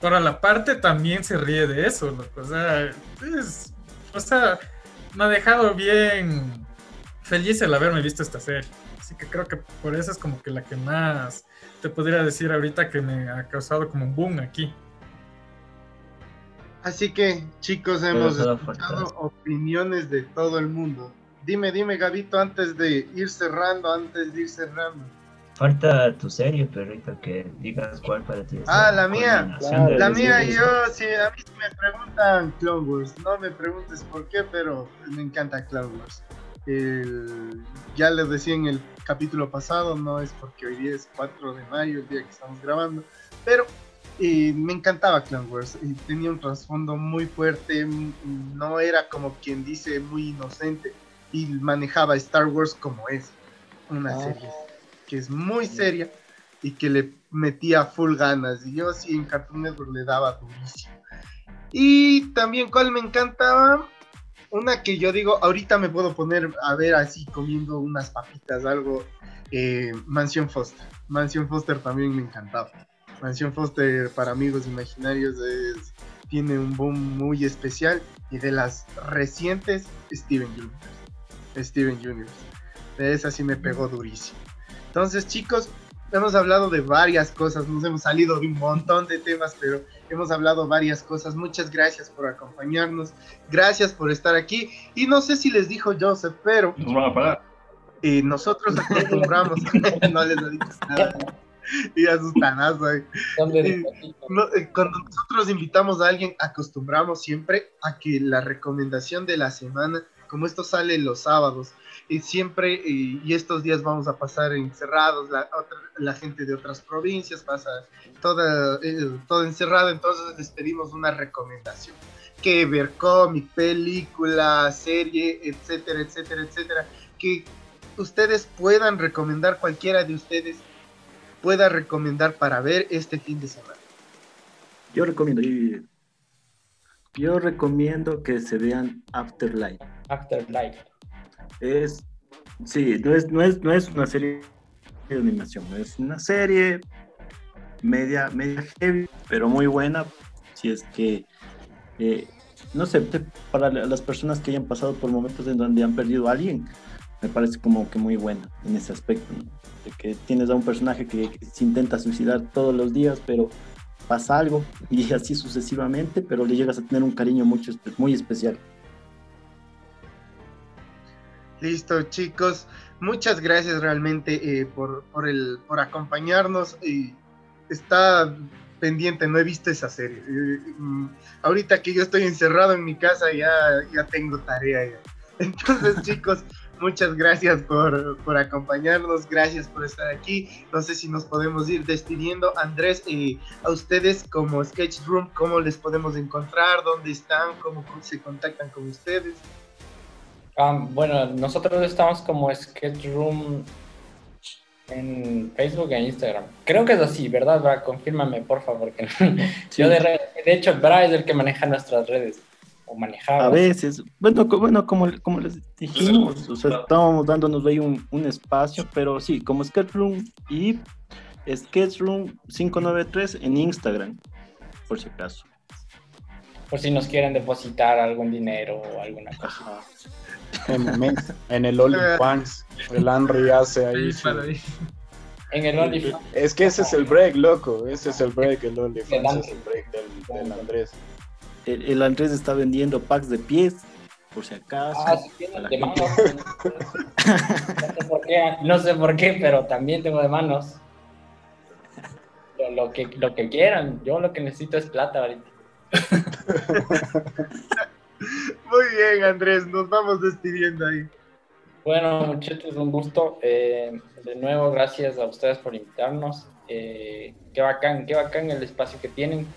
Pero a la parte también se ríe de eso, loco. O sea, es, o sea, me ha dejado bien feliz el haberme visto esta serie. Así que creo que por eso es como que la que más te podría decir ahorita que me ha causado como un boom aquí. Así que, chicos, hemos escuchado opiniones de todo el mundo. Dime, dime, Gabito, antes de ir cerrando, antes de ir cerrando. Falta tu serie, perrito, que digas cuál para ti es Ah, la mía. La mía, series. yo, si a mí me preguntan Clone Wars, no me preguntes por qué, pero me encanta Clone Wars. El- ya les decía en el capítulo pasado, no es porque hoy día es 4 de mayo, el día que estamos grabando, pero eh, me encantaba Clone Wars y tenía un trasfondo muy fuerte, no era como quien dice muy inocente y manejaba Star Wars como es, una Ah. serie que es muy seria y que le metía full ganas. Y yo sí en Cartoon Network le daba durísimo. Y también, ¿cuál me encantaba? Una que yo digo, ahorita me puedo poner a ver así comiendo unas papitas, algo. eh, Mansión Foster. Mansión Foster también me encantaba. Mansión Foster para amigos imaginarios tiene un boom muy especial. Y de las recientes, Steven Universe. Steven Universe. De esa sí me pegó durísimo. Entonces, chicos, hemos hablado de varias cosas, nos hemos salido de un montón de temas, pero hemos hablado varias cosas. Muchas gracias por acompañarnos, gracias por estar aquí. Y no sé si les dijo Joseph, pero Nos van a pagar. eh, nosotros acostumbramos, no les he dicho nada, y asustanazo Eh. No, eh, cuando nosotros invitamos a alguien, acostumbramos siempre a que la recomendación de la semana, como esto sale los sábados, y siempre, y estos días vamos a pasar encerrados, la, otra- la gente de otras provincias pasa toda, eh, todo encerrado, entonces les pedimos una recomendación. Que ver cómic, película, serie, etcétera, etcétera, etcétera. Que ustedes puedan recomendar, cualquiera de ustedes pueda recomendar para ver este fin de semana. Yo recomiendo, y- yo recomiendo que se vean Afterlife. Afterlife. Es, sí, no es, no es, no es una serie de animación, es una serie media, media heavy, pero muy buena. Si es que, eh, no sé, para la- las personas que hayan pasado por momentos en donde han perdido a alguien, me parece como que muy buena en ese aspecto, de que tienes a un personaje que, se intenta suicidar todos los días, pero pasa algo [laughs] y así sucesivamente, pero le llegas a tener un cariño mucho, muy especial. Listo, chicos. Muchas gracias realmente eh, por, por, el, por acompañarnos. Y está pendiente, no he visto esa serie. Eh, ahorita que yo estoy encerrado en mi casa, ya, ya tengo tarea. [laughs] Entonces, chicos, muchas gracias por, por acompañarnos. Gracias por estar aquí. No sé si nos podemos ir despidiendo. Andrés, eh, a ustedes como Sketch Room, ¿cómo les podemos encontrar? ¿Dónde están? ¿Cómo se contactan con ustedes? Ah, bueno, nosotros estamos como Sketch Room en Facebook e Instagram. Creo que es así, ¿verdad, Bra? Confírmame, por favor. Que Yo de, re- de hecho, Bra es el que maneja nuestras redes. O manejaba. A veces, bueno, co- bueno como, como les dijimos, o sea, estábamos dándonos ahí un, un espacio, pero sí, como Sketch Room y Sketch Room 593 en Instagram, por si acaso. Por si nos quieren depositar algún dinero o alguna cosa. Ajá. En, el [laughs] OnlyFans, el Henry hace ahí. Su-. En el OnlyFans. Es que ese es el break, loco. Ese es el break, el OnlyFans es Andrés. el break del, del Andrés. El, el Andrés está vendiendo packs de pies, por si acaso. Ah, sí, tiene de manos. No sé por qué, no sé por qué, pero también tengo de manos. Lo, lo que, lo que quieran. Yo lo que necesito es plata ahorita. [laughs] Muy bien, Andrés, nos vamos despidiendo ahí. Bueno, muchachos, un gusto. Eh, de nuevo, gracias a ustedes por invitarnos. Eh, qué bacán, qué bacán el espacio que tienen.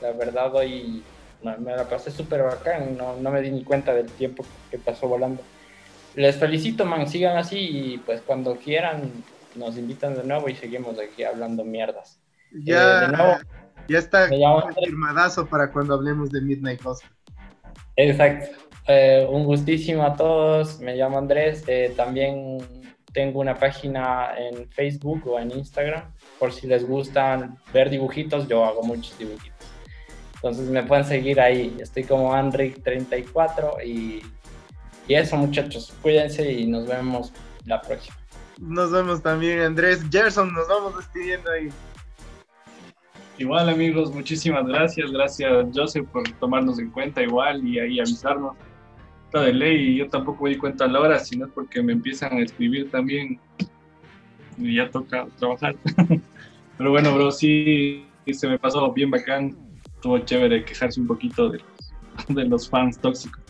La verdad, hoy me, me la pasé súper bacán. No, no me di ni cuenta del tiempo que pasó volando. Les felicito, man. Sigan así y pues cuando quieran nos invitan de nuevo y seguimos aquí hablando mierdas. Ya, Eh, de nuevo. ya está confirmadazo para cuando hablemos de Midnight Gospel. Exacto. Eh, un gustísimo a todos. Me llamo Andrés. Eh, también tengo una página en Facebook o en Instagram. Por si les gustan ver dibujitos, yo hago muchos dibujitos. Entonces me pueden seguir ahí. Estoy como Anric34 y, y eso muchachos. Cuídense y nos vemos la próxima. Nos vemos también, Andrés. Gerson, nos vamos despidiendo ahí. Igual amigos, muchísimas gracias. Gracias Joseph por tomarnos en cuenta igual y ahí avisarnos. Está de ley, yo tampoco me di cuenta a la hora, sino porque me empiezan a escribir también y ya toca trabajar. [laughs] Pero bueno, bro, sí, se me pasó bien bacán. Estuvo chévere quejarse un poquito de los, de los fans tóxicos.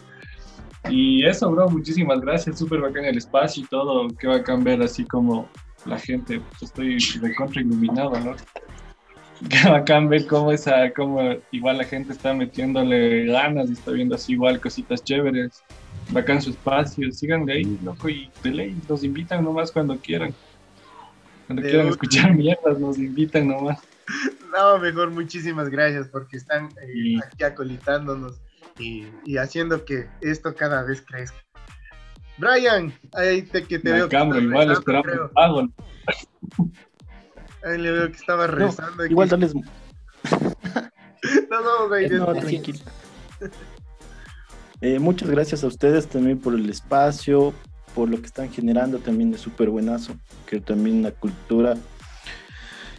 Y eso, bro, muchísimas gracias. Súper bacán el espacio y todo. Qué bacán ver así como la gente. Pues estoy recontra iluminado, ¿no? [laughs] Qué bacán ver cómo, esa, cómo igual la gente está metiéndole ganas y está viendo así igual cositas chéveres. Bacán su espacio. Síganle ahí, loco, y de ley. Nos invitan nomás cuando quieran. Cuando De quieran escuchar [laughs] mierdas, nos invitan nomás. [laughs] No, mejor muchísimas gracias porque están eh, Sí. aquí acolitándonos y, y haciendo que esto cada vez crezca. Brian, ahí te, que te veo. igual esperamos pago. Ahí le veo que estaba rezando. aquí. Igual. Nos vamos a ir No, [laughs] tranquilo. Eh, muchas gracias a ustedes también por el espacio, por lo que están generando también de súper buenazo, que también la cultura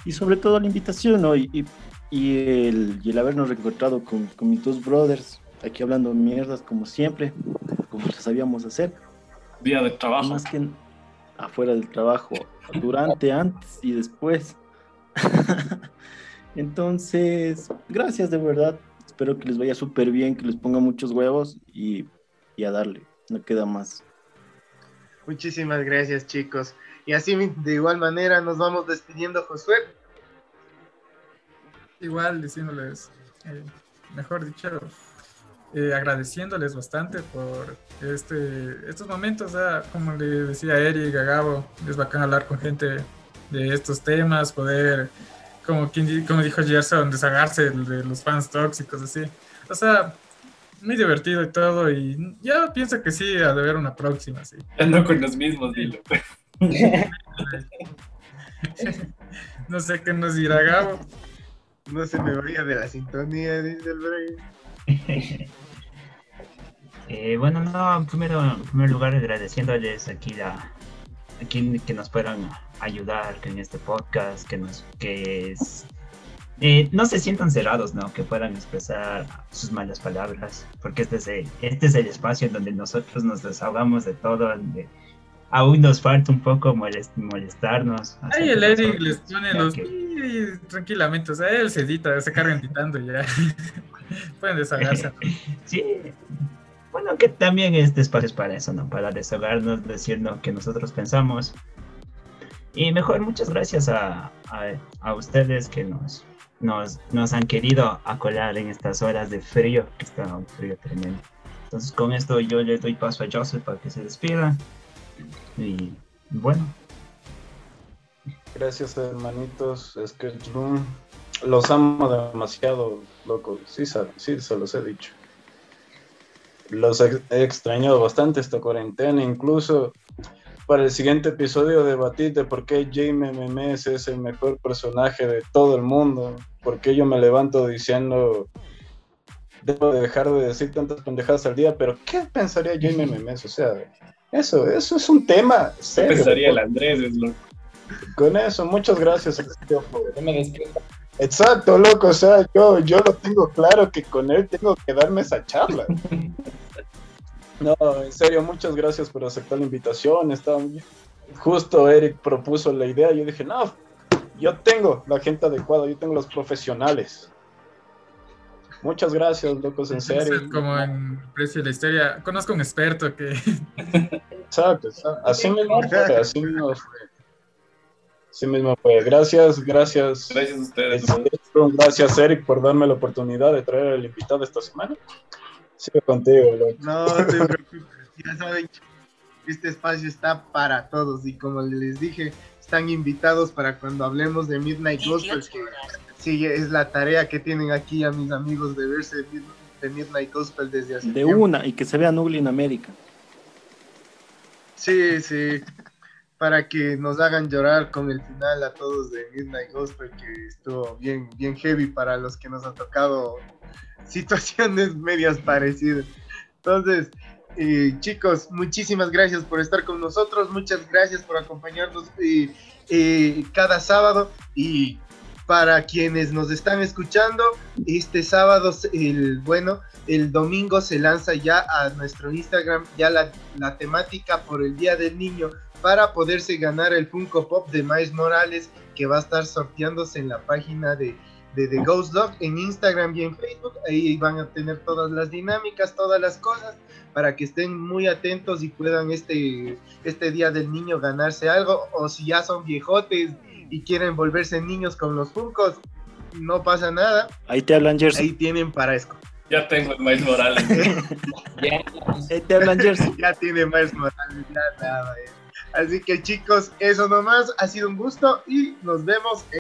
y sobre todo la invitación ¿no? y, y- y el, y el habernos reencontrado con, con mis dos brothers, aquí hablando mierdas como siempre, como lo sabíamos hacer, Día de trabajo. más que afuera del trabajo, durante, antes y después. [laughs] Entonces, gracias de verdad. Espero que les vaya súper bien, que les ponga muchos huevos y, y a darle. No queda más. Muchísimas gracias, chicos. Y así, de igual manera, nos vamos despidiendo, Josué. Igual diciéndoles, eh, mejor dicho, eh, agradeciéndoles bastante por este, estos momentos, ah, como le decía Eric, a Gabo, es bacán hablar con gente de estos temas, poder, como, quien como dijo Gerson, deshagarse de los fans tóxicos, así. O sea, muy divertido y todo, y ya pienso que sí, ha de haber una próxima, sí. [laughs] Ando con los mismos, dilo. [laughs] No sé qué nos dirá Gabo. No se me vaya de la sintonía, dice el Brian. [laughs] Eh, bueno, no, primero, en primer lugar agradeciéndoles aquí la, aquí que nos puedan ayudar en este podcast, que nos, que es, eh, no se sientan cerrados, ¿no? Que puedan expresar sus malas palabras, porque este es el, este es el espacio en donde nosotros nos desahogamos de todo, donde aún nos falta un poco molest, molestarnos. Ahí el Eric les pone los que... tranquilamente, o sea, él se edita, se carga editando ya. [laughs] [laughs] Pueden desahogarse. sí. Bueno, que también este espacio es para eso, ¿no? Para desahogarnos, decir lo que nosotros pensamos. Y mejor, muchas gracias a, a, a ustedes que nos, nos, nos, han querido acolar en estas horas de frío, que está un frío tremendo. Entonces, con esto yo le doy paso a Joseph para que se despida. Y bueno. Gracias, hermanitos. Sketch Room. Los amo demasiado, loco. Sí, sí, se los he dicho. Los he extrañado bastante esta cuarentena. Incluso para el siguiente episodio debatir de por qué Jaime Memes es el mejor personaje de todo el mundo. Porque yo me levanto diciendo debo de dejar de decir tantas pendejadas al día, pero ¿qué pensaría Jaime Memes? O sea, eso, eso es un tema serio. ¿Qué pensaría el Andrés? Es loco. Con eso, muchas gracias. Exacto, loco, o sea, yo, yo lo tengo claro que con él tengo que darme esa charla. [laughs] No, en serio, muchas gracias por aceptar la invitación. Estaba justo Eric propuso la idea. Yo dije, no, yo tengo la gente adecuada, yo tengo los profesionales. Muchas gracias, locos, en serio. Como en Precio de la Historia, conozco un experto que. Exacto, así mismo fue, así mismo fue. Así mismo fue. Gracias, gracias. Gracias a ustedes. Gracias, Eric, por darme la oportunidad de traer al invitado esta semana. Sigo contigo. No, no te preocupes. Ya saben, este espacio está para todos y como les dije, están invitados para cuando hablemos de Midnight Gospel, que sí es la tarea que tienen aquí a mis amigos de verse de Midnight Gospel desde hace De tiempo. una, y que se vea Ugly en América. Sí, sí. Para que nos hagan llorar con el final a todos de Midnight Gospel, que estuvo bien, bien heavy para los que nos han tocado [laughs] situaciones medias parecidas. Entonces, eh, chicos, muchísimas gracias por estar con nosotros, muchas gracias por acompañarnos eh, eh, cada sábado y para quienes nos están escuchando, este sábado, el bueno, el domingo se lanza ya a nuestro Instagram ya la, la temática por el Día del Niño para poderse ganar el Funko Pop de Miles Morales que va a estar sorteándose en la página de de The Ghost Dog en Instagram y en Facebook. Ahí van a tener todas las dinámicas, todas las cosas, para que estén muy atentos y puedan este, este Día del Niño ganarse algo. O si ya son viejotes y quieren volverse niños con los Funkos, no pasa nada. Ahí te hablan Jersey. Ahí tienen para eso. Ya tengo el Miles Morales. [laughs] Ahí te hablan Jersey. ya tiene Miles Morales, ya nada. eh. Así que chicos, eso nomás. Ha sido un gusto y nos vemos. En